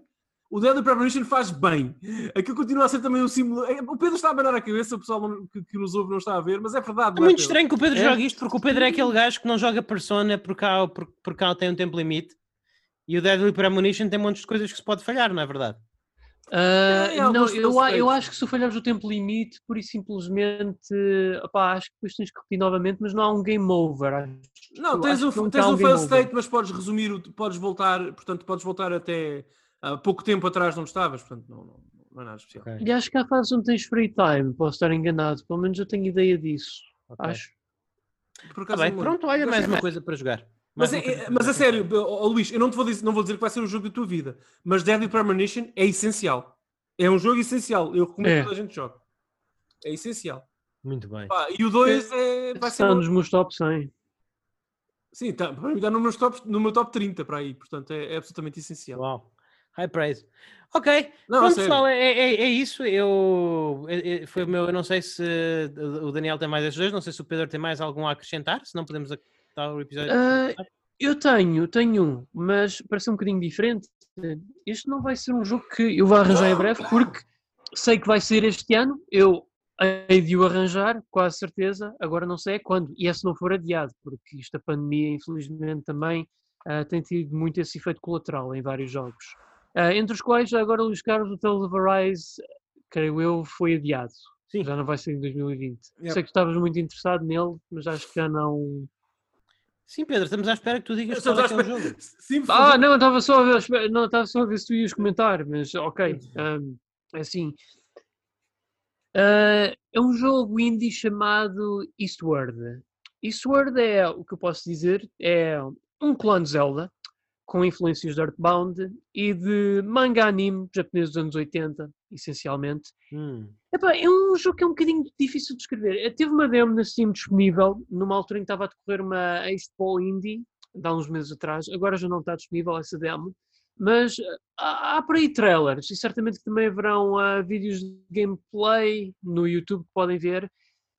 o Deadly Premonition faz bem. Aquilo continua a ser também um símbolo. é, O Pedro está a abanar a cabeça, o pessoal não- que, que nos ouve não está a ver, mas é verdade. É não muito Pedro? estranho que o Pedro É? jogue isto, porque o Pedro é aquele gajo que não joga Persona por cá, por, por cá tem um tempo limite. E o Deadly Premonition tem montes de coisas que se pode falhar, não é verdade? Ah, É, não, eu, eu acho que se falhares o tempo limite, por isso simplesmente, opá, acho que depois tens que repetir novamente, mas não há um game over. acho- Não, tens um, tens um fail over. state, mas podes resumir, podes voltar, portanto, podes voltar até há pouco tempo atrás onde estavas, portanto, não, não, não é nada especial. E acho que há fases onde tens free time, posso estar enganado, pelo menos eu tenho ideia disso. Ok. Acho. Por acaso bem, não me pronto, olha, mais Mas- uma coisa para jogar. Mas, é, é- mas a sério, ó, Luís, eu não, te vou dizer, não vou dizer que vai ser o jogo da tua vida, mas Deadly Premonition é essencial. É um jogo essencial. Eu recomendo É. que toda a gente jogue. É essencial. Muito bem. Pá, e o 2 é, vai ser. Está nos meus top 100. Sim, tá, para mim está no meu, top, no meu top 30 para aí, portanto é, é absolutamente essencial. Uau. High praise. Ok, Não, pronto, pessoal, é, é, é isso. Eu, é- é- foi o meu, eu não sei se o Daniel tem mais estes dois, não sei se o Pedro tem mais algum a acrescentar, se não podemos acabar o episódio. Ah, eu tenho, tenho um, mas parece um bocadinho diferente. Este não vai ser um jogo que eu vou arranjar em breve, porque sei que vai ser este ano. Eu hei de o arranjar, quase certeza. Agora não sei é quando. E é se não for adiado, porque isto, a pandemia, infelizmente, também ah, tem tido muito esse efeito colateral em vários jogos. Ah, entre os quais, já agora, Luís Carlos, o Tales of Arise, creio eu, foi adiado. Sim. Já não vai ser em 2020. Yep. Sei que tu estavas muito interessado nele, mas acho que já não. Sim, Pedro, estamos à espera que tu digas qual é, que é o jogo. [LAUGHS] Sim, Ah, não, estava só, a ver, não, estava só a ver se tu ias comentar, mas ok. hum, é assim, ah, é um jogo indie chamado Eastward. Eastward é o que eu posso dizer, é um clone de Zelda, com influências de Earthbound e de manga anime japonês dos anos 80, essencialmente. Hum. Epá, é um jogo que é um bocadinho difícil de escrever. Eh, Teve uma demo na Steam disponível, numa altura em que estava a decorrer uma Expo Indie, há uns meses atrás. Agora já não está disponível essa demo. Mas há, há por aí trailers e certamente que também haverão ah, vídeos de gameplay no YouTube que podem ver.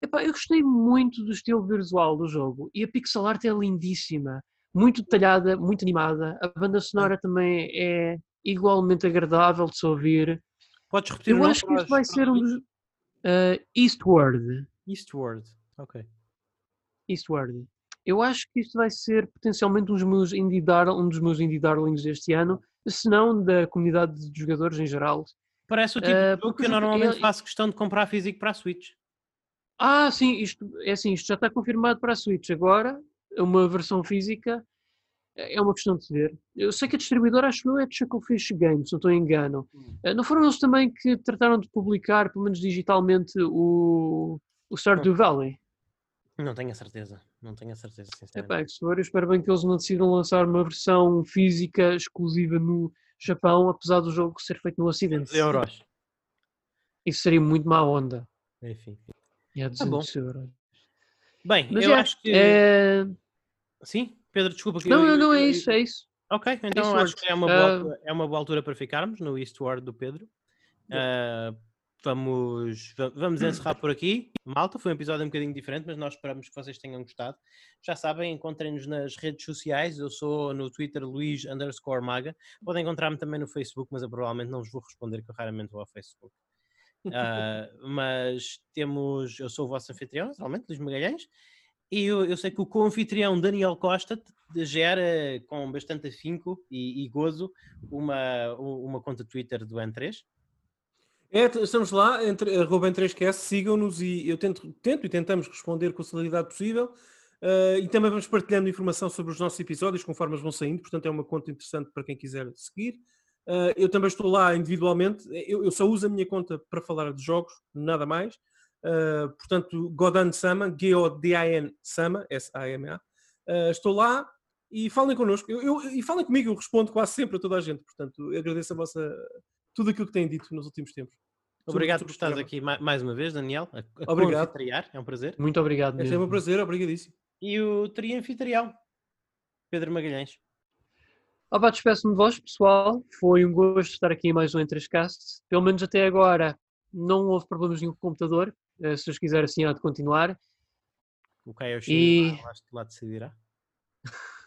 Epá, eu gostei muito do estilo visual do jogo e a pixel art é lindíssima, muito detalhada, muito animada. A banda sonora também é igualmente agradável de se ouvir. Podes repetir o Eu nome acho que isto vai ser um dos. ah, Eastward. Eastward. Ok. Eastward. Eu acho que isto vai ser potencialmente um dos meus indie, dar, um dos meus indie darlings deste ano, se não da comunidade de jogadores em geral. Parece o tipo Eh, de jogo que eu o jogo- normalmente ele- faço questão de comprar físico para a Switch. Ah, sim, isto, é assim, isto já está confirmado para a Switch. Agora, uma versão física é uma questão de se ver. Eu sei que a distribuidora, acho eu, é Chucklefish Games, se não estou em engano. Eh, Não foram eles também que trataram de publicar, pelo menos digitalmente, o, o Stardew Valley? Não tenho a certeza. Não tenho a certeza, sinceramente. Epá, que se for, eu espero bem que eles não decidam lançar uma versão física exclusiva no Japão, apesar do jogo ser feito no Ocidente. euros. Isso seria muito má onda. Enfim. E a Tá bom. 200 euros. Bem, Mas eu é, acho que. é- Sim, Pedro, desculpa que Não, eu- não, é eu- isso, é isso. Ok, então Eastward. acho que é uma, boa, altura- é uma boa altura para ficarmos no Eastward do Pedro. Ah, vamos, va- vamos [COUGHS] encerrar por aqui. Malta, foi um episódio um bocadinho diferente, mas nós esperamos que vocês tenham gostado. Já sabem, encontrem-nos nas redes sociais. Eu sou no Twitter Luís underscore Maga. Podem encontrar-me também no Facebook, mas eu provavelmente não vos vou responder, que eu raramente vou ao Facebook. [LAUGHS] Ah, mas temos, eu sou o vosso anfitrião, naturalmente, Luís Magalhães, e eu, eu sei que o co-anfitrião Daniel Costa gera com bastante afinco e, e gozo uma, uma conta Twitter do N3. É, estamos lá, entre, arroba N3QS, sigam-nos e eu tento, tento e tentamos responder com a celeridade possível. Ah, e também vamos partilhando informação sobre os nossos episódios conforme vão saindo, portanto é uma conta interessante para quem quiser seguir. Ah, eu também estou lá individualmente, eu, eu só uso a minha conta para falar de jogos, nada mais. Ah, portanto, Godan Sama, G-O-D-A-N Sama, S-A-M-A. Ah, estou lá e falem connosco. Eu, eu- e falem comigo, eu respondo quase sempre a toda a gente. Portanto, agradeço a vossa, tudo aquilo que têm dito nos últimos tempos. Obrigado sobre por estares aqui ma- mais uma vez, Daniel. A, a Obrigado. é um prazer. Muito obrigado É sempre um mesmo. prazer, obrigadíssimo. E o tri-anfitrião, Pedro Magalhães. Opa, despeço-me de vós, pessoal. Foi um gosto estar aqui em mais um Entre as Casts. Pelo menos até agora não houve problemas nenhum com o computador. Eh, Se vocês quiserem assim, há de continuar. O Caio E- lá, lá decidirá. [LAUGHS]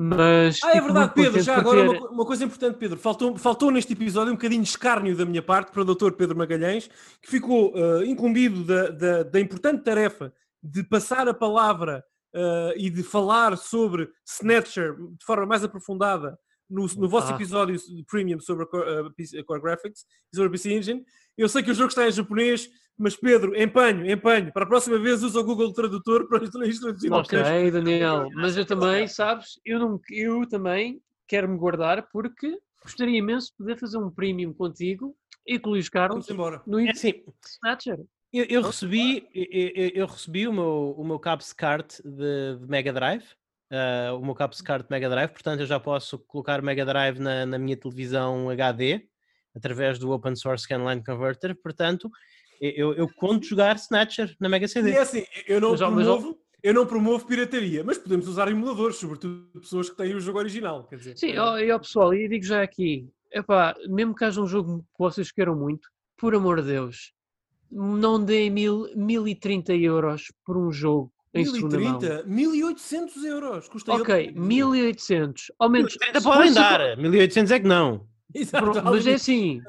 Mas Ah, é verdade, Pedro. Já agora ter- uma, uma coisa importante, Pedro. Faltou, faltou neste episódio um bocadinho de escárnio da minha parte para o Dr. Pedro Magalhães, que ficou ah, incumbido da, da- da importante tarefa de passar a palavra ah, e de falar sobre Snatcher de forma mais aprofundada no, no vosso Ah. episódio de Premium sobre a Core, PC a Core Graphics e sobre a PC Engine. Eu sei que o jogo está em japonês, mas Pedro, empenho, empenho. Para a próxima vez usa o Google Tradutor para isto isto traduzir Ok. Daniel, mas eu também, sabes, eu, não, eu também quero-me guardar porque gostaria imenso de poder fazer um premium contigo e com o Luís Carlos Vamos embora. no É assim, Snatcher. eu, eu recebi, eu, eu- recebi o meu, o meu cabo SCART de, de Mega Drive, ah, o meu cabo SCART de Mega Drive, portanto eu já posso colocar Mega Drive na, na minha televisão HD através do Open Source Scanline Converter, portanto eu, eu conto jogar Snatcher na Mega E CD. é assim, eu não Mas, ó, mas, promovo, eu não promovo pirataria, mas podemos usar emuladores, sobretudo pessoas que têm o jogo original. Quer dizer, Sim, ó, e ó pessoal, e digo já aqui, epá, mesmo que haja um jogo que vocês queiram muito, por amor de Deus, não deem mil, 1030 euros por um jogo em segunda mão. 1030, 1800 euros. Custa Ok, 1800. Ao menos. 30 se podem dar, 1800 é que não. Exato, mas é assim,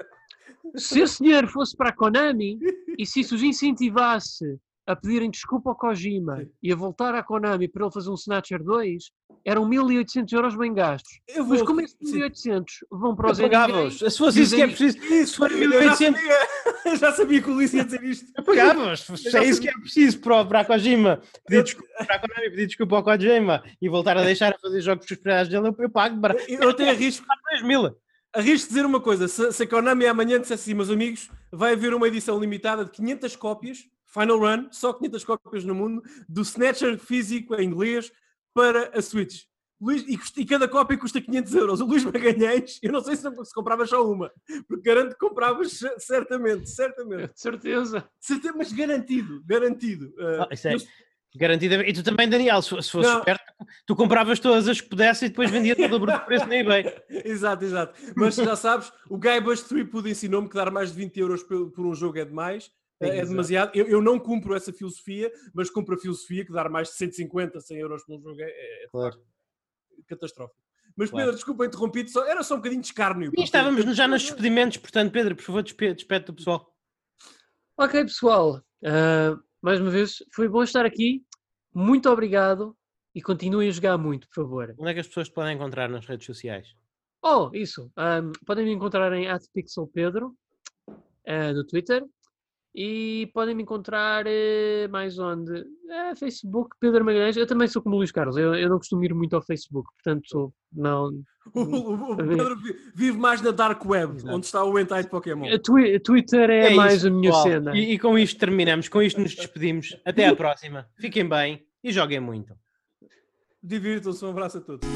se esse dinheiro fosse para a Konami e se isso os incentivasse a pedirem desculpa ao Kojima Sim. e a voltar à Konami para ele fazer um Snatcher 2, eram 1800 euros bem gastos. eu Mas vou- como esses sim. 1800 vão para os. Ninguém, Se fosse isso que é preciso, Isso, se for eu já 1800, sabia, eu já sabia que o Luís ia dizer isto. eu pagava-os. Se é isso que é preciso para, para a Kojima, pedir desculpa para a Konami, pedir desculpa ao Kojima e voltar a deixar a fazer jogos com os dele, eu, eu pago para Eu eu até arrisco, 3 mil. Arrisco dizer uma coisa: se, se a Konami amanhã dissesse assim, meus amigos, vai haver uma edição limitada de 500 cópias, Final Run, só 500 cópias no mundo, do Snatcher físico em inglês para a Switch. Luís, e, custa- e cada cópia custa 500 euros. O Luís Magalhães, eu não sei se, se compravas só uma, porque garanto que compravas ce- certamente, certamente. [LAUGHS] De certeza. Certeza, mas garantido, garantido. Uh, Ah, isso é eu- garantidamente. E tu também, Daniel, se, se fosses Não. esperto, tu compravas todas as que pudesse e depois vendia tudo a bruto preço na eBay. [LAUGHS] exato, exato. Mas já sabes, o Guy Bush Threepwood ensinou-me que dar mais de 20 euros por, por um jogo é demais. É, é demasiado. Eu, eu não cumpro essa filosofia, mas cumpro a filosofia que dar mais de 150, 100 euros por um jogo é, é Claro. catastrófico. Mas Claro. Pedro, desculpa interrompido, só, era só um bocadinho de escárnio. E estávamos já nos despedimentos, portanto, Pedro, por favor, despe- despede do pessoal. Ok, pessoal. ah, mais uma vez, foi bom estar aqui. Muito obrigado. E continuem a jogar muito, por favor. Onde é que as pessoas te podem encontrar nas redes sociais? Oh, isso. ahm, podem me encontrar em @pixelpedro ah, no Twitter. E podem me encontrar eh, mais onde? Eh, Facebook, Pedro Magalhães. Eu também sou como o Luís Carlos. Eu, eu não costumo ir muito ao Facebook, portanto, não. [LAUGHS] O, o- o Pedro vi- vive mais na Dark Web, Exato. onde está o hentai de Pokémon. A Twi- Twitter é, É mais isso, a minha cena. E, e com isto terminamos, com isto nos despedimos. Até à próxima. Fiquem bem e joguem muito. Divirtam-se, um abraço a todos.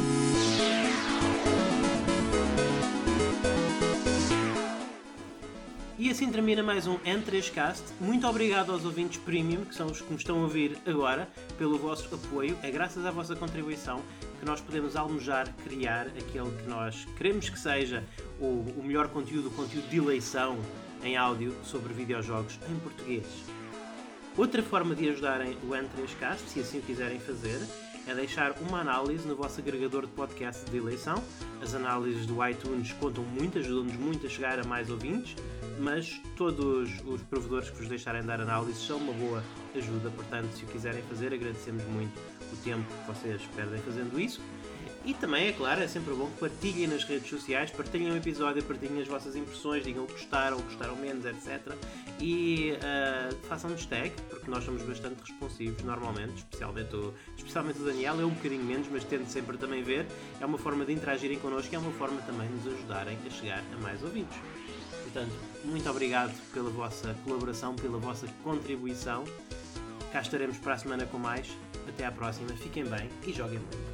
E assim termina mais um N3Cast. Muito obrigado aos ouvintes premium, que são os que me estão a ouvir agora, pelo vosso apoio. É graças à vossa contribuição que nós podemos almejar criar aquele que nós queremos que seja o, o melhor conteúdo, o conteúdo de eleição em áudio sobre videojogos em português. Outra forma de ajudarem o N3Cast, se assim o quiserem fazer, é deixar uma análise no vosso agregador de podcast de eleição. As análises do iTunes contam muito, ajudam-nos muito a chegar a mais ouvintes, mas todos os provedores que vos deixarem dar análises são uma boa ajuda, portanto, se o quiserem fazer, agradecemos muito o tempo que vocês perdem fazendo isso. E também, é claro, é sempre bom que partilhem nas redes sociais, partilhem o episódio, partilhem as vossas impressões, digam que gostaram, gostaram menos, etc. E ah, façam-nos tag, porque nós somos bastante responsivos normalmente, especialmente o, especialmente o Daniel, é um bocadinho menos, mas tento sempre também ver. É uma forma de interagirem connosco e é uma forma também de nos ajudarem a chegar a mais ouvintes. Portanto, muito obrigado pela vossa colaboração, pela vossa contribuição. Cá estaremos para a semana com mais. Até à próxima, fiquem bem e joguem muito.